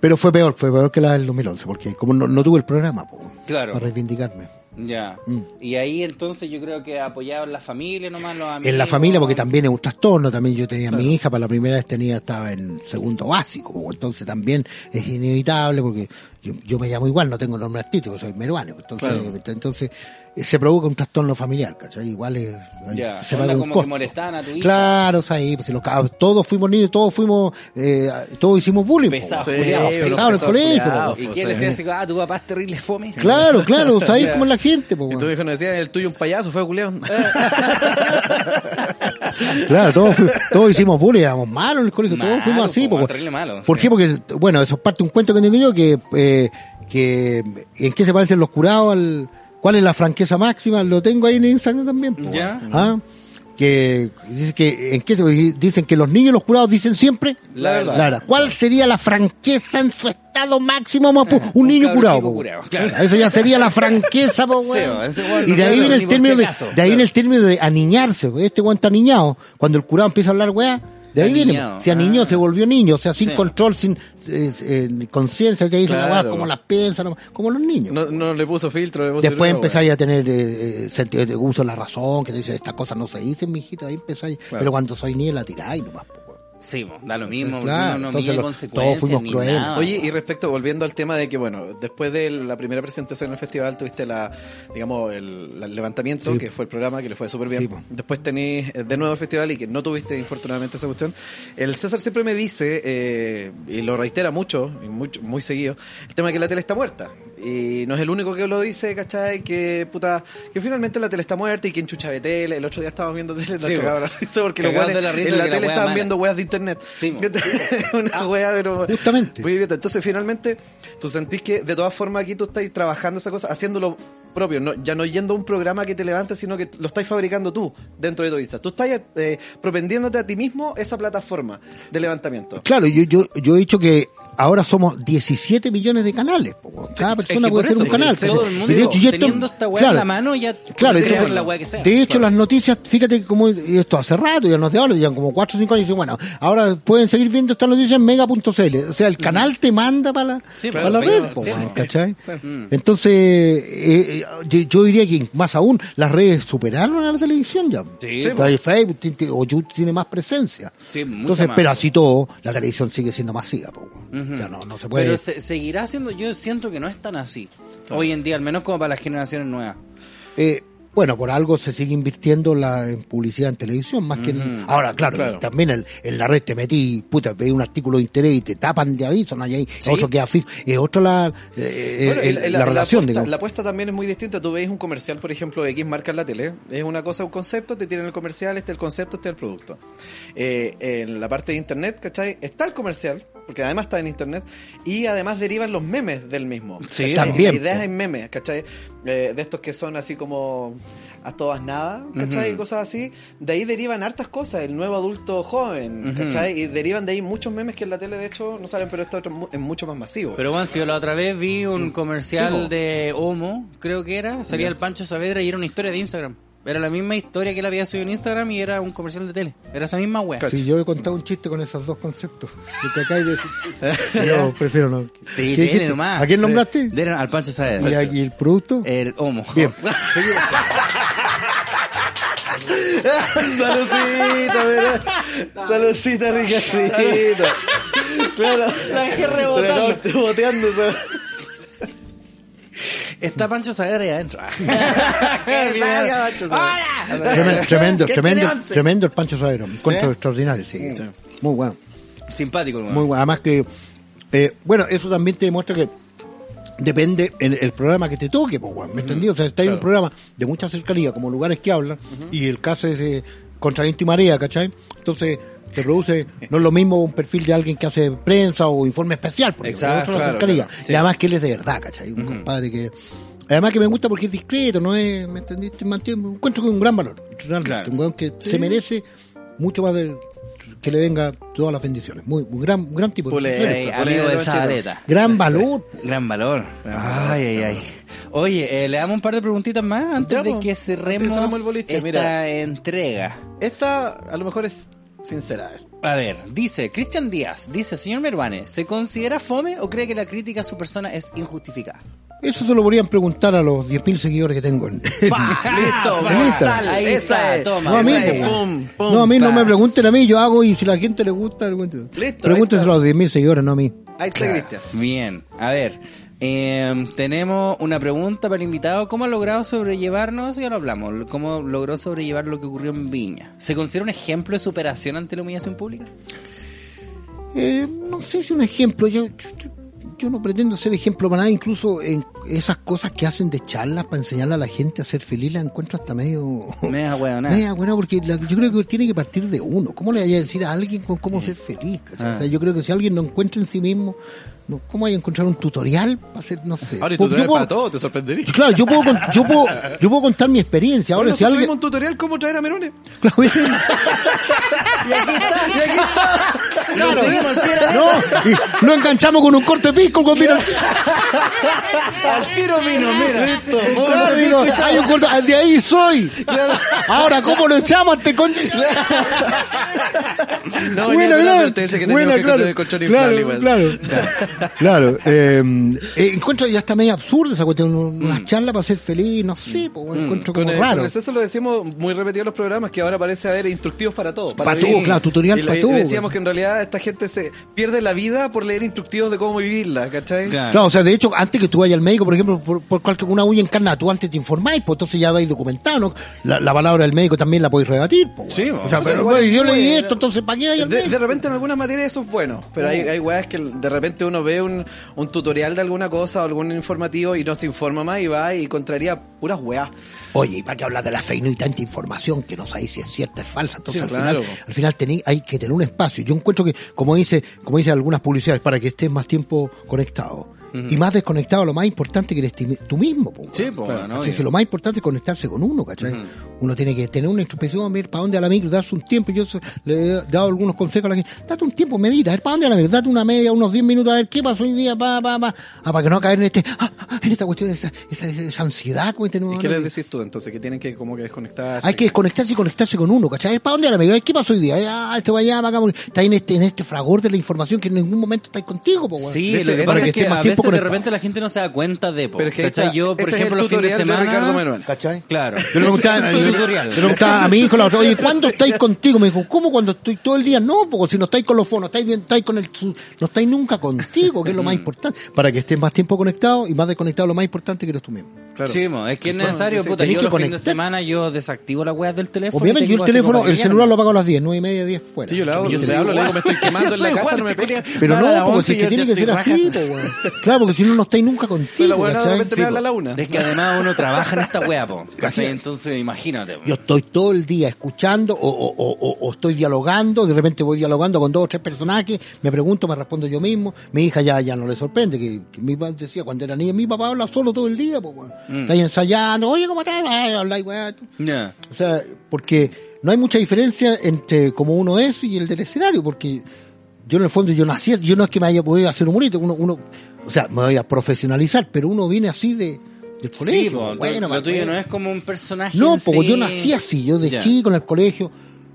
Pero fue peor, fue peor que la del 2011, porque como no, no tuve el programa, po, Claro. para reivindicarme. Ya. Mm. Y ahí entonces yo creo que apoyado en la familia nomás, los amigos. En la familia, porque también es un trastorno, también yo tenía a mi hija, para la primera vez tenía, estaba en segundo básico, po, entonces también es inevitable, porque yo, yo me llamo igual, no tengo nombre artístico, soy meruano, entonces, entonces se provoca un trastorno familiar, ¿cachai? Igual es, Ya, se un como costo. que molestaban a tu hija. Claro, o sea, ahí, pues, los todos fuimos niños, todos fuimos, eh, todos hicimos bullying. Pesados, culiados, pesados pesados en el colegio. culiados, po. ¿Y quién le sí. decía así, ah, tu papá es terrible fome? Claro, claro, [LAUGHS] o sea, ahí Ya. como la gente, po, Y tu hijo nos decía, el tuyo un payaso, fue culiao. [LAUGHS] Claro, todos, todos hicimos bullying, éramos malos en el colegio, todos Malos, fuimos así. po, po, terrible malos, ¿Por sí. qué? Porque, bueno, eso es parte de un cuento que tengo yo, que, eh, que en qué se parecen los curados al... ¿Cuál es la franqueza máxima? Lo tengo ahí en Instagram también. po, Ya. ¿Ah? Que, dice que, ¿en qué se, dicen que los niños y los curados dicen siempre La verdad. verdad. ¿Cuál sería la franqueza en su estado máximo? Mapu? un niño curado. po, curado, claro. Eso ya sería la [LAUGHS] franqueza, po, Sí, Y de ahí viene el término de, de ahí viene el término de aniñarse. Este está aniñado. Cuando el curado empieza a hablar weá, de ahí viene. Aniñado, Se aniñó, ah. se volvió niño. O sea, sin Sí. control, sin eh, eh, conciencia, que dicen la weá, Claro. como las piensan, como los niños. No, no le puso filtro. le puso Después empezáis a tener eh, eh, sentido de uso de la razón, que te dice, estas cosas no se dicen, mijita, ahí empezáis. Pero cuando soy niño la tiráis nomás, po. Sí, da lo mismo, Claro, no entonces mide lo- consecuencias todos fuimos ni crueles. nada. Oye, y respecto, volviendo al tema de que, bueno, después de la primera presentación en el festival tuviste la, digamos, el, levantamiento, Sí. que fue el programa, que le fue súper bien. Sí, después tenés eh, de nuevo el festival y que no tuviste, infortunadamente, esa cuestión. El César siempre me dice, eh, y lo reitera mucho, y mucho, muy seguido, el tema de que la tele está muerta. Y no es el único que lo dice, ¿cachai? Que, puta, que finalmente la tele está muerta y que enchucha de tele. El otro día estábamos viendo tele, Sí, risa porque los de la risa en la tele estaban mala. viendo weas de internet. Sí. [LAUGHS] Una wea, pero... Justamente. Muy idiota. Entonces, finalmente, tú sentís que de todas formas aquí tú estás trabajando esa cosa, haciéndolo propio, no, ya no yendo a un programa que te levante, sino que lo estás fabricando tú dentro de tu Insta. Tú estás eh, propendiéndote a ti mismo esa plataforma de levantamiento. Claro, yo, yo, yo he dicho que ahora somos 17 millones de canales. po. Cada persona que puede ser un canal. todo el mundo de hecho, esto- teniendo esta weá en la mano ya Claro, entonces, la que sea. de hecho las noticias, fíjate como esto hace rato, ya nos de ahora, ya como 4 o 5 años, y dicen, bueno, ahora pueden seguir viendo estas noticias en mega.cl. O sea, el canal te manda para la, Sí, para claro, la red, po, sí, weón, sí. ¿cachai? Mm. Entonces, eh, eh, yo, yo diría que más aún, las redes superaron a la televisión ya. Sí, sea, Facebook o YouTube tiene más presencia. Sí, Entonces, más. pero así todo, la televisión sigue siendo masiva. O sea, no, no se puede. Pero se- seguirá siendo, yo siento que no es tan así. Hoy en día, al menos como para las generaciones nuevas. Eh, bueno, por algo se sigue invirtiendo la, en publicidad en televisión, más que en... Ahora, claro, Claro. también en la red te metí, puta, veis un artículo de interés y te tapan de aviso, no hay ahí, otro queda fijo, es otro la, eh, Bueno, el- y la, relación, apuesta, digamos. la apuesta también es muy distinta. Tú veis un comercial, por ejemplo, de X marca en la tele. Es una cosa, un concepto, te tienen el comercial, este es el concepto, este es el producto. Eh, en la parte de internet, ¿cachai? Está el comercial, porque además está en internet, y además derivan los memes del mismo. Sí, ¿cachai? también, Ideas en memes, ¿cachai? Eh, de estos que son así como a todas nada, ¿cachai? Ujú. Cosas así. De ahí derivan hartas cosas, el nuevo adulto joven. ¿cachai? Y derivan de ahí muchos memes que en la tele, de hecho, no salen, pero esto es mucho más masivo. Pero bueno, si yo la otra vez vi un comercial Sí, po. de Homo, creo que era, salía el Pancho Saavedra y era una historia de Instagram. Era la misma historia que él había subido en Instagram y era un comercial de tele. Era esa misma wea. Cacho. Sí, yo he contado un chiste con esos dos conceptos. Lo que acabas de decir. [LAUGHS] Yo prefiero no. De ¿Qué tele dijiste? nomás. ¿A quién nombraste? De- al Pancho ¿Y, Saavedra. a- y el producto? El Homo. Bien. [LAUGHS] Saludcita, mira. Saludcita, Ricardito. Claro. La dejé rebotando. ¿sabes? Está Pancho Saavedra ahí adentro. [LAUGHS] [LAUGHS] Saavedra. Tremendo, [LAUGHS] tremendo, ¿Qué tremendo, el Pancho Saero. Encuentro ¿Sí? extraordinario, sí. Muy bueno. Simpático. Muy bueno. Además que, eh, bueno, eso también te demuestra que depende el, el programa que te toque, pues, weón, ¿me entendí? O sea, está en un programa de mucha cercanía, como lugares que hablan, y el caso es, eh, contra viento y marea, ¿cachai? Entonces, se produce, no es lo mismo un perfil de alguien que hace prensa o informe especial, porque Exacto, otro la claro, cercanía. claro, sí. Y además que él es de verdad, ¿cachai? Un compadre que... Además que me gusta porque es discreto, no es, ¿me entendiste? Mantiene, encuentro que es un gran valor, realmente, Claro. un weón que se merece mucho más de que le venga todas las bendiciones. Muy, un gran, un gran tipo de Pule- Esto, amigo de Zabaleta. Gran valor. Gran valor. Ay, ay, ay. Oye, eh, le damos un par de preguntitas más antes Ya, de que que cerremos cerremos el boliche, esta mira. entrega. Esta a lo mejor es sincera. a ver. A ver, dice Cristian Díaz, dice, señor Mervane, ¿se considera fome o cree que la crítica a su persona es injustificada? Eso se lo podrían preguntar a los 10.000 seguidores que tengo en, [LAUGHS] Listo, pa, brutal. ahí Esa está, es. toma. No, a mí, Esa es. po. Pum, pum, no, a mí no pa. me pregunten a mí, yo hago y si la gente le gusta. Listo, Pregúntenselo a los 10.000 seguidores, no a mí. Ahí está Cristian. Bien, a ver, eh, tenemos una pregunta para el invitado. ¿Cómo ha logrado sobrellevarnos? Ya lo hablamos. ¿Cómo logró sobrellevar lo que ocurrió en Viña? ¿Se considera un ejemplo de superación ante la humillación pública? Eh, no sé si un ejemplo, yo, yo, no pretendo ser ejemplo para nada, incluso en esas cosas que hacen de charlas para enseñarle a la gente a ser feliz, las encuentro hasta medio... [LAUGHS] Media hueonada. [LAUGHS] Media buena, porque la- yo creo que tiene que partir de uno. ¿Cómo le vaya a decir a alguien con cómo ser feliz? Ah. O sea, yo creo que si alguien no encuentra en sí mismo, ¿cómo hay a encontrar un tutorial para hacer, no sé? Ahora, y Pues tutorial puedo- para todo, te sorprendería. Claro, yo puedo, yo puedo, yo puedo contar mi experiencia. Ahora, Bueno, si alguien, un tutorial cómo traer a Merone. Claro, Claro. [LAUGHS] no, y lo enganchamos con un corte pisco con vino. [LAUGHS] Al tiro vino, mira. Claro, digo, hay un corte, de ahí soy. Ahora, ¿cómo lo echamos a este con... No, la claro. que que claro. Claro, claro. Claro. eh, eh, encuentro ya está medio absurda esa cuestión. Una charla para ser feliz, no sé, pues, bueno, encuentro Con como el, raro. con César lo decimos muy repetido en los programas que ahora parece haber instructivos para todo. Para vivir. todo, claro, tutorial Y para todo, Decíamos que en realidad esta gente se pierde la vida por leer instructivos de cómo vivirla, ¿cachai? Claro. Claro, o sea, de hecho, antes que tú vayas al médico, por ejemplo, por, por cualquier una uña encarnada, tú antes te informáis, pues entonces ya vais documentado, ¿no? La, la palabra del médico también la podéis rebatir, pues. Sí, o sea, pero, igual güey, yo leí esto, entonces ¿para qué hay al De, médico? de repente en algunas materias eso es bueno, pero hay, hay weas que de repente uno ve un, un tutorial de alguna cosa o algún informativo y no se informa más y va y contraría puras weas. Oye, ¿y para qué hablar de la fake news y tanta información que no sabéis si es cierta, es falsa? Entonces, Sí, al, claro. final, al final tení- hay que tener un espacio. Yo encuentro que, como dice, como dice algunas publicidades, para que estés más tiempo conectado. Y más desconectado, lo más importante que eres tú mismo. po, Sí, po, Claro. Si lo más importante es conectarse con uno, ¿cachai? Uno tiene que tener una introspección, ver para dónde a la micro, darse un tiempo. Yo le he dado algunos consejos a la gente. Date un tiempo, medita, a ver para dónde a la micro, date una media, unos 10 minutos, a ver qué pasó hoy día, pa, pa, pa. Ah, para que no caer en este, ah, ah, en esta cuestión, esa, esa, esa ansiedad ¿Y qué ahora les de- decís tú entonces? Que tienen que como que desconectarse. hay que desconectarse y conectarse con uno, ¿cachai? ¿Para dónde a la media? ¿Qué pasó hoy día? Ah, este va allá, para acá, porque está en este, en este fragor de la información que en ningún momento estáis contigo, po. Sí, Viste, lo que pasa que es que a tiempo veces de repente la gente no se da cuenta de, po. Pero que ¿Cachai? Yo, por ejemplo, los fines de tutorial de semana... Ricardo Manuel. ¿Cachai? Claro. Yo le preguntaba, yo a mi hijo la otra, oye, ¿cuándo estáis contigo? Me dijo, ¿cómo cuando estoy todo el día? No, porque si no estáis con los fonos, estáis bien, estáis con el, no estáis nunca contigo, que es lo más [LAUGHS] importante. Para que estés más tiempo conectado y más desconectado, lo más importante que eres tú mismo. Claro. Sí, mo, es que es necesario, puta. tenés Yo que los fines de conectar. semana yo desactivo las weas del teléfono. Obviamente, yo el teléfono, el celular lo apago a las 10, 9 y media, 10 fuera. Sí, yo le hablo, yo le hablo, le digo, me estoy quemando en la [LAUGHS] casa, no me. Pero no, porque 11 si es que tiene que ser así, raja. po, weón. Claro, porque si no, no estáis nunca Pero contigo, la buena de ¿cachai? repente me habla a la una. Es que además uno trabaja en esta wea, po. [LAUGHS] ¿cachai? Entonces, imagínate. po. Yo estoy todo el día escuchando o, o- o- o- o estoy dialogando, de repente voy dialogando con dos o tres personajes, me pregunto, me respondo yo mismo. Mi hija ya, ya no le sorprende, que, mi papá decía cuando era niña, mi papá habla solo todo el día, pues, weón. Mm. Está ahí ensayando, oye, ¿cómo estás? Ay, habla y weá. Ya. O sea, porque no hay mucha diferencia entre cómo uno es y el del escenario, porque yo en el fondo yo nací, yo no es que me haya podido hacer humorista, uno, uno, o sea, me voy a profesionalizar, pero uno viene así de, del colegio. Sí, po, bueno, lo más tuyo bueno. no es como un personaje. No, porque sí. yo nací así, yo de chico en el colegio,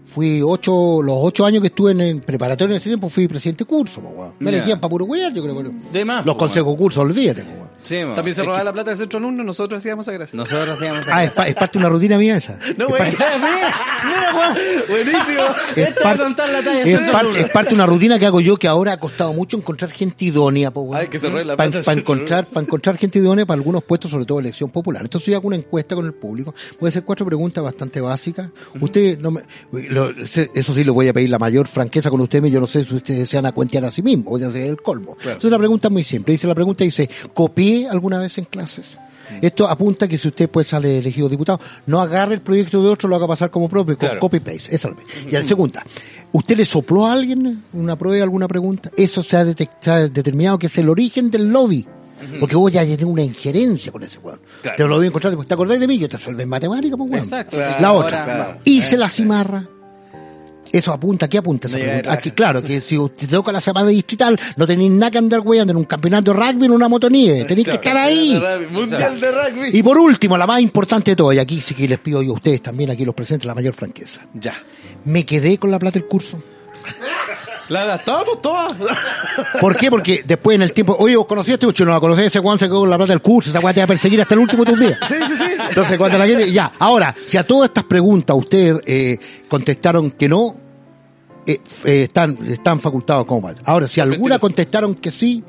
fui ocho, los ocho años que estuve en el preparatorio en ese tiempo fui presidente de curso, po, weón. Me Ya. elegían para puro wear, yo creo, De más, los consejos de curso, olvídate, po, weón. Sí, mo. También se Es robaba que la plata del centro alumno, nosotros hacíamos esa gracia. Nosotros hacíamos. Ah, es, pa- es parte de una rutina mía esa. [LAUGHS] No, Es güey. parte- [LAUGHS] Mira, Juan. Buenísimo. es va a parte- contar la talla. es parte, alumno. es parte de una rutina que hago yo que ahora ha costado mucho encontrar gente idónea, po, weón. Ay, que se robe la Para plata del centro encontrar, para encontrar gente idónea para algunos puestos, sobre todo elección popular. Entonces yo hago una encuesta con el público. Puede ser cuatro preguntas bastante básicas. Usted no me, lo- se- eso sí le voy a pedir la mayor franqueza con usted, yo no sé si ustedes se van a cuentear a sí mismos, o sea, es el colmo. Entonces la pregunta es muy simple. Dice la pregunta dice, ¿copié alguna vez en clases? Esto apunta que si usted pues sale elegido diputado, no agarre el proyecto de otro, lo haga pasar como propio, con Claro. copy-paste. Esa es la- Y la segunda, ¿usted le sopló a alguien una prueba, alguna pregunta? Eso se ha, se ha determinado que es el origen del lobby. Porque vos ya tenés una injerencia con ese weón. Claro. Te lo voy a encontrar, ¿te acordás de mí? Yo te salvé en matemática, pues weón. Exacto. La Claro, otra, claro. hice la cimarra. Eso apunta, ¿qué apunta esa pregunta? Aquí, claro, que si usted toca la semana distrital, no tenéis nada que andar weyando en un campeonato de rugby en una motonieve. [LAUGHS] Tenéis que estar ahí. Mundial de rugby. Y por último, la más importante de todo, y aquí sí que les pido yo a ustedes también, aquí los presentes, la mayor franqueza. Ya. Me quedé con la plata del curso. [LAUGHS] La gastamos todas. [LAUGHS] ¿Por qué? Porque después en el tiempo, oye, vos conocías a este muchacho, no la conocés, ese Juan se quedó con la plata del curso, esa weá te va a perseguir hasta el último de tus días. Sí, sí, sí. Entonces, cuando la gente, ya, ahora, si a todas estas preguntas ustedes eh, contestaron que no, eh, eh, están, están facultados como mal. Ahora, si alguna contestaron que sí,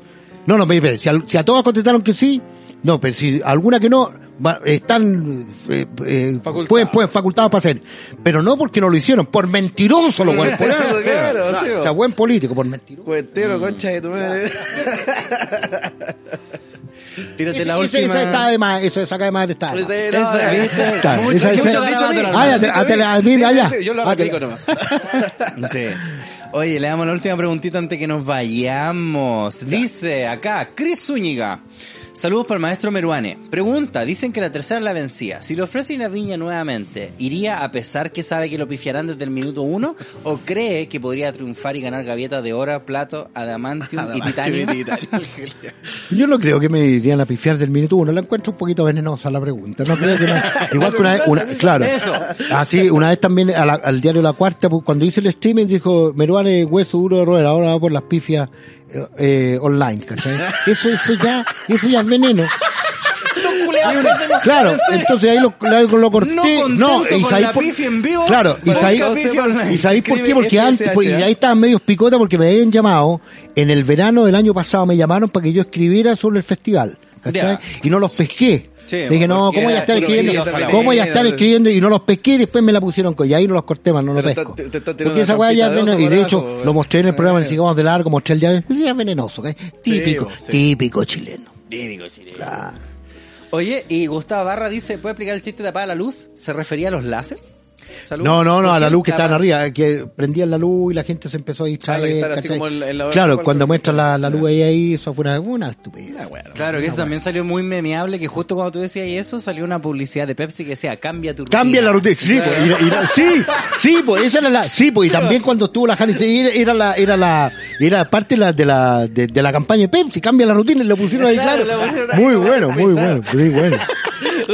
no, no, espere, si, al- si a todas contestaron que sí, no, pero si alguna que no, están, eh, eh, Facultados. pueden, pueden facultados para hacer. Pero no porque no lo hicieron, por mentiroso lo cual, por eso, Claro, no, sí, o sea, buen político, por mentiroso. Cuentero, concha de tu madre. [LAUGHS] Tírate Ese- la última. esa está de más, eso saca de más está. de no, Esa, esa- esa- [LAUGHS] sí, yo lo aplico nomás. [LAUGHS] Sí. Oye, le damos la última preguntita antes que nos vayamos. Dice acá, Chris Zúñiga. Saludos para el maestro Meruane. Pregunta, dicen que la tercera la vencía. Si le ofrecen la viña nuevamente, ¿iría a pesar que sabe que lo pifiarán desde el minuto uno? ¿O cree que podría triunfar y ganar gavietas de oro, plato, adamantium y titanio? [LAUGHS] Yo no creo que me irían a pifiar del minuto uno. La encuentro un poquito venenosa la pregunta. No creo que me- [LAUGHS] Igual que una vez, una- claro. Eso. Así, una vez también a la- al diario La Cuarta, pues, cuando hice el streaming, dijo, Meruane, hueso duro de roer, ahora va por las pifias eh, online, ¿cachai? Eso, eso ya, eso ya es veneno. Claro, entonces ahí lo, lo, lo corté. No con ¿sabéis en vivo, Claro, y sabéis, y por qué, porque antes, pues, y ahí estaban medios picota porque me habían llamado, en el verano del año pasado me llamaron para que yo escribiera sobre el festival, ¿cachai? Y no los pesqué. Sí, dije, no, ¿cómo voy a estar escribiendo? ¿Cómo voy a estar escribiendo? Y no los pesqué y después me la pusieron con, y ahí no los corté más, no los pesco. Porque esa weá ya es venenosa, y de hecho lo mostré en el programa, en eh. Sigamos de Largo, mostré el diario, es venenoso. Típico, típico chileno. Típico chileno. Claro. Oye, y Gustavo Barra dice, ¿puede explicar el chiste de apagar la luz? ¿Se refería a los láser? Salud. No, no, no, ¿Por a la luz que estaba- estaban arriba, que prendían la luz y la gente se empezó a distraer. claro, cuando muestran la, la luz ahí, ahí, eso fue una, una estupidez. Claro, que eso también salió muy memeable, que justo cuando tú decías eso, salió una publicidad de Pepsi que decía, cambia tu rutina. Cambia la rutina, sí, pues, y- y- sí, sí, pues, esa era la, sí, pues, y también cuando estuvo la sí, era, la, era la, era parte de la, de la, de, de la campaña de Pepsi, cambia la rutina y lo pusieron ahí, Claro, claro. le pusieron ahí Muy bueno, muy bueno, muy bueno. [LAUGHS]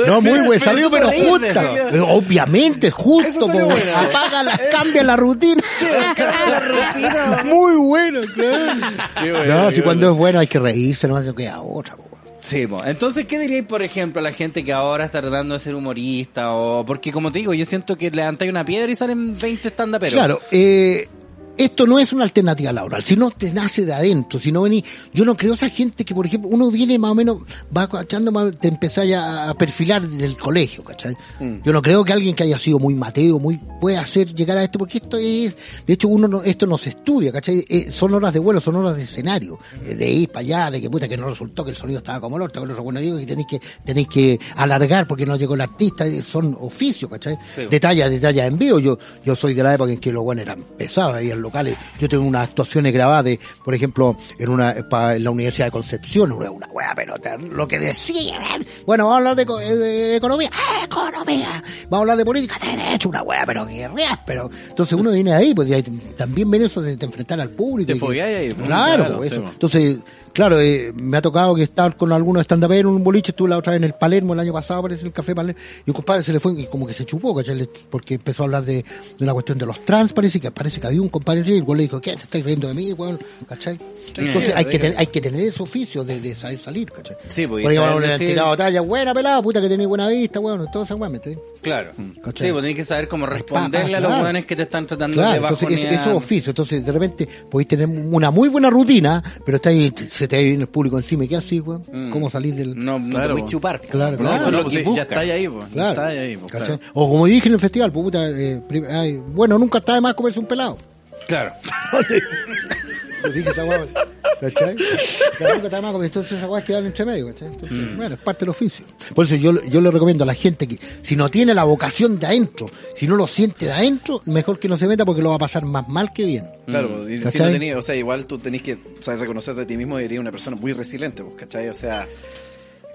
No, muy bueno, salió pero justa. Obviamente, justo, Eso salió po. bueno. apaga la, cambia la rutina. Muy bueno, claro. Bueno, No, si cuando es bueno hay que reírse, no no queda otra, po. Sí, po. entonces, ¿qué diríais, por ejemplo, a la gente que ahora está tratando de ser humorista? o Porque, como te digo, yo siento que levantáis una piedra y salen 20 stand pero Claro, eh, esto no es una alternativa laboral, si no te nace de adentro, si no venís, yo no creo esa gente que, por ejemplo, uno viene más o menos, va cachando, te empezáis a, a perfilar desde el colegio, ¿cachai? Mm. Yo no creo que alguien que haya sido muy mateo, muy, pueda hacer llegar a esto, porque esto es, de hecho uno no, esto no se estudia, ¿cachai? Eh, son horas de vuelo, son horas de escenario, de ir para allá, de que puta que no resultó, que el sonido estaba como el orto, que no bueno digo, y tenéis que, tenéis que alargar porque no llegó el artista, eh, son oficios, ¿cachai? Detalla, detalla en vivo, yo, yo soy de la época en que los buenos eran pesados locales, yo tengo unas actuaciones grabadas de, por ejemplo, en una, en la Universidad de Concepción, una, una weá, pero te- lo que decían, bueno, vamos a hablar de, co- eh, de economía, ¡eh, economía, vamos a hablar de política, derecho, una weá, pero que real, pero, entonces uno viene ahí, pues y ahí también viene eso de, de enfrentar al público. Te y ahí, pues, Claro, claro, pues, sí, eso. Entonces, claro, eh, me ha tocado que estar con algunos stand en un boliche, estuve la otra vez en el Palermo el año pasado, parece, el Café Palermo, y un compadre se le fue y como que se chupó, ¿cachai? Porque empezó a hablar de, de una cuestión de los trans, parece que parece que había un compadre allí, y el le dijo, ¿qué? ¿Te estás riendo de mí, weón? ¿Cachai? Entonces hay que, ten- hay que tener ese oficio de, de saber salir, ¿cachai? Sí, Porque bueno, le han tirado talla, buena pelada, puta que tenés buena vista, weón, todo esa weón, ¿me entiendes? Claro. ¿Cachai? Sí, pues tenés que saber cómo responderle ah, a los buenos que te están tratando Claro, de entonces bajonear. es- eso es oficio. Entonces, de repente, podéis tener una muy buena rutina, pero está ahí, se te viene el público encima. ¿Y qué así, weón? Mm. ¿Cómo salir del...? No, no Claro, te chupar. Claro, claro. eso es No, lo pues que sí, ya está ahí, pues. Ya Claro. está ahí, pues, ¿Cachai? claro. O como dije en el festival, pues, puta, eh, prim- ay, bueno, nunca está de más comerse un pelado. Claro. [LAUGHS] [LAUGHS] Lo [LAUGHS] dije esa weá. ¿Cachai? La está más entonces esas quedan entre medio, ¿cachai? Entonces, bueno, es parte del oficio. Por eso yo, yo le recomiendo a la gente que si no tiene la vocación de adentro, si no lo siente de adentro, mejor que no se meta porque lo va a pasar más mal que bien. Claro, y si no tenés, o sea, igual tú tenés que saber reconocer de ti mismo y eres una persona muy resiliente, pues, ¿cachai? O sea,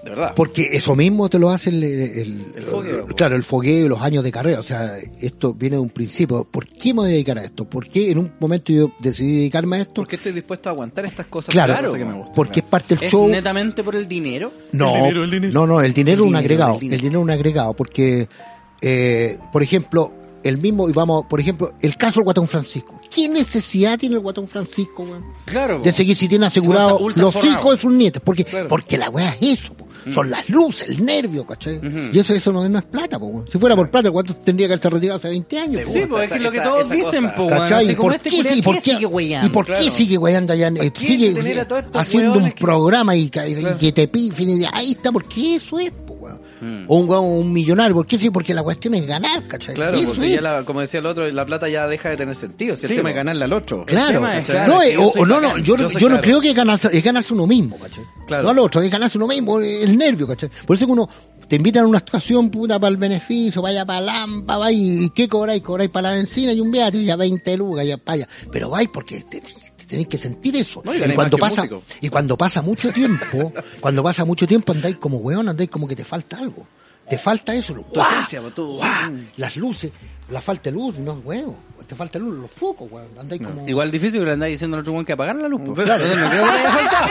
de verdad. Porque eso mismo te lo hace el, el- el- El fogueo, po. claro, el fogueo y los años de carrera. O sea, esto viene de un principio. ¿Por qué me voy a dedicar a esto? ¿Por qué en un momento yo decidí dedicarme a esto? ¿Por qué estoy dispuesto a aguantar estas cosas? Claro, que me gusta? porque es parte del ¿Es show. netamente por el dinero? No, El dinero, el dinero. no, no, el dinero es un agregado. el El dinero. es un agregado porque, eh, por ejemplo, el mismo, y vamos, por ejemplo, el caso del Guatón Francisco. ¿Qué necesidad tiene el Guatón Francisco, weón? Claro. De seguir si tiene asegurado los forrado. hijos de sus nietos. Porque, Claro. porque la weá es eso, po. Son las luces, el nervio, ¿cachai? Ujú. Y eso, eso no, no es plata, po. Si fuera por plata, Guatón tendría que haberse retirado hace 20 años, Sí, pues es Esa- lo que esa- todos esa dicen, cosa. po. ¿Cachai? ¿Y por este qué, sí, por ¿qué qué- sigue weyando? ¿Y por qué Claro. sigue weyando allá? en- ¿Por eh, qué sigue haciendo un que- programa y, ca- y que te piden y de ahí está, porque eso es, weón. Mm. O un weón, un millonario, ¿por qué sí? Porque la cuestión es ganar, ¿cachai? Claro, Eso pues si ya la- como decía el otro, la plata ya deja de tener sentido. Si Sí, el tema es ganarle al otro. Claro, no, eh, o- no, no, yo, yo yo, no claro. creo que es ganarse, es ganarse uno mismo, ¿cachai? Claro. No al otro, es ganarse uno mismo, el nervio, ¿cachai? Por eso que uno te invitan a una actuación puta para el beneficio, vaya para Lampa, vaya y ¿qué cobráis? Cobráis para la benzina y un viaje, ya 20 lugas, ya para allá. Pero vais porque te- te tenéis que sentir eso. No, y cuando pasa, músico. y cuando pasa mucho tiempo, [LAUGHS] cuando pasa mucho tiempo andáis como weón, andáis como que te falta algo. Te falta eso, lo- ¡guau! esencia, pues, ¡guau! las luces, la falta de luz, no huevo, te falta luz, los focos, weón, andáis como... Igual difícil que le andáis diciendo al otro weón que apagar la luz. po. Claro. Entonces no creo que le haya faltado.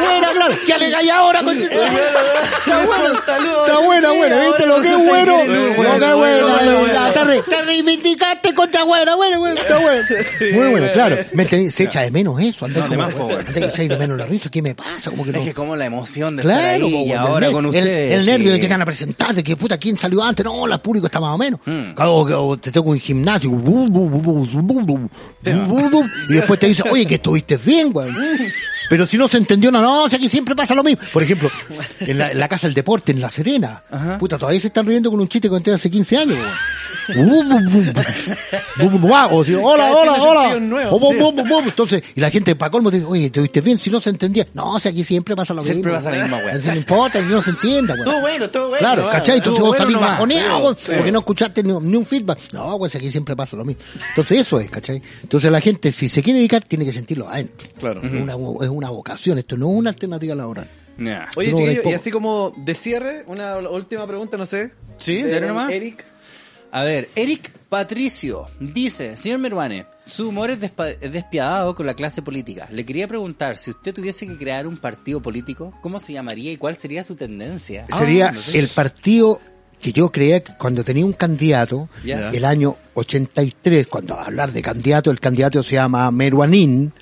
Buena, claro. ¿Qué alegáis ahora, con Está bueno. Está buena, buena. ¿Viste lo que es bueno? Lo que es bueno. Te reivindicaste contra bueno. Bueno, bueno. Está bueno. Muy bueno, claro. Se echa de menos eso. Antes que se echa de menos la risa. ¿Qué me pasa? Como que es que como la emoción de claro, estar ahí y ahora con ustedes. El, nervio de que te van a presentarse. Que puta, ¿quién salió antes? No, la público está más o menos. Mm. O, te tengo un gimnasio. Y después te dice, oye, que estuviste bien, güey. [LAUGHS] Pero si no se entendió, no, no, o sea que siempre pasa lo mismo. Por ejemplo, en la, en la Casa del Deporte, en La Serena, Ajá. puta, todavía se están riendo con un chiste que conté hace 15 años, o sea, hola, hola, hola. nuevo. Entonces, y la gente para colmo te dice, oye, ¿estuviste bien? Si no se entendía. No, o sea, aquí siempre pasa lo Siempre mismo. pasa la misma, güey. Eso No importa, si no se entienda, güey. Estuvo bueno, estuvo bueno. Claro. ¿cachai? Entonces vos salís bajoneado, porque no escuchaste ni, ni un feedback. No, güey, si aquí siempre pasa lo mismo. Entonces eso es, ¿cachai? Entonces la gente, si se quiere dedicar, tiene que sentirlo adentro. Claro. Es, una, es una vocación, esto no es una alternativa laboral. Oye, No, chiquillo, y así como de cierre, una última pregunta, no sé. Sí, De dale nomás. Eric. A ver, Eric Patricio dice, señor Meruane, su humor es, despiadado con la clase política. Le quería preguntar, si usted tuviese que crear un partido político, ¿cómo se llamaría y cuál sería su tendencia? Sería Ah, no sé. el partido que yo creía que cuando tenía un candidato, el año 83, cuando hablar de candidato, el candidato se llama Meruanín,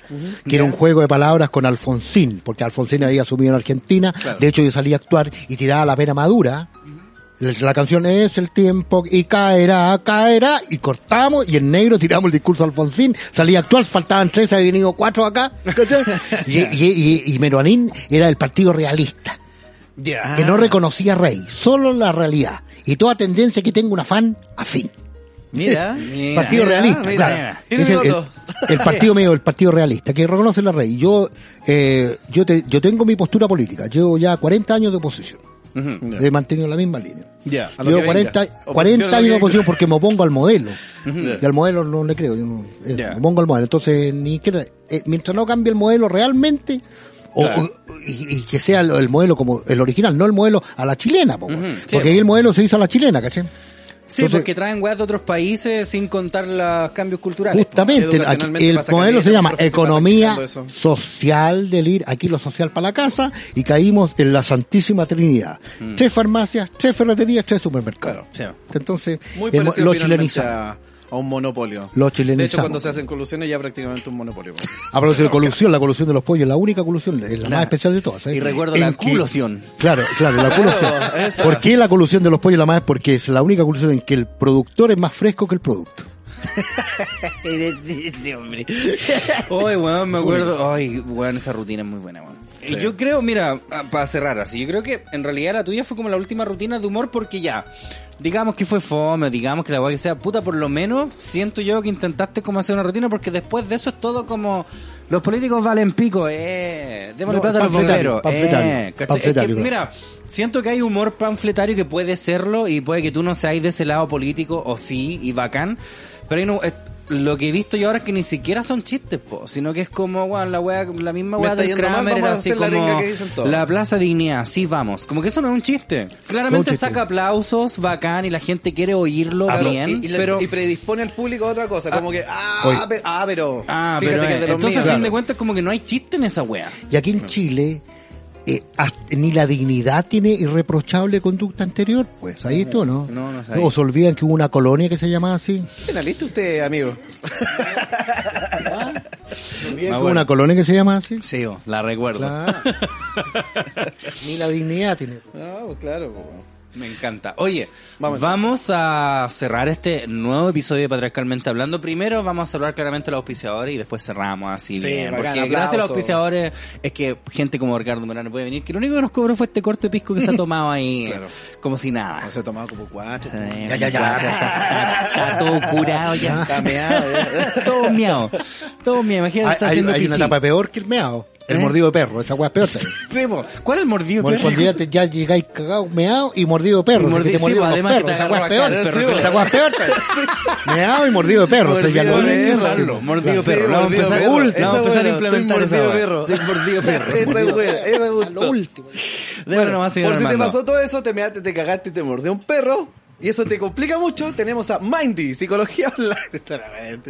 que era un juego de palabras con Alfonsín, porque Alfonsín había asumido en Argentina, de hecho yo salí a actuar y tiraba la pena madura. La, la canción es el tiempo y caerá, caerá, y cortamos, y en negro tiramos el discurso de Alfonsín, salí a actuar, faltaban tres, habían venido cuatro acá, [LAUGHS] y, y, y, y Meruanín era el partido realista Que no reconocía rey, solo la realidad. Y toda tendencia que tenga un afán afín. Mira. [LAUGHS] Mira, partido mira, realista, mira, claro. Es el, [LAUGHS] partido mío, el partido realista, que reconoce la rey. Yo, eh, yo, te- yo tengo mi postura política. Llevo ya 40 años de oposición. He mantenido la misma línea. Lo Llevo que venga. 40, Oposición 40 a lo años que de oposición porque me opongo al modelo. Y al modelo no le creo. Yo no, eh. Me opongo al modelo. Entonces, ni siquiera, eh, mientras no cambie el modelo realmente, o, Claro. o- y, y que sea el, el modelo como el original, no el modelo a la chilena, po, sí, porque po. ahí el modelo se hizo a la chilena, ¿cachai? Sí, Entonces- porque traen weas de otros países sin contar los cambios culturales. Justamente, aquí- el modelo se llama economía social del ir, aquí lo social para la casa, y caímos en la Santísima Trinidad. Tres farmacias, tres ferreterías, tres supermercados. Sí. Entonces, Muy el lo chilenizamos. A, un monopolio. Lo De hecho, chilenizamos. cuando se hacen colusiones ya prácticamente un monopolio. A propósito de colusión, la colusión de los pollos, la única colusión, es la más especial de todas. ¿eh? Y recuerdo En la que- colusión. Claro, claro, la [LAUGHS] colusión. ¿Por qué la colusión de los pollos es la más? Porque es la única colusión en que el productor es más fresco que el producto. [LAUGHS] sí, hombre. Oye, weón, me acuerdo. Ay, weón, esa rutina es muy buena, weón. Y Yo creo, mira, ah, para cerrar así, yo creo que en realidad la tuya fue como la última rutina de humor porque ya, digamos que fue fome, digamos que la weá que sea, puta, por lo menos siento yo que intentaste como hacer una rutina porque después de eso es todo como, los políticos valen pico, eh, démosle No, plata a los panfletario, bomberos, panfletario, eh, ¿cachai? Es que, panfletario, mira, siento que hay humor panfletario que puede serlo y puede que tú no seas de ese lado político o sí, y bacán, pero hay no, lo que he visto yo ahora es que ni siquiera son chistes, po, sino que es como, weón, la wea, la misma weá del Kramer era así la como que la Plaza Dignidad, sí vamos. Como que eso no es un chiste. Claramente No, chiste. saca aplausos, bacán, y la gente quiere oírlo Ah, bien, y, pero... y predispone al público a otra cosa, como que, ah, Oye. pe- ah, pero, Ah, fíjate pero que eh, entonces a fin de cuentas como que no hay chiste en esa wea. Y aquí en Chile, eh, ni la dignidad tiene irreprochable conducta anterior, pues ahí esto, ¿no? No, no sabía. O se olvidan que hubo una colonia que se llamaba así. ¿Penalista usted, amigo? [LAUGHS] Ah, hubo bueno. una colonia que se llama así. Sí, oh, la recuerdo. Claro. [LAUGHS] ni la dignidad tiene. Ah, pues claro. pues. Me encanta. Oye, Vamos vamos, a cerrar este nuevo episodio de Patriarcalmente Hablando. Primero vamos a saludar claramente a los auspiciadores y después cerramos así Sí, bien. bacán, porque aplauso. gracias a los auspiciadores es que gente como Ricardo Morano puede venir. Que lo único que nos cobró fue este corto de pisco que se ha [LAUGHS] tomado ahí. Claro. Como si nada. No se ha tomado como cuatro. Eh, Ya, ya, ya. Está, está todo curado ya. Está meado, ya. todo miau. Todo miau. Imagínate, Hay, está hay- haciendo hay una etapa peor que el meado. El ¿Eh? mordido de perro. Esa weá es peor. Sí. ¿Cuál es el mordido? Bueno, perro? cuando ya, te- ya llegáis cagado, meado y mordido de perro. Y que mordi- te sí, mordieron los además que perros. te Esa weá es peor. Esa weá es peor. [LAUGHS] Meado y mordido de perro. o sea, ya lo Mordido de perro. Mordido. Vamos a mordido empezar, perro. vamos a implementar esa mordido perro. Mordido perro. Esa wea, esa A lo gustó. último. Bueno, nomás, señor por si te pasó todo eso, te measte, te cagaste y te mordió un perro. Y eso te complica mucho. Tenemos a Mindy, psicología [LAUGHS] online.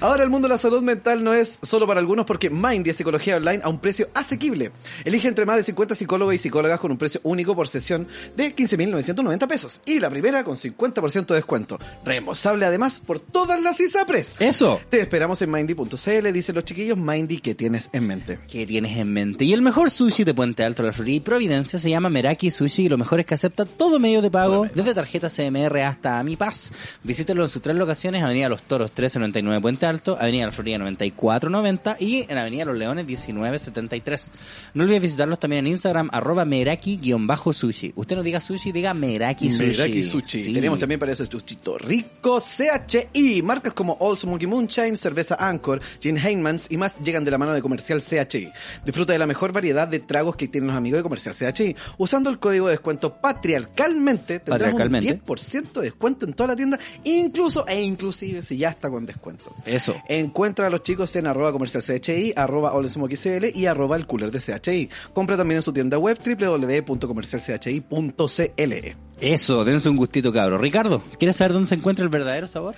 Ahora el mundo de la salud mental no es solo para algunos porque Mindy es psicología online a un precio asequible. Elige entre más de 50 psicólogos y psicólogas con un precio único por sesión de 15.990 pesos. Y la primera con 50% de descuento. Reembolsable además por todas las ISAPRES. Eso. Te esperamos en mindy.cl, dicen los chiquillos. Mindy, ¿qué tienes en mente? ¿Qué tienes en mente? Y el mejor sushi de Puente Alto, La Florida y Providencia se llama Meraki Sushi y lo mejor es que acepta todo medio de pago, desde tarjeta CMR hasta Mi Paz. Visítelo en sus tres locaciones, Avenida Los Toros 1399 Puente Alto, Avenida La Florida 9490 y en Avenida Los Leones 1973. No olvides visitarlos también en Instagram, arroba Meraki-sushi. Usted no diga sushi, diga Meraki Sushi. Meraki Sushi. Sí. Tenemos también para ese sushito rico CHI. Marcas como Old Smoky Moonshine, Cerveza Anchor, Gin Heinmans y más llegan de la mano de Comercial CHI. Disfruta de la mejor variedad de tragos que tienen los amigos de Comercial CHI. Usando el código de descuento patriarcalmente tendrás Patriarcalmente. un 10% de descuento en toda la tienda, incluso e inclusive si ya está con descuento. Eso. Encuentra a los chicos en arroba comercial CHI, arroba CL y arroba el cooler de CHI. Compra también en su tienda web www.comercialchi.cl. Eso, dense un gustito, cabro. Ricardo, ¿quieres saber dónde se encuentra el verdadero sabor?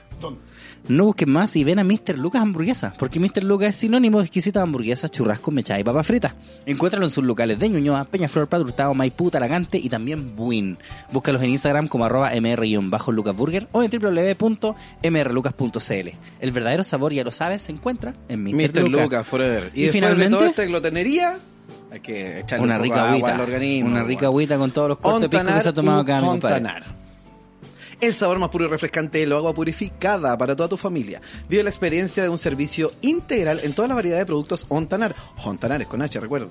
No busques más y ven a Mr. Lucas Hamburguesa, porque Mr. Lucas es sinónimo de exquisitas hamburguesas, churrasco, mechada y papa frita. Encuéntralo en sus locales de Ñuñoa, Peñaflor, Padre Hurtado, Maipú, Talagante y también Buin. Búscalos en Instagram como arroba mr-lucasburger o en www.mrlucas.cl. El verdadero sabor, ya lo sabes, se encuentra en Mr. Mr. Lucas. Lucas Forever. Y, Y finalmente- de toda esta glotonería, hay que echarle Una un rica agua agüita, al organismo. una rica agüita con todos los cortes de pisco que se ha tomado acá mi compadre. El sabor más puro y refrescante de lo agua purificada para toda tu familia. Vive la experiencia de un servicio integral en toda la variedad de productos Ontanar. Ontanar es con H, recuerdo.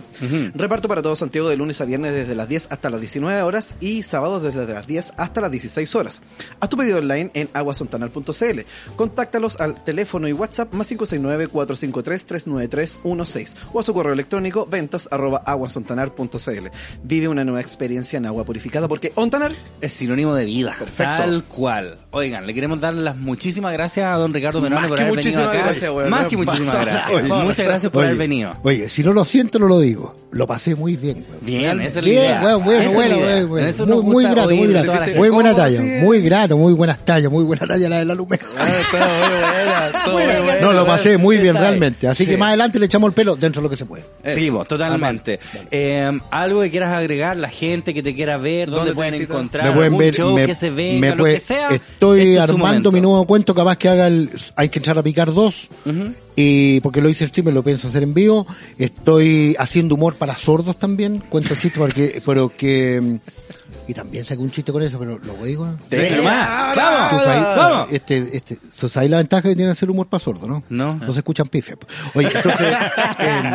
Reparto para todo Santiago de lunes a viernes desde las 10 hasta las 19 horas y sábados desde las 10 hasta las 16 horas. Haz tu pedido online en aguasontanar.cl. Contáctalos al teléfono y WhatsApp más 569-453-39316 o a su correo electrónico ventas arroba aguasontanar.cl. Vive una nueva experiencia en agua purificada porque Ontanar Es sinónimo de vida. Perfecto. Tal cual. Oigan, le queremos dar las muchísimas gracias a don Ricardo Menone por haber venido acá. gracias. Más que muchísimas gracias. Muchas gracias por Oye, haber venido. Oye, si no lo siento, no lo digo. Lo pasé muy bien. weón. Bien, esa es la Bien, weón, bueno, bueno, bueno, bueno. Eso Muy, muy grato, muy grato. Muy buena ¿Cómo talla, muy grato, muy buenas tallas, muy buena talla la de la Lume. [LAUGHS] buena, No, lo pasé muy bien realmente. Así Sí. que más adelante le echamos el pelo dentro de lo que se puede. Sí, vos, totalmente. Eh, algo que quieras agregar, la gente que te quiera ver, dónde, ¿Dónde te pueden encontrar, me pueden ver, show me, que se venga, me lo puede- que sea. Estoy este armando mi nuevo cuento, capaz que haga el Hay que echar a picar dos. Ujú. Y porque lo hice el streamer, lo pienso hacer en vivo. Estoy haciendo humor para sordos también. Cuento chistes porque, pero que, y también saqué un chiste con eso, pero lo digo. Déjalo más. ¡Vamos! ¿Tú sabes, ¡Vamos! Este, este, ¿tú sabes la ventaja que tiene hacer humor para sordo, no? No. No se escuchan pifia. Oye, entonces, [LAUGHS] em,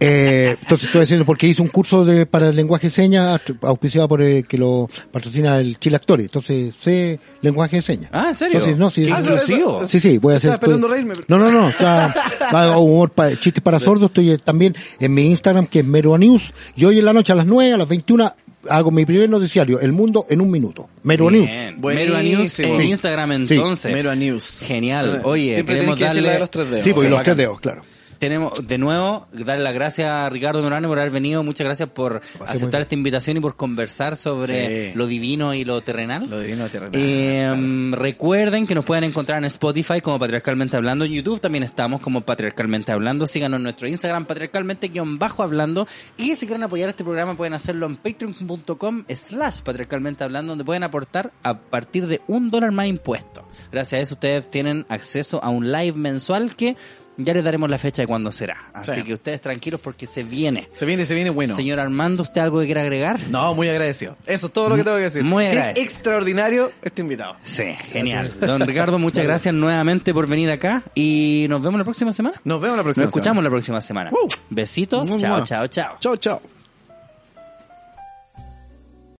eh, entonces estoy diciendo porque hice un curso de, para el lenguaje de señas auspiciado por eh, que lo patrocina el Chile Actores. Entonces sé lenguaje de señas. Ah, ¿en serio? Entonces, no, sí, Qué Ah, inclusivo. Sí, sí, voy a hacer. Estaba esperando reírme, pero- No, no, no, está, hago humor para, chistes para sordos. Estoy eh, también en mi Instagram que es Merua News. Y hoy en la noche a las 9, a las 21, hago mi primer noticiario, El Mundo en un minuto. News. Bien. Buenísimo. Mero News en Sí. Instagram Sí. entonces. Mero a News. Genial. Eh, Oye, siempre queremos que darle... de los tres dedos. Sí, pues y los bacán. tres dedos, claro. Tenemos de nuevo darle las gracias a Ricardo Morano por haber venido. Muchas gracias por aceptar esta invitación y por conversar sobre Sí. lo divino y lo terrenal. Lo divino terrenal. Eh, Recuerden que nos pueden encontrar en Spotify como Patriarcalmente Hablando. En YouTube también estamos como Patriarcalmente Hablando. Síganos en nuestro Instagram, patriarcalmente-hablando. Y si quieren apoyar este programa pueden hacerlo en patreon.com slash patriarcalmente hablando, donde pueden aportar a partir de un dólar más impuesto. Gracias a eso ustedes tienen acceso a un live mensual que ya les daremos la fecha de cuándo será. Así Sí. que ustedes tranquilos porque se viene. Se viene, se viene bueno. Señor Armando, ¿usted algo que quiera agregar? No, muy agradecido. Eso es todo lo que tengo que decir. Muy agradecido. extraordinario este invitado. Sí, genial. [LAUGHS] Don Ricardo, muchas gracias nuevamente por venir acá y nos vemos la próxima semana. Nos vemos la Nos próxima escuchamos la próxima semana. Uh. Besitos. Mua, Chao, mua. chao, chao. Chao, chao.